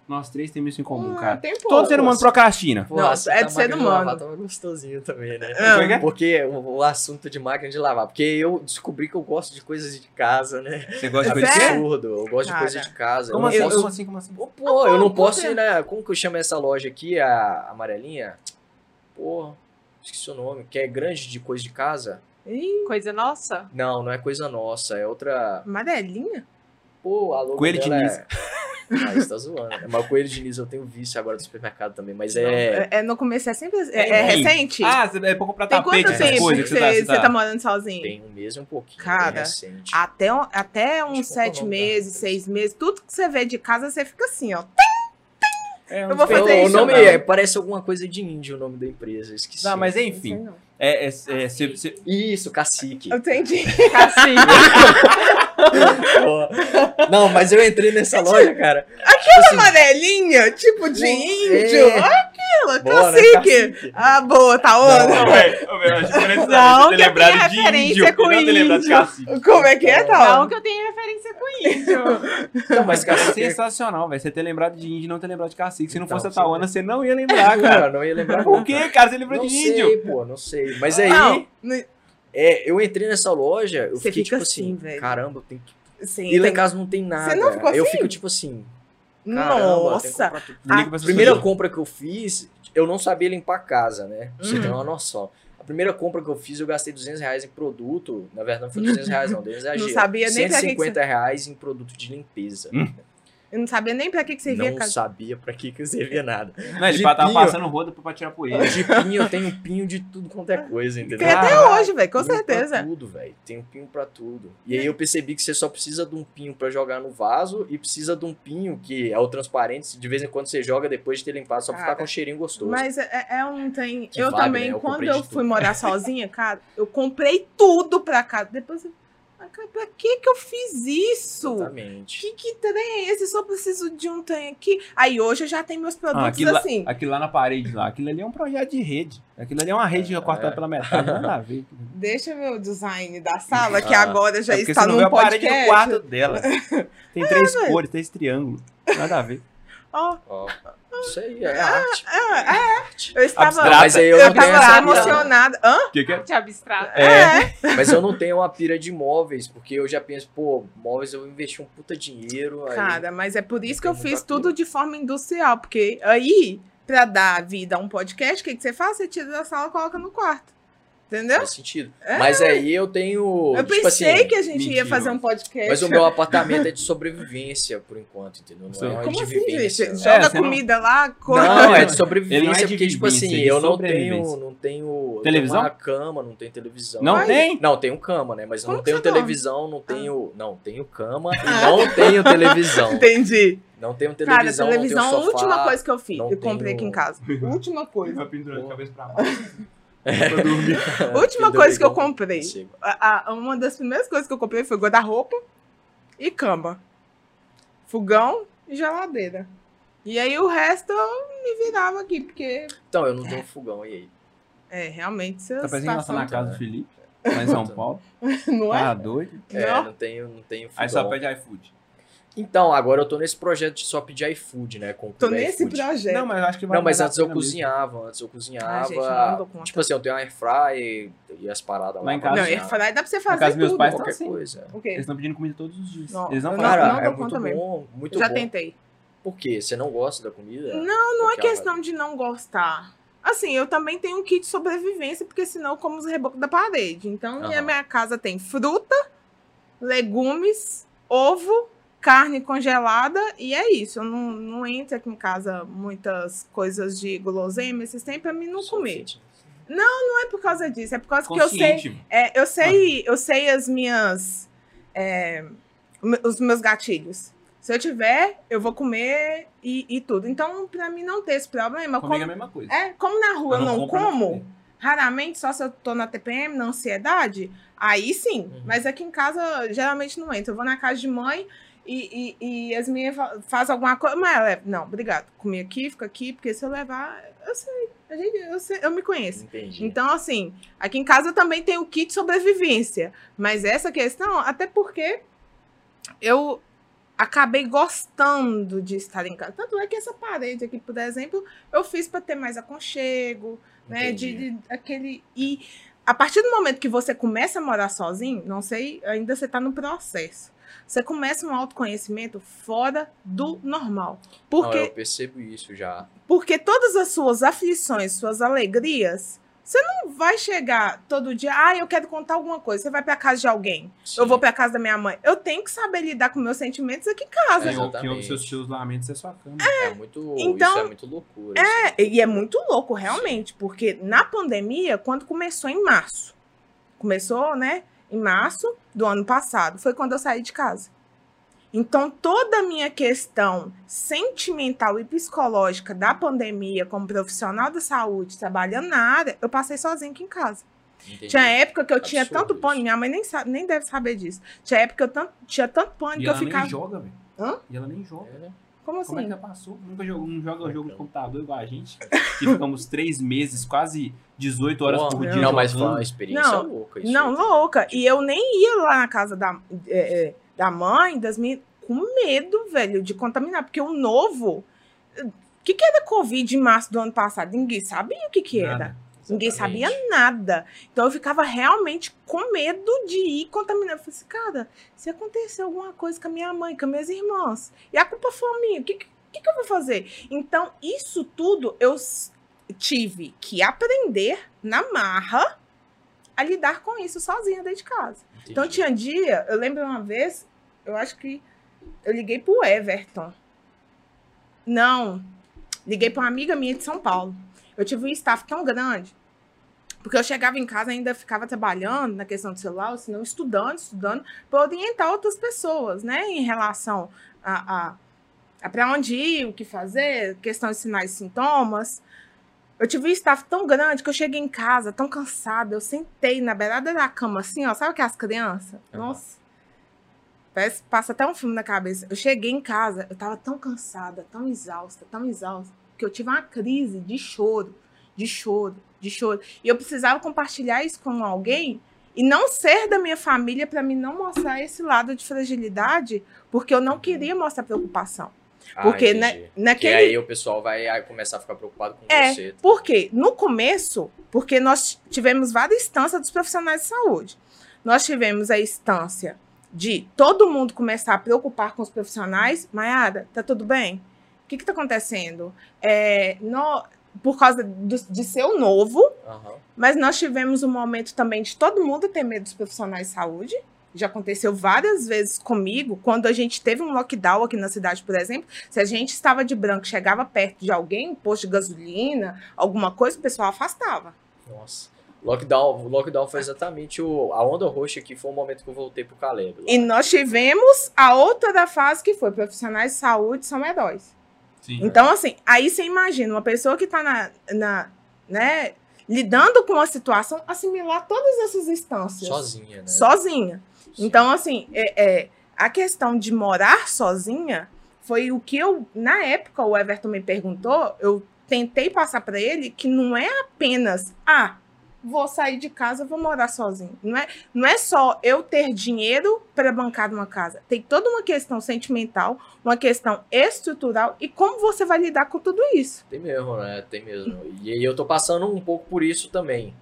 [SPEAKER 1] Nós três temos isso em comum,
[SPEAKER 2] Ah,
[SPEAKER 1] cara.
[SPEAKER 2] tem
[SPEAKER 1] Todo
[SPEAKER 2] pouco.
[SPEAKER 1] ser humano procrastina.
[SPEAKER 4] Pô, assim,
[SPEAKER 2] é
[SPEAKER 4] tá
[SPEAKER 2] de ser humano.
[SPEAKER 4] tava gostosinho também, né?
[SPEAKER 2] Ah.
[SPEAKER 1] É que é?
[SPEAKER 4] Porque o, o assunto de máquina de lavar. Porque eu descobri que eu gosto de coisas de casa, né?
[SPEAKER 1] Você gosta de coisa
[SPEAKER 4] Absurdo. Eu gosto
[SPEAKER 2] Cara.
[SPEAKER 4] de coisa de casa.
[SPEAKER 1] Como
[SPEAKER 4] eu
[SPEAKER 1] assim?
[SPEAKER 4] não
[SPEAKER 1] Como
[SPEAKER 4] posso...
[SPEAKER 1] assim? Como assim?
[SPEAKER 4] Pô, pô, eu não posso ir na. Como que eu chamo essa loja aqui? A amarelinha? Pô, esqueci o nome. Que é grande de coisa de casa?
[SPEAKER 2] Ih,
[SPEAKER 3] Coisa nossa.
[SPEAKER 4] Não, não é coisa nossa. É outra.
[SPEAKER 2] amarelinha?
[SPEAKER 4] Pô, a logo
[SPEAKER 1] Coelho
[SPEAKER 4] dela
[SPEAKER 1] Diniz.
[SPEAKER 4] É... Ah, você tá zoando. né? Mas o Coelho Diniz eu tenho visto agora do supermercado também. Mas é.
[SPEAKER 2] É, é, no começo é sempre. É, é recente?
[SPEAKER 1] Ah, você é pra comprar
[SPEAKER 2] Tem
[SPEAKER 1] tapete,
[SPEAKER 2] quanto
[SPEAKER 1] essas
[SPEAKER 2] tempo
[SPEAKER 1] coisas
[SPEAKER 2] que
[SPEAKER 1] que você tá-
[SPEAKER 2] você,
[SPEAKER 1] você
[SPEAKER 2] você
[SPEAKER 1] tá...
[SPEAKER 2] tá morando sozinho?
[SPEAKER 4] Tem um mês e um pouquinho.
[SPEAKER 2] Cara,
[SPEAKER 4] bem recente.
[SPEAKER 2] Até, até uns sete meses, seis meses, tudo que você vê de casa, você fica assim, ó.
[SPEAKER 1] É,
[SPEAKER 2] Eu vou fazer
[SPEAKER 4] o
[SPEAKER 2] isso,
[SPEAKER 4] nome
[SPEAKER 2] não.
[SPEAKER 4] é, parece alguma coisa de índio o nome da empresa. Esqueci.
[SPEAKER 1] Não, mas
[SPEAKER 2] Não sei
[SPEAKER 1] enfim.
[SPEAKER 2] não.
[SPEAKER 1] É, é, é, você-
[SPEAKER 4] Isso, cacique.
[SPEAKER 2] Eu entendi.
[SPEAKER 3] Assim.
[SPEAKER 4] Não, mas eu entrei nessa loja, cara.
[SPEAKER 2] Aquela amarelinha, tipo de
[SPEAKER 4] É.
[SPEAKER 2] índio. Aquela,
[SPEAKER 4] Boa, né?
[SPEAKER 2] cacique.
[SPEAKER 4] Cacique.
[SPEAKER 2] Ah, boa, tá onda.
[SPEAKER 1] Não, velho,
[SPEAKER 3] Não,
[SPEAKER 1] ter lembrado
[SPEAKER 3] tenho
[SPEAKER 1] de índio
[SPEAKER 3] com
[SPEAKER 1] não ter lembrado de
[SPEAKER 3] índio.
[SPEAKER 1] cacique.
[SPEAKER 2] Como é que é, tá
[SPEAKER 3] Não
[SPEAKER 2] onda?
[SPEAKER 3] que eu tenha referência com índio.
[SPEAKER 4] Então, mas
[SPEAKER 1] Cara,
[SPEAKER 4] cacique.
[SPEAKER 1] sensacional, velho. Você ter lembrado de índio e não ter lembrado de cacique. Se não
[SPEAKER 4] Então,
[SPEAKER 1] fosse a
[SPEAKER 4] sim.
[SPEAKER 1] Tawana, você não ia lembrar, cara.
[SPEAKER 4] Não ia lembrar
[SPEAKER 1] Por que, cara? Você lembrou
[SPEAKER 4] Não
[SPEAKER 1] de
[SPEAKER 4] sei,
[SPEAKER 1] índio?
[SPEAKER 4] pô, não sei. Mas aí,
[SPEAKER 2] Não, não-
[SPEAKER 4] é, eu entrei nessa loja, eu
[SPEAKER 2] Você
[SPEAKER 4] fiquei
[SPEAKER 2] fica
[SPEAKER 4] tipo
[SPEAKER 2] assim,
[SPEAKER 4] assim,
[SPEAKER 2] velho.
[SPEAKER 4] caramba, tem que...
[SPEAKER 2] sim,
[SPEAKER 4] E lá em
[SPEAKER 2] tem-
[SPEAKER 4] casa não tem nada.
[SPEAKER 2] não ficou
[SPEAKER 4] Eu
[SPEAKER 2] assim?
[SPEAKER 4] fico tipo assim, caramba, tem
[SPEAKER 2] Nossa.
[SPEAKER 4] A primeira compra que eu fiz, eu não sabia limpar a casa, né? Pra você
[SPEAKER 2] Uhum.
[SPEAKER 4] ter uma noção. A primeira compra que eu fiz, eu gastei 200 reais em produto. Na verdade, não foi 200 reais, não. Deu exagero.
[SPEAKER 2] Não sabia nem pra que que
[SPEAKER 4] 150 reais em produto de limpeza.
[SPEAKER 1] Hum.
[SPEAKER 2] Eu não sabia nem pra que, que você via
[SPEAKER 4] Não
[SPEAKER 2] casa.
[SPEAKER 4] sabia pra que que servia nada.
[SPEAKER 1] Não, ele tava
[SPEAKER 4] Jipinho.
[SPEAKER 1] passando roda pra tirar poeira.
[SPEAKER 4] De pinho, eu tenho pinho de tudo quanto é coisa, entendeu?
[SPEAKER 2] Tem até
[SPEAKER 1] Caralho.
[SPEAKER 2] hoje, velho, com
[SPEAKER 4] Pinho
[SPEAKER 2] certeza.
[SPEAKER 4] Pra tudo, velho. Tem um pinho pra tudo. E aí eu percebi que você só precisa de um pinho pra jogar no vaso e precisa de um pinho que é o transparente. De vez em quando você joga depois de ter limpado, só pra ficar
[SPEAKER 2] Cara,
[SPEAKER 4] com um cheirinho gostoso.
[SPEAKER 2] Mas é, é um tem.
[SPEAKER 4] Que
[SPEAKER 2] eu
[SPEAKER 4] vibe,
[SPEAKER 2] também,
[SPEAKER 4] né? Eu
[SPEAKER 2] quando eu
[SPEAKER 4] de
[SPEAKER 2] fui morar sozinha, cara, eu comprei tudo pra casa. Depois eu. Ah, pra que que eu fiz isso?
[SPEAKER 4] Exatamente.
[SPEAKER 2] Que, que trem é esse? Só preciso de um trem aqui. Aí hoje eu já tenho meus
[SPEAKER 1] Ah,
[SPEAKER 2] produtos
[SPEAKER 1] aquilo, lá,
[SPEAKER 2] assim.
[SPEAKER 1] aquilo lá na parede lá, aquilo ali é um projeto de rede. Aquilo ali é uma rede
[SPEAKER 4] É.
[SPEAKER 1] cortada pela metade, nada a ver.
[SPEAKER 2] Deixa meu design da sala, que
[SPEAKER 4] Ah,
[SPEAKER 2] agora já
[SPEAKER 1] É
[SPEAKER 2] está
[SPEAKER 1] você não
[SPEAKER 2] num
[SPEAKER 1] a parede do
[SPEAKER 2] podcast.
[SPEAKER 1] quarto dela. Tem três
[SPEAKER 2] velho.
[SPEAKER 1] cores, três triângulos. Nada a ver.
[SPEAKER 2] Ó,
[SPEAKER 4] Ó, isso aí é arte.
[SPEAKER 2] eu estava.
[SPEAKER 4] Mas aí eu,
[SPEAKER 2] eu
[SPEAKER 4] não tenho
[SPEAKER 2] estava
[SPEAKER 4] essa
[SPEAKER 2] emocionada. Hã?
[SPEAKER 1] O que, que é?
[SPEAKER 3] Arte abstrata.
[SPEAKER 1] É.
[SPEAKER 4] Mas eu não tenho uma pira de móveis, porque eu já penso, pô, móveis eu vou investir um puta dinheiro. aí-
[SPEAKER 2] Cara, mas é por isso que eu fiz tudo de forma industrial, porque aí, pra dar vida a um podcast, o que, que você faz? Você tira da sala e coloca no quarto. Entendeu?
[SPEAKER 4] Faz sentido.
[SPEAKER 2] É.
[SPEAKER 4] Mas aí eu tenho.
[SPEAKER 2] Eu
[SPEAKER 4] tipo
[SPEAKER 2] pensei
[SPEAKER 4] assim,
[SPEAKER 2] que a gente ia fazer um podcast.
[SPEAKER 4] Mas o meu apartamento é de sobrevivência, por enquanto, entendeu? Não é
[SPEAKER 2] Como
[SPEAKER 4] de
[SPEAKER 2] assim, gente? Joga
[SPEAKER 1] É, você não-
[SPEAKER 2] comida lá, come.
[SPEAKER 4] Não, é de sobrevivência,
[SPEAKER 1] é de
[SPEAKER 4] porque, tipo assim,
[SPEAKER 1] é de
[SPEAKER 4] eu não tenho. Não tenho.
[SPEAKER 1] Televisão?
[SPEAKER 4] Tenho uma cama, não tenho televisão.
[SPEAKER 1] Não tem?
[SPEAKER 4] Não, tenho cama, né? Mas
[SPEAKER 2] Como
[SPEAKER 4] não tenho televisão, não tenho. Não, tenho cama e não tenho televisão.
[SPEAKER 2] Entendi.
[SPEAKER 4] Não tenho
[SPEAKER 2] Cara,
[SPEAKER 4] televisão,
[SPEAKER 2] televisão,
[SPEAKER 4] não
[SPEAKER 2] a
[SPEAKER 4] tenho sofá.
[SPEAKER 2] última coisa que eu fiz.
[SPEAKER 4] não
[SPEAKER 2] Eu comprei aqui
[SPEAKER 4] tenho-
[SPEAKER 2] em casa. Última coisa.
[SPEAKER 1] pendurando a cabeça pra baixo. dormir.
[SPEAKER 2] Última coisa que eu comprei.
[SPEAKER 4] morcego.
[SPEAKER 2] A- a- uma das primeiras coisas que eu comprei foi guarda-roupa e cama. Fogão e geladeira. E aí o resto eu me virava aqui, porque
[SPEAKER 4] Então, eu não tenho fogão, e aí?
[SPEAKER 2] é realmente essa
[SPEAKER 1] Tá parecendo que na casa do Felipe, lá em São Paulo.
[SPEAKER 2] não é?
[SPEAKER 1] Tá doido.
[SPEAKER 4] É,
[SPEAKER 2] Não?
[SPEAKER 4] não tenho, não tenho fogão.
[SPEAKER 1] Aí só pede iFood.
[SPEAKER 4] Então, agora eu tô nesse projeto de só pedir iFood, né? Com
[SPEAKER 2] Tô nesse
[SPEAKER 4] iFood.
[SPEAKER 2] projeto.
[SPEAKER 1] Não, mas eu acho que vai
[SPEAKER 4] Não, mas antes eu cozinhava, antes eu cozinhava.
[SPEAKER 2] gente, não dou conta.
[SPEAKER 4] tipo assim, eu tenho air fry e as paradas lá.
[SPEAKER 1] Lá em casa-
[SPEAKER 2] Não, airfryer dá pra você
[SPEAKER 1] Na casa
[SPEAKER 2] fazer
[SPEAKER 1] dos meus
[SPEAKER 2] tudo.
[SPEAKER 1] pais tá
[SPEAKER 4] Qualquer
[SPEAKER 1] assim.
[SPEAKER 4] coisa.
[SPEAKER 2] O quê?
[SPEAKER 1] Eles estão pedindo comida todos os dias.
[SPEAKER 2] Não,
[SPEAKER 1] Eles não
[SPEAKER 2] eu
[SPEAKER 1] fazem.
[SPEAKER 4] Cara,
[SPEAKER 2] não
[SPEAKER 4] é
[SPEAKER 2] dou
[SPEAKER 4] muito
[SPEAKER 2] conta mesmo.
[SPEAKER 4] bom, muito
[SPEAKER 2] Já
[SPEAKER 4] bom.
[SPEAKER 2] tentei.
[SPEAKER 4] Por quê? Você não gosta da comida?
[SPEAKER 2] Não, não é questão de não gostar. Assim, eu também tenho um kit de sobrevivência, porque senão eu como os rebocos da parede. Então, minha casa tem fruta, legumes, ovo, carne congelada e é isso. Eu não, não entro aqui em casa muitas coisas de guloseima, esses tempos pra mim não comer.
[SPEAKER 4] fitness.
[SPEAKER 2] Não é por causa disso, é por causa que eu sei é, eu sei, eu sei as minhas. é, os meus gatilhos. Se eu tiver, eu vou comer e, e tudo. Então, pra mim não ter esse problema,
[SPEAKER 1] Comigo é a
[SPEAKER 2] como,
[SPEAKER 1] mesma coisa.
[SPEAKER 2] é, como na rua eu não,
[SPEAKER 1] não
[SPEAKER 2] como, raramente, só se eu tô na TPM, na ansiedade, aí sim.
[SPEAKER 4] Uhum.
[SPEAKER 2] Mas aqui em casa, geralmente não entro. Eu vou na casa de mãe e, e, e as minhas fa- faz alguma coisa, mas ela. Não, obrigado. Comi aqui, fica aqui, porque se eu levar, eu sei. A gente, eu, sei, eu me conheço.
[SPEAKER 4] Entendi.
[SPEAKER 2] Então, assim, aqui em casa também tenho o kit sobrevivência. Mas essa questão, até porque eu acabei gostando de estar em casa. Tanto é que essa parede aqui, por exemplo, eu fiz para ter mais aconchego, né? De, de- aquele. E a partir do momento que você começa a morar sozinho, não sei, ainda você está no processo. Você começa um autoconhecimento fora do normal.
[SPEAKER 4] Não,
[SPEAKER 2] Porque
[SPEAKER 4] eu percebo isso já.
[SPEAKER 2] porque todas as suas aflições, suas alegrias, você não vai chegar todo dia, ah, eu quero contar alguma coisa. Você vai pra casa de alguém.
[SPEAKER 4] Sim.
[SPEAKER 2] Eu vou pra casa da minha mãe. Eu tenho que saber lidar com meus sentimentos aqui em casa.
[SPEAKER 1] Ouve- quem
[SPEAKER 4] Exatamente.
[SPEAKER 1] ouve seus, seus lamentos é sua cama.
[SPEAKER 4] É muito.
[SPEAKER 2] Então-
[SPEAKER 4] isso é muito loucura. assim.
[SPEAKER 2] É, e é muito louco, realmente, porque na pandemia, quando começou em março, começou, né, em março do ano passado, foi quando eu saí de casa. Então, toda a minha questão sentimental e psicológica da pandemia, como profissional da saúde, trabalhando na área, eu passei sozinha aqui em casa.
[SPEAKER 4] Entendi.
[SPEAKER 2] Tinha época que eu tinha
[SPEAKER 4] Absurdo
[SPEAKER 2] tanto pânico, minha mãe nem, sabe, nem deve saber disso. Tinha época que eu tanto, tinha tanto pânico
[SPEAKER 1] E
[SPEAKER 2] que eu
[SPEAKER 1] ela nem
[SPEAKER 2] ficava.
[SPEAKER 1] joga, velho.
[SPEAKER 2] Hã?
[SPEAKER 1] E ela nem joga.
[SPEAKER 4] É, né?
[SPEAKER 2] Como
[SPEAKER 1] Como é
[SPEAKER 2] assim?
[SPEAKER 1] que ela passou? Nunca jogou, não joga jogo de computador igual a gente. Que ficamos três meses, quase 18 horas
[SPEAKER 4] Pô,
[SPEAKER 1] por dia
[SPEAKER 4] Não, mas foi uma experiência
[SPEAKER 2] Não,
[SPEAKER 4] louca. Isso
[SPEAKER 2] Não,
[SPEAKER 4] aí.
[SPEAKER 2] louca. E eu nem ia lá na casa da, é, é, da mãe, das minhas, com medo, velho, de contaminar. Porque o novo. O que, que era Covid em março do ano passado? Ninguém sabia o que, que era.
[SPEAKER 1] Nada.
[SPEAKER 2] Ninguém
[SPEAKER 4] Exatamente.
[SPEAKER 2] sabia nada. Então eu ficava realmente com medo de ir contaminar. Eu falei assim, cara, se acontecer alguma coisa com a minha mãe, com as minhas irmãs, e a culpa for minha, o que, que, que eu vou fazer? Então, isso tudo eu tive que aprender na marra a lidar com isso sozinha dentro de casa.
[SPEAKER 4] Entendi.
[SPEAKER 2] Então tinha dia, eu lembro uma vez, eu acho que eu liguei pro Everton. Não, liguei para uma amiga minha de São Paulo. Eu tive um staff tão grande, porque eu chegava em casa ainda ficava trabalhando na questão do celular, ou se não estudando, estudando, para orientar outras pessoas, né, em relação a, a, a para onde ir, o que fazer, questão de sinais e sintomas. Eu tive um staff tão grande que eu cheguei em casa tão cansada, eu sentei na beirada da cama assim, ó, sabe que as crianças?
[SPEAKER 4] Aham.
[SPEAKER 2] Nossa. Parece, passa até um filme na cabeça. Eu cheguei em casa, eu tava tão cansada, tão exausta, tão exausta, que eu tive uma crise de choro, de choro, de choro. E eu precisava compartilhar isso com alguém e não ser da minha família para mim não mostrar esse lado de fragilidade, porque eu não queria mostrar preocupação.
[SPEAKER 4] Ah,
[SPEAKER 2] Porque na,
[SPEAKER 4] Que
[SPEAKER 2] naquele
[SPEAKER 4] aí o pessoal vai ah, começar a ficar preocupado com
[SPEAKER 2] É,
[SPEAKER 4] você.
[SPEAKER 2] Por quê? No começo, porque nós tivemos várias instâncias dos profissionais de saúde. Nós tivemos a instância de todo mundo começar a preocupar com os profissionais. Maiara, tá tudo bem? O que está acontecendo? É, no- por causa do- de ser o novo,
[SPEAKER 4] Aham.
[SPEAKER 2] mas nós tivemos um momento também de todo mundo ter medo dos profissionais de saúde. Já aconteceu várias vezes comigo, quando a gente teve um lockdown aqui na cidade, por exemplo. Se a gente estava de branco, chegava perto de alguém, posto de gasolina, alguma coisa, o pessoal afastava.
[SPEAKER 4] Nossa. Lockdown, o lockdown foi exatamente o. A onda roxa aqui foi o momento que eu voltei pro Caleb. lá.
[SPEAKER 2] E nós tivemos a outra da fase que foi profissionais de saúde são heróis.
[SPEAKER 1] Sim.
[SPEAKER 2] Então, assim, aí você imagina uma pessoa que está na, na, né, lidando com a situação, assimilar todas essas instâncias.
[SPEAKER 4] Sozinha, né?
[SPEAKER 2] sozinha.
[SPEAKER 4] Sim.
[SPEAKER 2] Então, assim, é, é, a questão de morar sozinha foi o que eu, na época, o Everton me perguntou, eu tentei passar para ele que não é apenas, ah, vou sair de casa, vou morar sozinho. Não é, não é só eu ter dinheiro para bancar uma casa. Tem toda uma questão sentimental, uma questão estrutural e como você vai lidar com tudo isso.
[SPEAKER 4] Tem mesmo, né? Tem mesmo. E eu tô passando um pouco por isso também.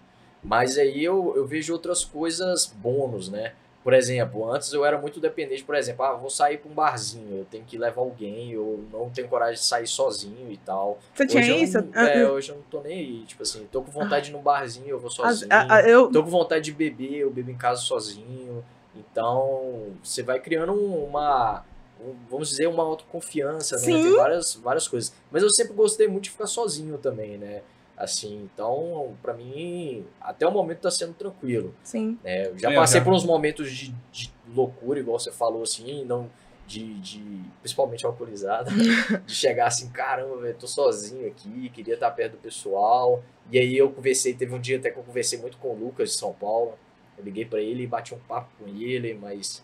[SPEAKER 4] Mas aí eu, eu vejo outras coisas bônus, né? Por exemplo, antes eu era muito dependente, por exemplo, ah, vou sair para um barzinho, eu tenho que levar alguém, eu não tenho coragem de sair sozinho e tal.
[SPEAKER 2] Você tinha
[SPEAKER 4] hoje eu
[SPEAKER 2] isso?
[SPEAKER 4] não-
[SPEAKER 2] Ah,
[SPEAKER 4] é,
[SPEAKER 2] ah.
[SPEAKER 4] hoje eu não tô nem aí. Tipo assim, tô com vontade de ir num barzinho, eu vou sozinho.
[SPEAKER 2] Eu,
[SPEAKER 4] Tô com vontade de beber, eu bebo em casa sozinho. Então, você vai criando uma, um- vamos dizer, uma autoconfiança, né? Tem várias, várias coisas. Mas eu sempre gostei muito de ficar sozinho também, né? Assim, então, pra mim, até o momento tá sendo tranquilo.
[SPEAKER 2] sim.
[SPEAKER 4] né? Eu já
[SPEAKER 1] É,
[SPEAKER 4] passei
[SPEAKER 1] já.
[SPEAKER 4] por uns momentos de, de loucura, igual você falou, assim, não de, de principalmente alcoolizado, de chegar assim, caramba, velho, tô sozinho aqui, queria estar perto do pessoal. E aí eu conversei, teve um dia até que eu conversei muito com o Lucas de São Paulo. Eu liguei pra ele e bati um papo com ele, mas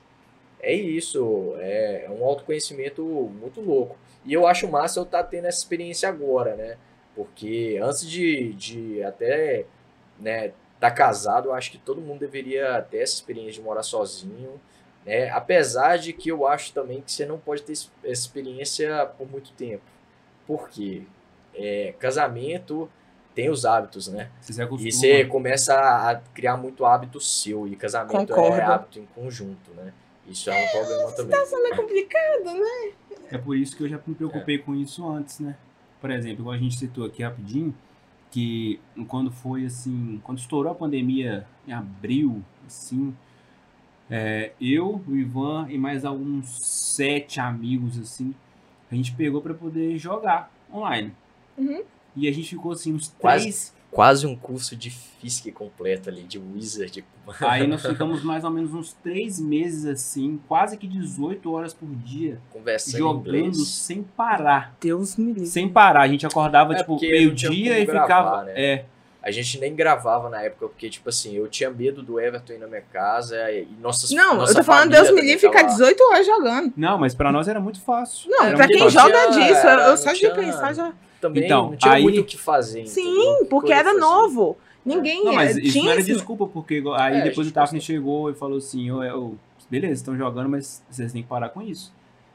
[SPEAKER 4] é isso, é, é um autoconhecimento muito louco. E eu acho massa eu estar tendo essa experiência agora, né? Porque antes de, de até né, tá casado, eu acho que todo mundo deveria ter essa experiência de morar sozinho, né? Apesar de que eu acho também que você não pode ter essa experiência por muito tempo. Por quê? É, casamento tem os hábitos, né?
[SPEAKER 1] Você.
[SPEAKER 4] E você começa a criar muito hábito seu, e casamento é
[SPEAKER 2] Concordo.
[SPEAKER 4] hábito em conjunto, né? Isso é um problema também.
[SPEAKER 2] É complicado, né?
[SPEAKER 1] É por isso que eu já me preocupei com isso antes, né? Por exemplo, igual a gente citou aqui rapidinho, que quando foi assim, quando estourou a pandemia em abril, assim, é, eu, o Ivan e mais alguns sete amigos, assim, a gente pegou pra poder jogar online.
[SPEAKER 2] Uhum.
[SPEAKER 1] E a gente ficou assim, uns
[SPEAKER 4] Quase.
[SPEAKER 1] três.
[SPEAKER 4] Quase um curso de Fisk completo ali, de Wizard.
[SPEAKER 1] Aí nós ficamos mais ou menos uns três meses assim, quase que 18 horas por dia,
[SPEAKER 4] Conversando
[SPEAKER 1] jogando sem parar.
[SPEAKER 2] Deus me livre.
[SPEAKER 1] Sem parar. A gente acordava,
[SPEAKER 4] É,
[SPEAKER 1] tipo, meio-dia e ficava.
[SPEAKER 4] gravar, né?
[SPEAKER 1] É.
[SPEAKER 4] A gente nem gravava na época, porque, tipo assim, eu tinha medo do Everton ir na minha casa e nossas
[SPEAKER 2] Não,
[SPEAKER 4] nossa
[SPEAKER 2] eu tô falando, Deus me livre, ficar
[SPEAKER 4] tava-
[SPEAKER 2] 18 horas jogando.
[SPEAKER 1] Não, mas pra nós era muito fácil.
[SPEAKER 2] Não,
[SPEAKER 1] Era
[SPEAKER 2] pra quem
[SPEAKER 1] fácil.
[SPEAKER 2] joga disso, eu,
[SPEAKER 4] era-
[SPEAKER 2] eu só de pensar já.
[SPEAKER 4] Também
[SPEAKER 1] Então,
[SPEAKER 4] não tinha
[SPEAKER 1] aí-
[SPEAKER 4] muito o que fazer.
[SPEAKER 2] Sim,
[SPEAKER 4] entendeu?
[SPEAKER 2] porque
[SPEAKER 4] Coisa
[SPEAKER 2] era
[SPEAKER 4] fazer.
[SPEAKER 2] novo. Ninguém
[SPEAKER 1] Não, mas
[SPEAKER 2] é,
[SPEAKER 1] isso
[SPEAKER 2] tinha
[SPEAKER 1] não era desculpa, porque aí
[SPEAKER 4] É,
[SPEAKER 1] depois o
[SPEAKER 4] gente
[SPEAKER 1] Daphne
[SPEAKER 4] gostou.
[SPEAKER 1] chegou e falou assim, eu, eu, beleza, estão jogando, mas vocês têm que parar com isso.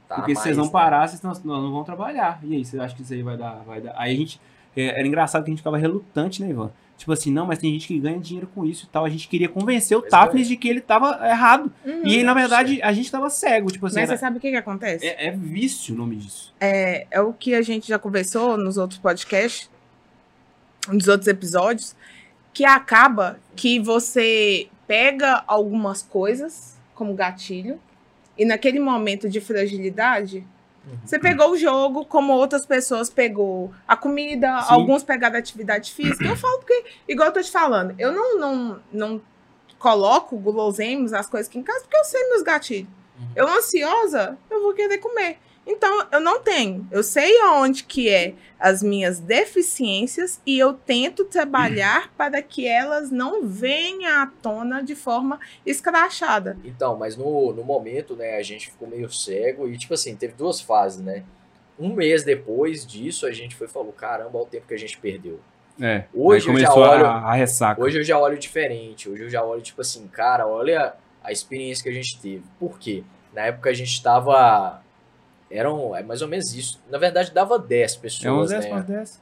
[SPEAKER 4] Tá,
[SPEAKER 1] porque se vocês não
[SPEAKER 4] né?
[SPEAKER 1] parar, vocês não, nós não vão trabalhar. E aí, você acha que isso aí vai dar, vai dar? Aí a gente, é, era engraçado que a gente ficava relutante, né, Ivan? Tipo assim, não, mas tem gente que ganha dinheiro com isso e tal. A gente queria convencer o
[SPEAKER 4] Pois é.
[SPEAKER 1] de que ele tava errado.
[SPEAKER 2] Uhum.
[SPEAKER 1] E aí, na verdade, a gente tava cego. Tipo assim,
[SPEAKER 2] Mas você
[SPEAKER 1] era-
[SPEAKER 2] sabe o que, que acontece?
[SPEAKER 1] é, é vício o nome disso.
[SPEAKER 2] É, é o que a gente já conversou nos outros podcasts, nos outros episódios, que acaba que você pega algumas coisas como gatilho e naquele momento de fragilidade. Você pegou o jogo como outras pessoas pegou a comida,
[SPEAKER 1] Sim.
[SPEAKER 2] alguns pegaram a atividade física. Eu falo porque, igual eu tô te falando, eu não, não, não coloco guloseimas, as coisas aqui em casa, porque eu sei meus gatilhos.
[SPEAKER 4] Uhum.
[SPEAKER 2] Eu ansiosa, eu vou querer comer. Então, eu não tenho. Eu sei aonde que é as minhas deficiências e eu tento trabalhar para que elas não venham à tona de forma escrachada.
[SPEAKER 4] Então, mas no, no momento, né, a gente ficou meio cego e, tipo assim, teve duas fases, né? Um mês depois disso, a gente foi e falou, caramba, olha o tempo que a gente perdeu.
[SPEAKER 1] É.
[SPEAKER 4] Hoje eu já olho-
[SPEAKER 1] a, a ressaca.
[SPEAKER 4] Hoje eu já olho diferente. Hoje eu já olho, tipo assim, cara, olha a experiência que a gente teve. Por quê? Na época a gente tava. Eram. É mais ou menos isso. Na verdade, dava 10 pessoas.
[SPEAKER 1] é uns 10
[SPEAKER 4] né?
[SPEAKER 1] para 10.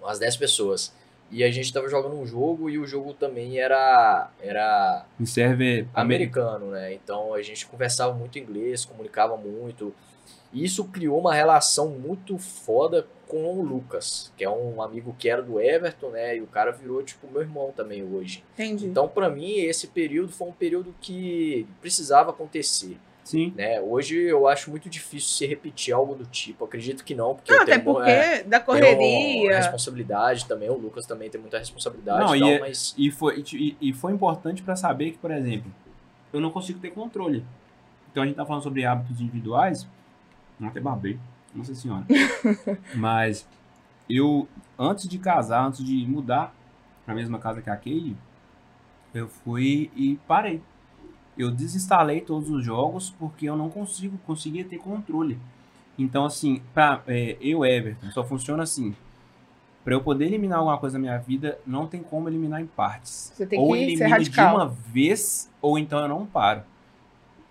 [SPEAKER 4] Umas 10 pessoas. E a gente tava jogando um jogo e o jogo também era. Era
[SPEAKER 1] Me serve
[SPEAKER 4] americano, né? Então a gente conversava muito inglês, comunicava muito. E isso criou uma relação muito foda com o Lucas, que é um amigo que era do Everton, né? E o cara virou, tipo, meu irmão também hoje.
[SPEAKER 2] Entendi.
[SPEAKER 4] Então, pra mim, esse período foi um período que precisava acontecer,
[SPEAKER 1] Sim.
[SPEAKER 4] né? Hoje eu acho muito difícil se repetir algo do tipo. Acredito que não, porque
[SPEAKER 2] não,
[SPEAKER 4] eu
[SPEAKER 2] até porque
[SPEAKER 4] é,
[SPEAKER 2] da correria.
[SPEAKER 4] responsabilidade também. O Lucas também tem muita responsabilidade
[SPEAKER 1] Não,
[SPEAKER 4] e tal,
[SPEAKER 1] é-
[SPEAKER 4] mas
[SPEAKER 1] E foi, e, e foi importante pra saber que, por exemplo, eu não consigo ter controle. Então a gente tá falando sobre hábitos individuais. Não até babei, nossa senhora. Mas eu, antes de casar, antes de mudar pra mesma casa que a Kate, eu fui e parei. Eu desinstalei todos os jogos porque eu não consigo, conseguia ter controle. Então, assim, pra, é, eu, Everton, só funciona assim. Pra eu poder eliminar alguma coisa da minha vida, não tem como eliminar em partes.
[SPEAKER 2] Você tem
[SPEAKER 1] ou
[SPEAKER 2] que ser
[SPEAKER 1] elimino de
[SPEAKER 2] radical.
[SPEAKER 1] uma vez, ou então eu não paro.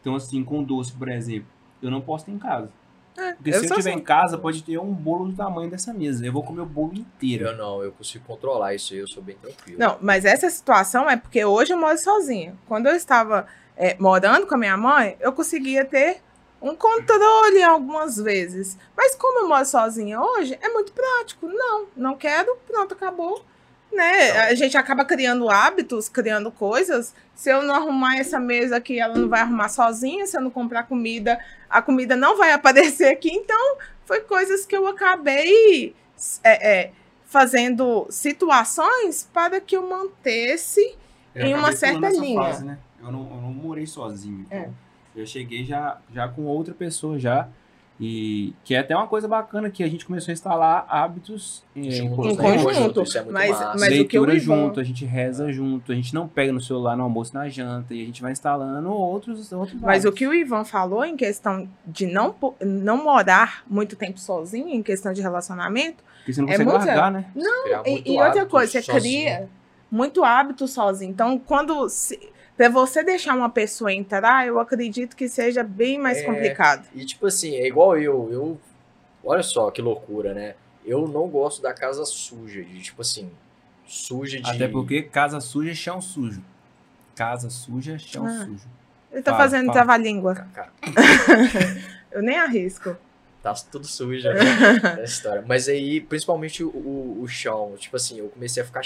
[SPEAKER 1] Então, assim, com doce, por exemplo, eu não posso ter em casa. Porque
[SPEAKER 2] eu
[SPEAKER 1] se eu
[SPEAKER 2] sou
[SPEAKER 1] tiver
[SPEAKER 2] assim.
[SPEAKER 1] em casa, pode ter um bolo do tamanho dessa mesa. Eu vou comer o bolo inteiro.
[SPEAKER 4] Eu não, eu consigo controlar isso aí, eu sou bem tranquilo.
[SPEAKER 2] Não, mas essa situação é porque hoje eu moro sozinha. Quando eu estava é, morando com a minha mãe, eu conseguia ter um controle algumas vezes. Mas como eu moro sozinha hoje, é muito prático. Não, não quero, pronto, acabou. Né?
[SPEAKER 4] Então.
[SPEAKER 2] A gente acaba criando hábitos, criando coisas. Se eu não arrumar essa mesa aqui, ela não vai arrumar sozinha. Se eu não comprar comida, a comida não vai aparecer aqui. Então, foi coisas que eu acabei é, é, fazendo situações para que eu mantesse
[SPEAKER 1] Eu
[SPEAKER 2] Em uma certa linha.
[SPEAKER 1] fase, né? Eu, não, eu não morei sozinho.
[SPEAKER 2] É.
[SPEAKER 1] então Eu cheguei já, já com outra pessoa já. E que é até uma coisa bacana que a gente começou a instalar hábitos
[SPEAKER 4] Juntos,
[SPEAKER 2] Em conjunto.
[SPEAKER 4] Isso é muito
[SPEAKER 2] Mas-
[SPEAKER 4] massa.
[SPEAKER 2] mas- o que
[SPEAKER 1] leitura
[SPEAKER 2] o Ivan-
[SPEAKER 1] junto, a gente reza junto, a gente não pega no celular no almoço na janta e a gente vai instalando outros outros
[SPEAKER 2] Mas o
[SPEAKER 1] hábitos.
[SPEAKER 2] que o Ivan falou em questão de não, não morar muito tempo sozinho, em questão de relacionamento,
[SPEAKER 1] Porque você não
[SPEAKER 2] é
[SPEAKER 1] consegue
[SPEAKER 2] muito
[SPEAKER 1] largar, né?
[SPEAKER 4] Criar
[SPEAKER 2] e, e outra coisa, você
[SPEAKER 4] sozinho.
[SPEAKER 2] cria muito hábito sozinho. Então, quando. Se, Pra você deixar uma pessoa entrar, eu acredito que seja bem mais
[SPEAKER 4] É.
[SPEAKER 2] complicado.
[SPEAKER 4] E tipo assim, é igual eu, eu. Olha só que loucura, né? Eu não gosto da casa suja, de tipo assim, suja de.
[SPEAKER 1] Até porque casa suja é chão sujo. Casa suja é chão
[SPEAKER 2] Ah.
[SPEAKER 1] sujo.
[SPEAKER 2] Ele tá
[SPEAKER 1] Fala,
[SPEAKER 2] fazendo
[SPEAKER 1] fala.
[SPEAKER 2] trava-língua.
[SPEAKER 4] Cara,
[SPEAKER 2] Eu nem arrisco.
[SPEAKER 4] tá tudo suja, né? Essa história. Mas aí, principalmente o, o, o chão, tipo assim, eu comecei a ficar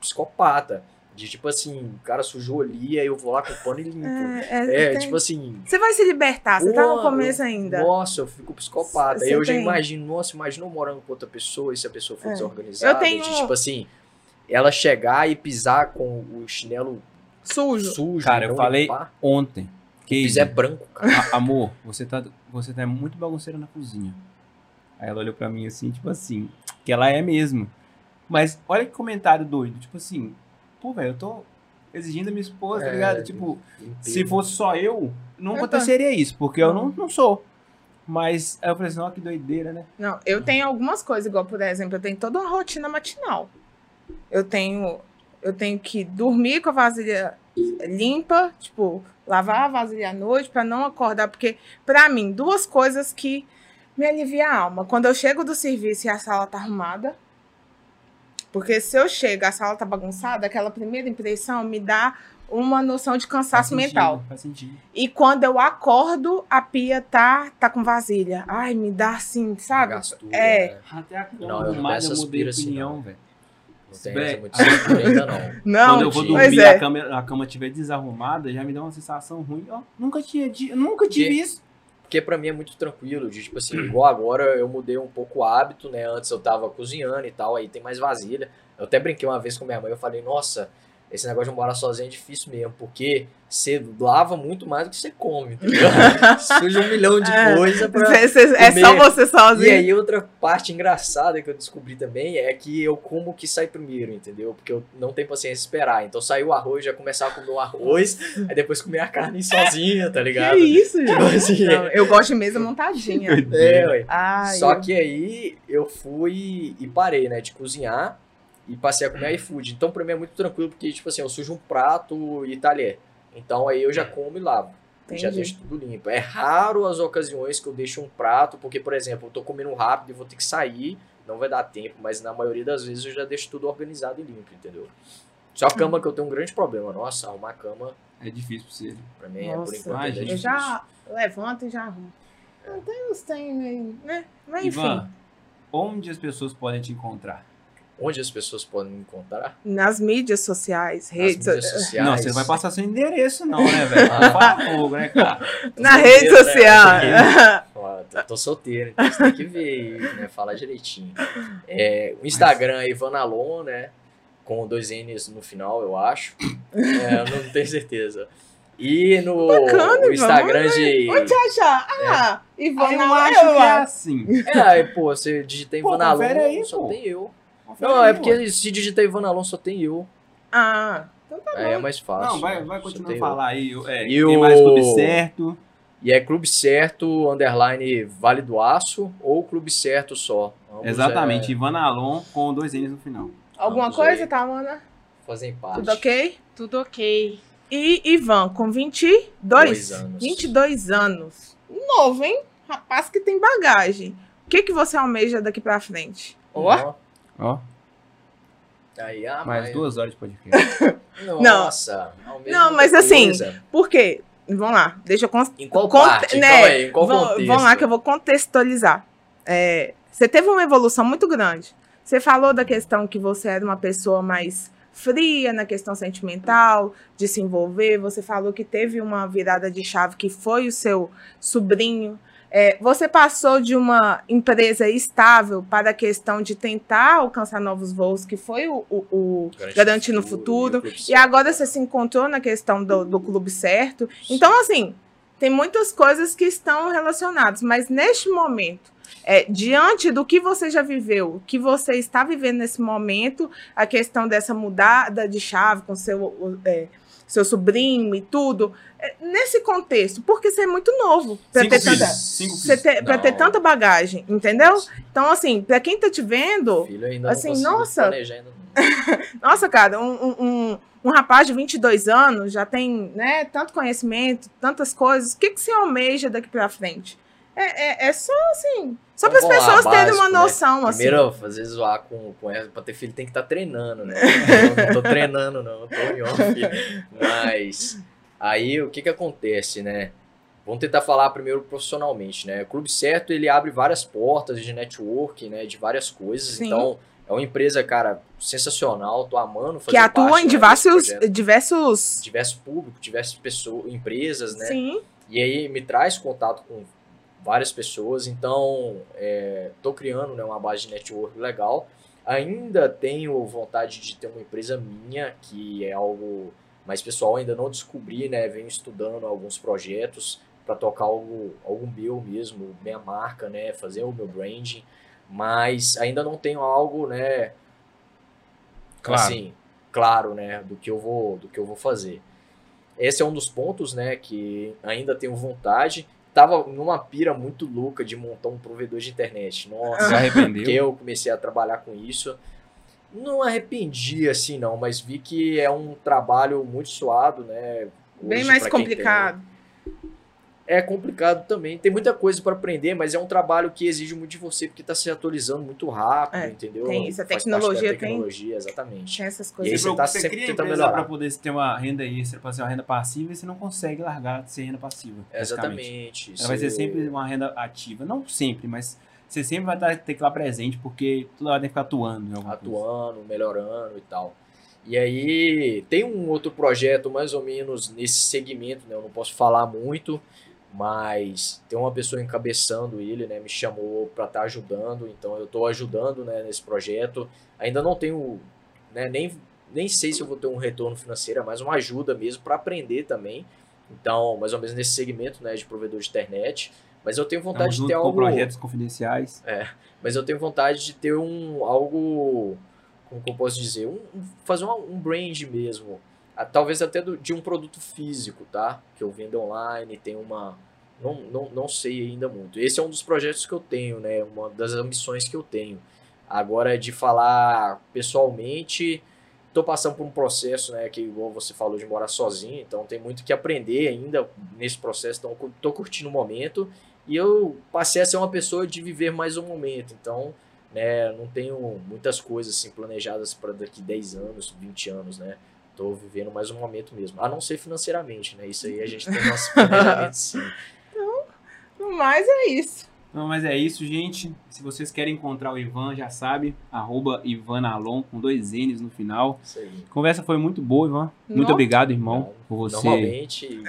[SPEAKER 4] psicopata. De tipo assim, o cara sujou ali, aí eu vou lá com o pano e limpo.
[SPEAKER 2] É,
[SPEAKER 4] É,
[SPEAKER 2] é,
[SPEAKER 4] tipo assim,
[SPEAKER 2] Você vai se libertar, você tá no começo
[SPEAKER 4] eu-
[SPEAKER 2] ainda.
[SPEAKER 4] Nossa, eu fico psicopata. Aí eu já imagino, nossa, imagina eu morando com outra pessoa e se a pessoa for
[SPEAKER 2] É.
[SPEAKER 4] desorganizada.
[SPEAKER 2] Eu tenho-
[SPEAKER 4] De, tipo assim, ela chegar e pisar com o chinelo
[SPEAKER 2] Sujo.
[SPEAKER 4] sujo.
[SPEAKER 1] Cara, eu
[SPEAKER 4] não
[SPEAKER 1] falei
[SPEAKER 4] limpar.
[SPEAKER 1] ontem.
[SPEAKER 4] O piso
[SPEAKER 1] Que
[SPEAKER 4] é branco, cara.
[SPEAKER 1] A- amor, você tá, você tá muito bagunceira na cozinha. Aí ela olhou pra mim assim, tipo assim, que ela é mesmo. Mas olha que comentário doido, tipo assim, pô, velho, eu tô exigindo a minha esposa, tá
[SPEAKER 4] É,
[SPEAKER 1] ligado? Tipo,
[SPEAKER 4] Limpeza.
[SPEAKER 1] se fosse só eu, não
[SPEAKER 2] Eu
[SPEAKER 1] aconteceria isso, porque eu não, não sou. Mas aí eu falei assim, ó, que doideira, né?
[SPEAKER 2] Não, eu tenho algumas coisas, igual, por exemplo, eu tenho toda uma rotina matinal. Eu tenho, eu tenho que dormir com a vasilha limpa, tipo, lavar a vasilha à noite para não acordar, porque para mim, duas coisas que me aliviam a alma. Quando eu chego do serviço e a sala tá arrumada, porque se eu chego, a sala tá bagunçada, aquela primeira impressão me dá uma noção de
[SPEAKER 1] Faz
[SPEAKER 2] cansaço
[SPEAKER 1] sentido,
[SPEAKER 2] mental.
[SPEAKER 1] Faz sentido.
[SPEAKER 2] E quando eu acordo, a pia tá, tá com vasilha. Ai, me dá assim, sabe?
[SPEAKER 4] Gastura,
[SPEAKER 2] É.
[SPEAKER 4] né?
[SPEAKER 1] Até a cama
[SPEAKER 4] Não, eu não peço
[SPEAKER 1] eu mudei
[SPEAKER 4] assim,
[SPEAKER 1] opinião, velho.
[SPEAKER 4] Não tem essa ainda não.
[SPEAKER 2] Não,
[SPEAKER 1] Quando eu vou dormir
[SPEAKER 2] é.
[SPEAKER 1] a cama, a cama estiver desarrumada, já me dá uma sensação ruim. Ó, nunca tinha, nunca tive isso.
[SPEAKER 4] Porque pra mim é muito tranquilo, de tipo assim, igual agora eu mudei um pouco o hábito, né? Antes eu tava cozinhando e tal, aí tem mais vasilha. Eu até brinquei uma vez com minha mãe, eu falei, nossa, esse negócio de morar sozinho é difícil mesmo, porque você lava muito mais do que você come, entendeu? Suja um milhão de
[SPEAKER 2] É.
[SPEAKER 4] coisa pra...
[SPEAKER 2] Cê- cê- é
[SPEAKER 4] comer.
[SPEAKER 2] só você
[SPEAKER 4] E
[SPEAKER 2] sozinho.
[SPEAKER 4] aí outra parte engraçada que eu descobri também é que eu como o que sai primeiro, entendeu? Porque eu não tenho paciência de esperar. Então saiu o arroz, já começava a comer o arroz, aí depois comer a carne sozinha, tá ligado?
[SPEAKER 2] que isso, gente?
[SPEAKER 4] Tipo assim,
[SPEAKER 2] Não, eu gosto de mesa montadinha.
[SPEAKER 4] é, ué.
[SPEAKER 2] Ai,
[SPEAKER 4] Só
[SPEAKER 2] eu-
[SPEAKER 4] que aí eu fui e parei, né, de cozinhar e passei a comer iFood. Então pra mim é muito tranquilo, porque, tipo assim, eu sujo um prato e talher. Então aí eu já como e lavo. E Já
[SPEAKER 2] Entendi.
[SPEAKER 4] deixo tudo limpo. É raro as ocasiões que eu deixo um prato, porque, por exemplo, eu tô comendo rápido e vou ter que sair, não vai dar tempo, mas na maioria das vezes eu já deixo tudo organizado e limpo, entendeu? Só a cama que eu tenho um grande problema. Nossa, arrumar a cama,
[SPEAKER 1] É difícil pra você.
[SPEAKER 4] pra mim, é por
[SPEAKER 2] Nossa,
[SPEAKER 4] enquanto, é
[SPEAKER 1] imagina.
[SPEAKER 2] eu
[SPEAKER 4] difícil.
[SPEAKER 2] já levanto e já arrumo. Não tem os tem, né? Mas enfim,
[SPEAKER 1] Ivan, onde as pessoas podem te encontrar?
[SPEAKER 4] Onde as pessoas podem me encontrar?
[SPEAKER 2] nas mídias sociais,
[SPEAKER 4] Nas
[SPEAKER 2] redes,
[SPEAKER 4] mídias sociais.
[SPEAKER 1] Não, você não vai passar seu endereço, não, né, velho?
[SPEAKER 4] Ah.
[SPEAKER 1] Por favor, né, cara?
[SPEAKER 2] na
[SPEAKER 4] solteiro,
[SPEAKER 2] rede
[SPEAKER 4] né?
[SPEAKER 2] social.
[SPEAKER 4] Ó, tô, tô solteiro, então você tem que ver, né? Falar direitinho. É, o Instagram é Ivanalon, né? Com dois N's no final, eu acho. É, eu não tenho certeza. E no
[SPEAKER 2] Bacana,
[SPEAKER 4] Instagram
[SPEAKER 2] Ivan,
[SPEAKER 4] de.
[SPEAKER 2] Onde? Ah,
[SPEAKER 1] Ah,
[SPEAKER 2] Ivana,
[SPEAKER 1] eu acho que é
[SPEAKER 2] lá.
[SPEAKER 1] assim.
[SPEAKER 4] É, aí, pô, você digita
[SPEAKER 1] confere aí,
[SPEAKER 4] só
[SPEAKER 1] pô.
[SPEAKER 4] tem eu.
[SPEAKER 1] Confere
[SPEAKER 4] Não,
[SPEAKER 1] aí,
[SPEAKER 4] é
[SPEAKER 1] ué.
[SPEAKER 4] porque se digitar Ivanalon só tem eu.
[SPEAKER 2] Ah, então tá
[SPEAKER 4] Aí é mais fácil.
[SPEAKER 1] Não, vai,
[SPEAKER 4] né?
[SPEAKER 1] vai continuar a
[SPEAKER 4] eu.
[SPEAKER 1] falar aí. É,
[SPEAKER 4] E
[SPEAKER 1] tem
[SPEAKER 4] o-
[SPEAKER 1] mais clube certo.
[SPEAKER 4] E é Clube Certo, underline Vale do Aço, ou Clube Certo só. Ambos
[SPEAKER 1] Exatamente,
[SPEAKER 4] é-
[SPEAKER 1] Ivan Alon com dois N's no final.
[SPEAKER 2] Alguma
[SPEAKER 4] Vamos
[SPEAKER 2] coisa,
[SPEAKER 4] aí.
[SPEAKER 2] tá, Ana?
[SPEAKER 4] fazem parte.
[SPEAKER 2] Tudo ok?
[SPEAKER 3] Tudo ok.
[SPEAKER 2] E Ivan, com 22,
[SPEAKER 4] Dois anos.
[SPEAKER 2] 22 anos. Novo, hein? Rapaz que tem bagagem. O que, que você almeja daqui pra frente? Ó,
[SPEAKER 1] Ó,
[SPEAKER 4] Aí, ah,
[SPEAKER 1] mais
[SPEAKER 4] mas-
[SPEAKER 1] duas horas de podcast.
[SPEAKER 4] Nossa.
[SPEAKER 2] Não,
[SPEAKER 4] muita
[SPEAKER 2] mas assim,
[SPEAKER 4] coisa.
[SPEAKER 2] por quê? Vamos lá, deixa eu con-
[SPEAKER 4] Em qual parte?
[SPEAKER 2] né,
[SPEAKER 4] aí, em qual
[SPEAKER 2] Vão-
[SPEAKER 4] contexto?
[SPEAKER 2] Vamos lá que eu vou contextualizar. É, você teve uma evolução muito grande. Você falou da questão que você era uma pessoa mais fria na questão sentimental, de se envolver. Você falou que teve uma virada de chave que foi o seu sobrinho. É, você passou de uma empresa estável para a questão de tentar alcançar novos voos, que foi o, o, o Garante no Futuro.
[SPEAKER 4] e
[SPEAKER 2] E agora você se encontrou na questão do, do clube certo. Então, assim, tem muitas coisas que estão relacionadas, mas neste momento, é, diante do que você já viveu, o que você está vivendo nesse momento, a questão dessa mudada de chave com seu, é, seu sobrinho e tudo, é, nesse contexto, porque você é muito novo para ter,
[SPEAKER 1] filhos,
[SPEAKER 2] tanta, ter, pra ter tanta bagagem, entendeu? Então, assim, para quem tá te vendo, assim, nossa. nossa, cara, um, um, um, rapaz de 22 anos já tem né, tanto conhecimento, tantas coisas. O que, que você almeja daqui pra frente? É, é, é só assim. Só para as
[SPEAKER 4] lá,
[SPEAKER 2] pessoas terem uma
[SPEAKER 4] né?
[SPEAKER 2] noção, assim.
[SPEAKER 4] Primeiro, fazer zoar com, com essa, pra ter filho tem que estar treinando, né? Eu não tô treinando, não, eu tô em off. Mas, aí, o que que acontece, né? Vamos tentar falar primeiro profissionalmente, né? O Clube Certo, ele abre várias portas de network, né? De várias coisas.
[SPEAKER 2] Sim.
[SPEAKER 4] Então, é uma empresa, cara, sensacional. Tô amando fazer
[SPEAKER 2] que atua
[SPEAKER 4] parte,
[SPEAKER 2] em
[SPEAKER 4] né,
[SPEAKER 2] diversos, diversos.
[SPEAKER 4] diversos públicos, diversas pessoas, empresas, né?
[SPEAKER 2] Sim.
[SPEAKER 4] E aí me traz contato com várias pessoas, então estou criando né, uma base de network legal. Ainda tenho vontade de ter uma empresa minha, que é algo mais pessoal, ainda não descobri, né? Venho estudando alguns projetos para tocar algo, algo meu mesmo, minha marca, né? Fazer o meu branding, mas ainda não tenho algo, né?
[SPEAKER 1] Claro.
[SPEAKER 4] Assim, claro, né? Do que eu vou, do que eu vou fazer. Esse é um dos pontos, né, que ainda tenho vontade. Tava numa pira muito louca de montar um provedor de internet.
[SPEAKER 1] Se
[SPEAKER 4] Nossa,
[SPEAKER 1] arrependeu?
[SPEAKER 4] porque eu comecei a trabalhar com isso. Não arrependi assim não, mas vi que é um trabalho muito suado, né?
[SPEAKER 2] Bem
[SPEAKER 4] hoje,
[SPEAKER 2] mais
[SPEAKER 4] pra quem tem. É complicado também. Tem muita coisa para aprender, mas é um trabalho que exige muito de você porque está se atualizando muito rápido,
[SPEAKER 2] É,
[SPEAKER 4] entendeu?
[SPEAKER 2] tem isso, a tecnologia
[SPEAKER 4] da
[SPEAKER 2] tem-
[SPEAKER 4] tecnologia, exatamente.
[SPEAKER 2] Tinha essas
[SPEAKER 4] E aí
[SPEAKER 2] coisas.
[SPEAKER 4] você tá
[SPEAKER 1] você
[SPEAKER 4] sempre
[SPEAKER 1] cria empresa
[SPEAKER 4] melhorar.
[SPEAKER 1] para poder ter uma renda extra, para ser uma renda passiva, e você não consegue largar de ser renda passiva.
[SPEAKER 4] Exatamente.
[SPEAKER 1] Ela vai ser sempre uma renda ativa. Não sempre, mas você sempre vai estar- ter que lá presente, porque toda hora tem que ficar atuando alguma coisa.
[SPEAKER 4] atuando, melhorando e tal. E aí tem um outro projeto mais ou menos nesse segmento, né? Eu não posso falar muito, mas tem uma pessoa encabeçando ele, né? Me chamou para estar ajudando, então eu estou ajudando, né, nesse projeto. Ainda não tenho, né, nem nem sei se eu vou ter um retorno financeiro, é mais uma ajuda mesmo para aprender também. Então, mais ou menos nesse segmento, né, de provedor de internet. Mas eu tenho vontade de ter
[SPEAKER 1] com
[SPEAKER 4] algo
[SPEAKER 1] projetos confidenciais.
[SPEAKER 4] mas eu tenho vontade de ter um algo como que eu posso dizer um, um- fazer uma- um brand mesmo talvez até do- de um produto físico tá? Que eu vendo online tem uma não, não, não sei ainda muito. Esse é um dos projetos que eu tenho né? Uma das ambições que eu tenho. Agora de falar pessoalmente tô passando por um processo né? Que igual você falou de morar sozinho então tem muito que aprender ainda nesse processo então tô curtindo o momento. E eu passei a ser uma pessoa de viver mais um momento. Então, né, não tenho muitas coisas assim planejadas para daqui 10 anos, 20 anos, né? Tô vivendo mais um momento mesmo. A não ser financeiramente, né? Isso aí a gente tem nosso planejamento sim.
[SPEAKER 2] Mas é isso.
[SPEAKER 1] Não, mas é isso, gente. Se vocês querem encontrar o Ivan, já sabe, arroba Ivanalon, com dois N's no final.
[SPEAKER 4] Isso aí.
[SPEAKER 1] Conversa foi muito boa, Ivan. Muito
[SPEAKER 2] Nossa.
[SPEAKER 1] obrigado, irmão, por você.
[SPEAKER 4] Normalmente,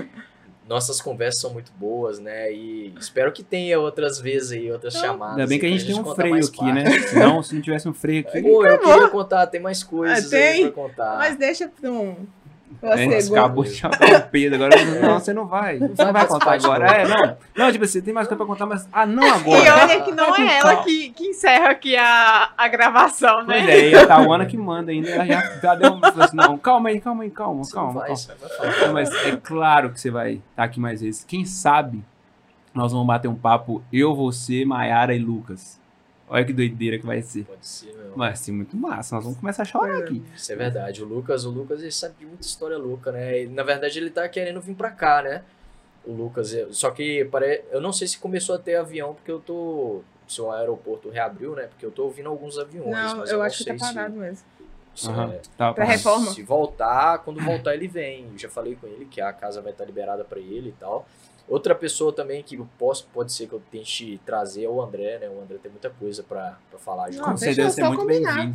[SPEAKER 4] nossas conversas são muito boas, né? E espero que tenha outras vezes aí, outras
[SPEAKER 2] Então,
[SPEAKER 4] chamadas.
[SPEAKER 1] Ainda bem que a
[SPEAKER 4] pra
[SPEAKER 1] gente tem um freio aqui, né?
[SPEAKER 4] partes,
[SPEAKER 1] Senão, se não tivesse um freio aqui.
[SPEAKER 4] Pô, eu
[SPEAKER 2] Acabou.
[SPEAKER 4] queria contar, tem mais coisas
[SPEAKER 2] Ah, tem?
[SPEAKER 4] aí pra contar.
[SPEAKER 2] Mas deixa para um, Você
[SPEAKER 1] É, acabou de chamar o Pedro agora. Não, você não vai. Você não vai contar agora. É, não. Não, tipo, você tem mais coisa pra contar, mas. Ah, não
[SPEAKER 3] E
[SPEAKER 1] agora.
[SPEAKER 3] olha que não é ela que, que encerra aqui a, a gravação, né?
[SPEAKER 1] Pois é, e a Tawana que manda ainda. Ela já, já deu falou assim, não, calma aí, calma aí, calma, calma. calma. Não, mas é claro que você vai estar aqui mais vezes. Quem sabe nós vamos bater um papo, eu, você, Maiara e Lucas. Olha que doideira que vai ser.
[SPEAKER 4] Pode ser, meu.
[SPEAKER 1] Vai ser muito massa. Nós vamos começar a chorar aqui.
[SPEAKER 4] Isso é verdade. O Lucas, o Lucas, ele sabe de muita história louca, né? E, na verdade, ele tá querendo vir pra cá, né? O Lucas. é- Só que pare... eu não sei se começou a ter avião, porque eu tô. Se o aeroporto reabriu, né? Porque eu tô ouvindo alguns aviões.
[SPEAKER 2] Não,
[SPEAKER 4] mas
[SPEAKER 2] eu
[SPEAKER 4] não
[SPEAKER 2] acho que tá
[SPEAKER 4] sei se-
[SPEAKER 2] parado mesmo.
[SPEAKER 4] se
[SPEAKER 1] Aham.
[SPEAKER 4] é-
[SPEAKER 1] Tá,
[SPEAKER 2] Pra reforma.
[SPEAKER 4] Se voltar, quando voltar ele vem. Eu já falei com ele que a casa vai estar liberada para ele e tal. Outra pessoa também que eu posso, pode ser que eu tente trazer é o André, né? O André tem muita coisa para falar.
[SPEAKER 2] Não,
[SPEAKER 1] Com certeza você é muito bem-vindo.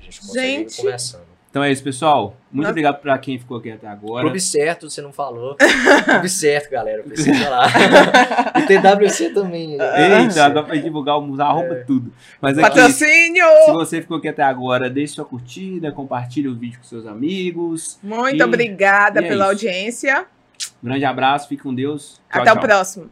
[SPEAKER 4] A gente consegue
[SPEAKER 2] Gente.
[SPEAKER 4] conversando.
[SPEAKER 1] Então é isso, pessoal. Muito
[SPEAKER 2] Nós-
[SPEAKER 1] obrigado pra quem ficou aqui até agora.
[SPEAKER 4] Clube certo, você não falou. Clube certo, galera. Pesquisa lá. e TWC também.
[SPEAKER 1] Eita, agora pra divulgar os arroba tudo. Mas aqui, se
[SPEAKER 2] Patrocínio!
[SPEAKER 1] você ficou aqui até agora, deixe sua curtida, compartilhe o vídeo com seus amigos.
[SPEAKER 2] Muito
[SPEAKER 1] E-
[SPEAKER 2] obrigada
[SPEAKER 1] e é
[SPEAKER 2] pela
[SPEAKER 1] isso.
[SPEAKER 2] audiência.
[SPEAKER 1] Um grande abraço, fique com Deus. Tchau,
[SPEAKER 2] Até
[SPEAKER 1] tchau.
[SPEAKER 2] o próximo.